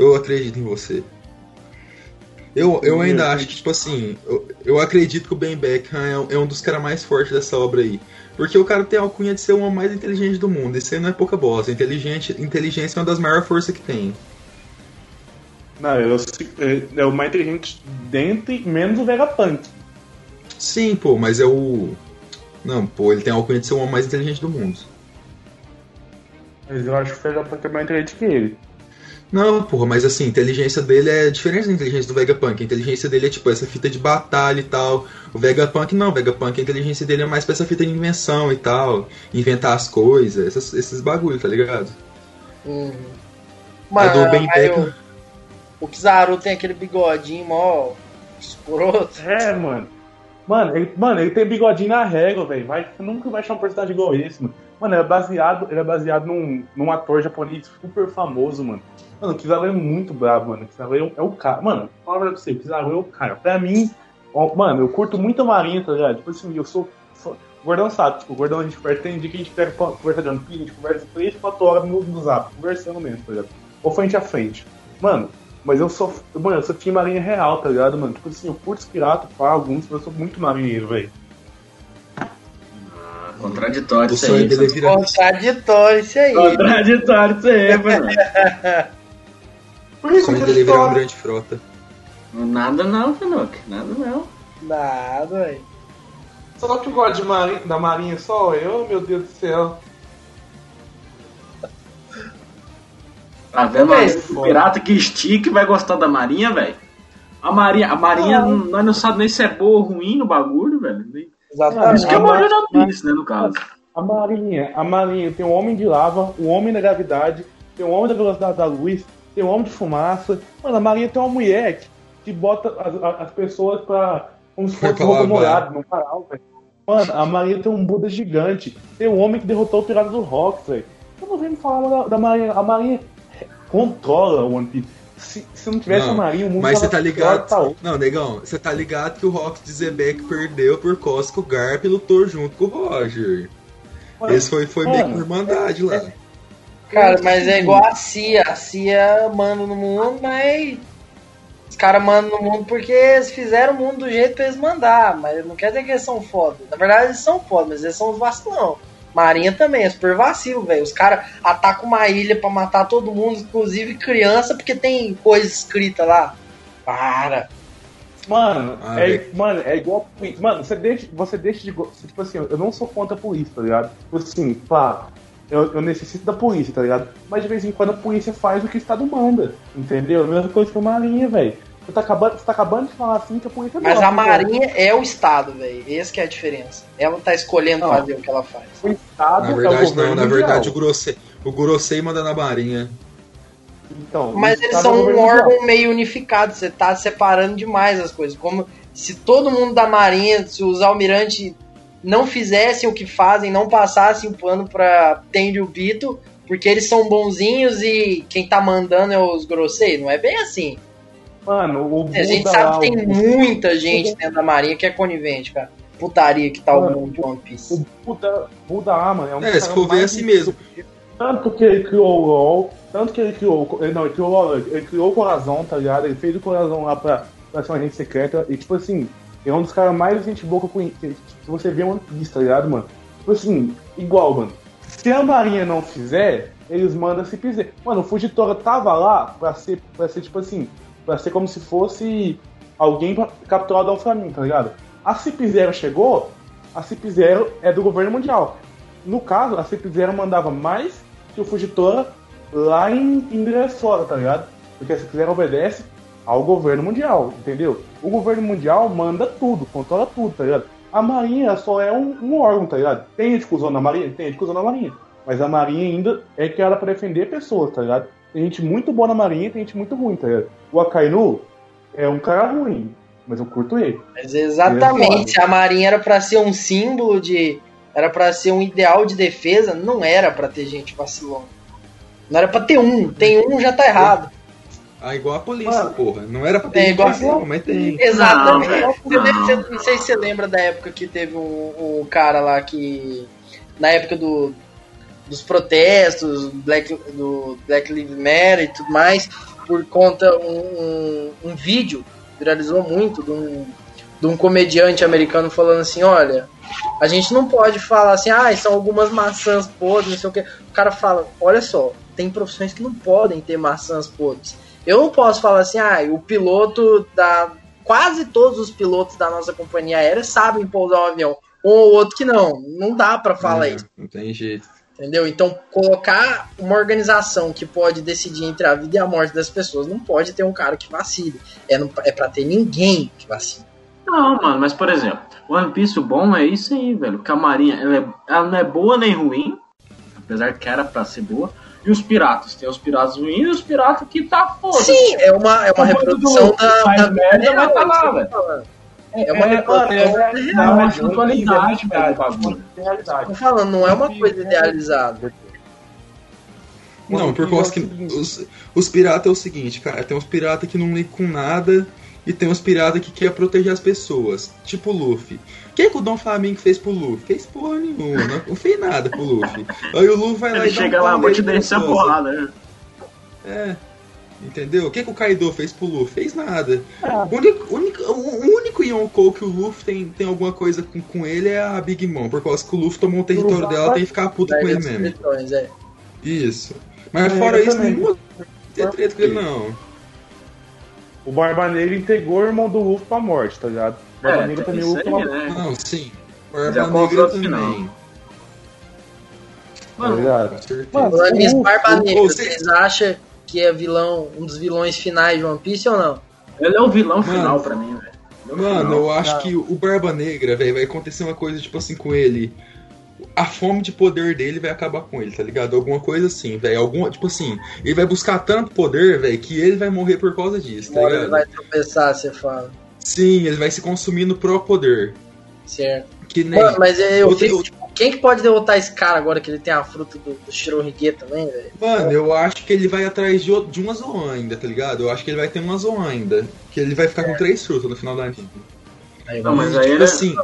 S6: Eu acredito em você. Eu, eu ainda acho que, tipo assim, eu, eu acredito que o Ben Beckham é, um- é um dos caras mais fortes dessa obra aí. Porque o cara tem a alcunha de ser o homem mais inteligente do mundo. Isso aí não é pouca bosta. Inteligente, inteligência é uma das maiores forças que tem.
S5: Não, eu, é, é o mais inteligente dentre, menos o Vegapunk.
S6: Sim, pô, mas é o. Não, pô, ele tem a alcunha de ser o homem mais inteligente do mundo.
S5: Mas eu acho que o Vegapunk é mais inteligente que ele.
S6: Não, porra, mas assim, a inteligência dele é diferente da inteligência do Vegapunk. A inteligência dele é tipo essa fita de batalha e tal. O Vegapunk não, o Vegapunk a inteligência dele é mais pra essa fita de invenção e tal. Inventar as coisas, essas- esses bagulho, tá ligado?
S7: Uhum.
S6: A
S7: Mano, o, o Kizaru tem aquele bigodinho mó escroto.
S5: É, mano. Mano, ele, mano, ele tem bigodinho na régua, velho. Você nunca vai achar um personagem igual esse, mano. Mano, ele é baseado, ele é baseado num, num ator japonês super famoso, mano. Mano, o Kizaru é muito brabo, mano. O Kizaru é, é o cara. Mano, fala a verdade pra você, o Kizaru é o cara. Pra mim, ó, mano, eu curto muito a Marinha, tá ligado? Tipo assim, eu sou. sou- o Gordão sabe, tipo, o Gordão a gente conversa, tem dia que a gente pega pra conversar de One Piece, a gente conversa 3, 4 horas no, no zap, conversando mesmo, tá ligado? Ou frente a frente. Mano, mas eu sou. Mano, eu sou time marinha real, tá ligado, mano? Tipo assim, eu curto os piratas, pá, alguns, mas eu sou muito marinheiro, velho.
S8: Contraditório
S6: O
S8: isso aí.
S6: é virar.
S7: Contraditório isso aí.
S8: Contraditório isso aí, mano.
S5: Por que
S6: O sonho dele é virar um grande frota.
S8: Nada não, Fenoc. Nada não.
S7: Nada, velho.
S5: Só que eu gosto de marinha, da marinha só eu, meu Deus do céu.
S8: Tá vendo?
S5: Mas,
S8: O pirata que estica e vai gostar da marinha, velho. A marinha, a marinha
S5: Não.
S8: não. nós não sabemos nem se é boa ou ruim no bagulho, velho.
S7: Exatamente.
S8: Isso que é
S5: a
S8: o Warrior
S5: ma-
S8: One Piece, né, no caso.
S5: A marinha, a marinha tem o homem de lava, o homem da gravidade, tem o homem da velocidade da luz, tem o homem de fumaça. Mano, a marinha tem uma mulher que, que bota as, as pessoas pra. como se fosse roupa molhada, no varal, velho. Mano, a marinha tem um Buda gigante, tem o homem que derrotou o pirata do Rock, velho. Eu não venho me falar da, da marinha. A marinha controla o One Piece. Se, se não tivesse a marinha, o mundo
S6: mas você tá ligado.
S5: tá
S6: Não, negão, você tá ligado que o Rox de Zebek perdeu por causa que o Garp lutou junto com o Roger.
S5: Mano,
S6: Esse foi, foi meio que
S5: mano,
S6: por irmandade lá.
S7: Cara, mas é igual a CIA. A CIA manda no mundo, mas. Os caras mandam no mundo porque eles fizeram o mundo do jeito pra eles mandar. Mas não quer dizer que eles são foda. Na verdade, eles são foda, mas eles são os vacilão. Marinha também, é super vacilo, velho. Os caras atacam uma ilha pra matar todo mundo, inclusive criança, porque tem coisa escrita lá. Para.
S5: Mano,
S6: Ah,
S5: é, mano, é igual. Mano, você deixa, você deixa de. Tipo assim, eu não sou contra a polícia, tá ligado? Tipo assim, pá. eu, eu necessito da polícia, tá ligado? Mas de vez em quando a polícia faz o que o Estado manda, entendeu? A mesma coisa que a Marinha, velho. Você tá, acabando, você tá acabando de falar assim que a polícia
S7: Mas
S5: gosta,
S7: a. Marinha é o Estado, velho. Essa que é a diferença. Ela tá escolhendo
S5: Não.
S7: fazer o que ela faz.
S5: O Estado
S6: Na
S5: é o
S6: verdade, não. Na
S5: mundial.
S6: verdade, o Grossei, o Grossei manda na Marinha.
S5: Então,
S7: Mas eles
S5: é
S7: são um
S5: governo mundial.
S7: órgão meio unificado, você tá separando demais as coisas. Como se todo mundo da Marinha, se os almirantes não fizessem o que fazem, não passassem o pano pra Tende o Bito, porque eles são bonzinhos e quem tá mandando é os grosseiros. Não é bem assim.
S5: Mano, o
S7: A gente
S5: Buda
S7: sabe
S5: lá,
S7: que tem
S5: o-
S7: muita gente dentro da Marinha que é conivente, cara. Putaria que tá o mundo de One Piece.
S5: O Buda, Buda lá, mano, é um
S6: É, se for ver
S5: mais
S6: assim mesmo.
S5: Tanto que ele criou o LOL, tanto que ele criou. ele- Não, ele criou, o LOL, ele criou o coração, tá ligado? Ele fez o coração lá pra, pra ser uma agente secreta. E tipo assim, é um dos caras mais gente boa que você vê One Piece, tá ligado, mano? Tipo assim, igual, mano. Se a Marinha não fizer, eles mandam se fizer. Mano, o Fugitora tava lá pra ser, pra ser tipo assim, pra ser como se fosse alguém pra capturar o Flamengo, tá ligado? A Cip Zero chegou, a Cip Zero é do governo mundial. No caso, a Cip Zero mandava mais que o Fugitora lá em, em Dressora, tá ligado? Porque a Cip Zero obedece ao governo mundial, entendeu? O governo mundial manda tudo, controla tudo, tá ligado? A Marinha só é um, um órgão, tá ligado? Tem que usou na Marinha? Tem que usou na Marinha. Mas a Marinha ainda é criada pra defender pessoas, tá ligado? Tem gente muito boa na Marinha e tem gente muito ruim, tá ligado? O Akainu é um cara ruim, mas eu curto ele.
S7: Mas exatamente, se a Marinha era pra ser um símbolo de. Era pra ser um ideal de defesa, não era pra ter gente vacilando. Não era pra ter um. Tem um, já tá errado.
S6: Ah, igual a polícia, porra. Não era pra ter
S7: É igual
S6: gente, mas tem.
S7: Exatamente.
S6: Não,
S7: Você lembra- você- não sei se você lembra da época que teve um, um cara lá que. Na época do, dos protestos, Black, do Black Lives Matter e tudo mais, por conta um, um, um vídeo viralizou muito de um, de um comediante americano falando assim, olha, a gente não pode falar assim, ah, são algumas maçãs podres, não sei o que. O cara fala, olha só, tem profissões que não podem ter maçãs podres. Eu não posso falar assim, ah, o piloto da. Quase todos os pilotos da nossa companhia aérea sabem pousar um avião. Um ou outro que não. Não dá pra falar
S6: É,
S7: isso.
S6: Não tem jeito.
S7: Entendeu? Então, colocar uma organização que pode decidir entre a vida e a morte das pessoas, não pode ter um cara que vacile. É, não, é pra ter ninguém que vacile.
S8: Não, mano, mas por exemplo, One Piece o bom é isso aí, velho. Que a Marinha, ela, é- ela não é boa nem ruim, apesar que era pra ser boa. E os piratas, tem os piratas ruins e os piratas que tá foda.
S7: Sim, é uma, é uma reprodução da,
S8: Faz
S7: da
S8: merda, vai tá lá, velho.
S7: Falando. É uma
S8: É, é, é,
S7: real.
S8: não, é velho, bagulho.
S7: Tô falando, não é uma coisa idealizada.
S6: Não, por causa que os, os piratas é o seguinte, cara, tem uns piratas que não ligam com nada e tem uns piratas que quer proteger as pessoas, tipo o Luffy. O que, que o Dom Flamengo fez pro Luffy? Fez porra nenhuma, não, não fez nada pro Luffy. Aí o Luffy vai lá
S8: Ele
S6: e dá um
S8: chega lá, vou te
S6: nele
S8: descer a
S6: gostoso.
S8: porrada, né?
S6: É. Entendeu? O que, que o Kaido fez pro Luffy? Fez nada. O único, único, o único Yonkou que o Luffy tem, tem alguma coisa com, com ele é a Big Mom, por causa que o Luffy tomou o território dela, tem que ficar puto com ele mesmo.
S7: É.
S6: Isso. Mas
S5: É,
S6: fora isso,
S5: também.
S6: nenhuma tem treta com ele não.
S5: O Barba Negra entregou o irmão do Luffy pra morte, tá ligado? O Barba
S6: É,
S5: Negra
S6: tem
S5: também
S6: isso
S5: Luffy
S6: né? Não, sim. Barba
S8: é qual
S6: Negra
S8: outro final?
S6: também.
S5: Tá ligado?
S7: Mano, Piece
S5: o-
S7: Barba
S5: o-
S7: Negra,
S5: o-
S7: vocês acham que é vilão, um dos vilões finais de One Piece ou não?
S8: Ele é o vilão
S6: Mano,
S8: final pra mim, velho. É
S6: Mano,
S8: final.
S6: eu acho
S8: Não.
S6: que o Barba Negra, velho, vai acontecer uma coisa tipo assim com ele. A fome de poder dele vai acabar com ele, tá ligado? Alguma coisa assim, velho. Alguma, tipo assim, ele vai buscar tanto poder, velho, que ele vai morrer por causa disso, tá
S7: hora ele
S6: ligado?
S7: vai tropeçar, você fala.
S6: Sim, ele vai se consumir no próprio poder.
S7: Certo.
S6: Que nem.
S7: Mano, mas eu
S6: Outra-
S7: fico, tipo, quem que pode derrotar esse cara agora que ele tem a fruta do, do Shirohige também, velho?
S6: Mano, eu acho que ele vai atrás de, de uma Zoan ainda, tá ligado? Eu acho que ele vai ter uma Zoan ainda. Que ele vai ficar com três frutas no final do anime.
S8: Não, mas aí
S6: tipo
S8: ele...
S6: assim,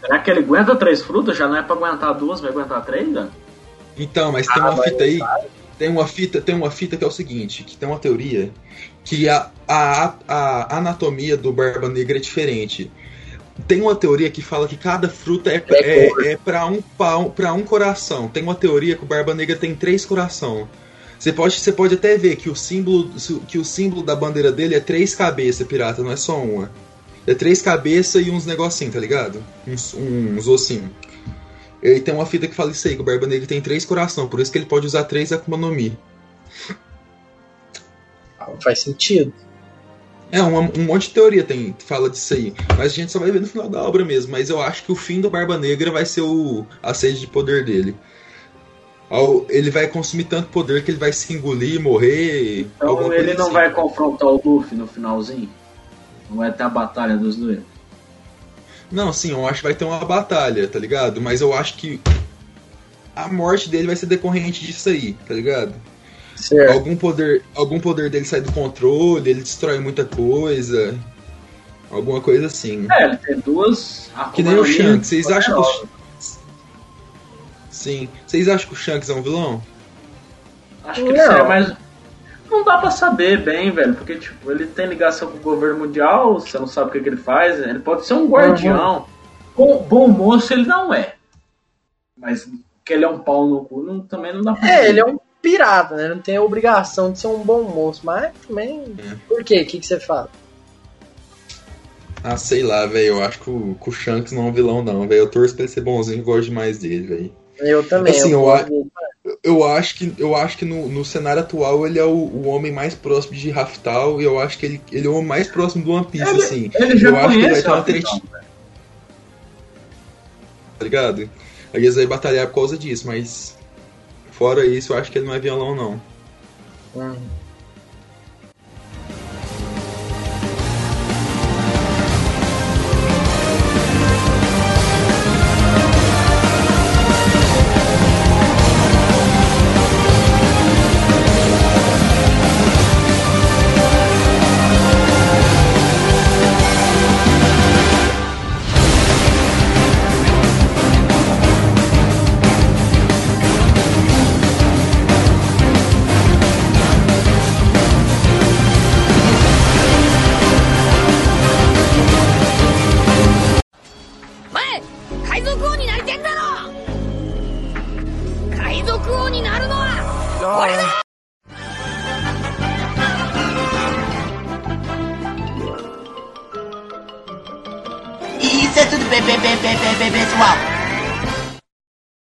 S8: Será que ele aguenta três frutas? Já não é pra aguentar duas, vai aguentar três, velho?
S6: Então, mas tem
S8: Ah,
S6: uma
S8: mas
S6: fita aí. Tem uma fita, tem uma fita que é o seguinte, que tem uma teoria que a, a, a anatomia do Barba Negra é diferente. Tem uma teoria que fala que cada fruta é, é, é para um para um coração. Tem uma teoria que o Barba Negra tem três coração. Você pode, você pode até ver que o símbolo que o símbolo da bandeira dele é três cabeças, pirata, não é só uma. É três cabeças e uns negocinhos, tá ligado? Uns, uns ossinhos. Ele tem uma fita que fala isso aí, que o Barba Negra tem três corações, por isso que ele pode usar três Akuma no Mi.
S7: Faz sentido.
S6: É, uma- um monte de teoria tem fala disso aí. Mas a gente só vai ver no final da obra mesmo. Mas eu acho que o fim do Barba Negra vai ser o, a sede de poder dele. Ele vai consumir tanto poder que ele vai se engolir, morrer.
S8: Então ele não
S6: assim.
S8: vai confrontar o Luffy no finalzinho? Não vai ter a batalha dos dois?
S6: Não, sim, eu acho que vai ter uma batalha, tá ligado? Mas eu acho que a morte dele vai ser decorrente disso aí, tá ligado? Algum poder, algum poder dele sai do controle, ele destrói muita coisa. Alguma coisa assim.
S8: É, ele tem duas.
S6: Que nem o
S8: Mi
S6: Shanks, vocês acham que o. Sim. Vocês acham que o Shanks é um vilão?
S8: Acho que
S7: Não.
S8: ele é, mas não dá pra saber bem, velho, porque tipo, ele tem ligação com o governo mundial, você não sabe o que, que ele faz, ele pode ser um guardião. Bom, bom moço ele não é. Mas que ele é um pau no cu, não- também não dá pra
S7: É,
S8: saber.
S7: ele é um pirata, né? Não tem a obrigação de ser um bom moço, mas também. Por quê? O que, que você fala?
S6: Ah, sei lá, velho. Eu acho que o, que o Shanks não é um vilão, não, velho. Eu torço pra ele ser bonzinho e gosto demais dele, velho.
S7: Eu também.
S6: Assim,
S7: eu
S6: eu, a- eu acho que, eu acho que no, no cenário atual ele é o, o homem mais próximo de Raftal e eu acho que ele, ele é o homem mais próximo do One Piece,
S8: Ele-
S6: assim.
S8: ele já
S6: eu acho que ele vai
S8: conhece
S6: ter uma tretinha. Tá ligado? Aí eles vai batalhar por causa disso, mas. Fora isso, eu acho que ele não é vilão, não.
S7: Hum.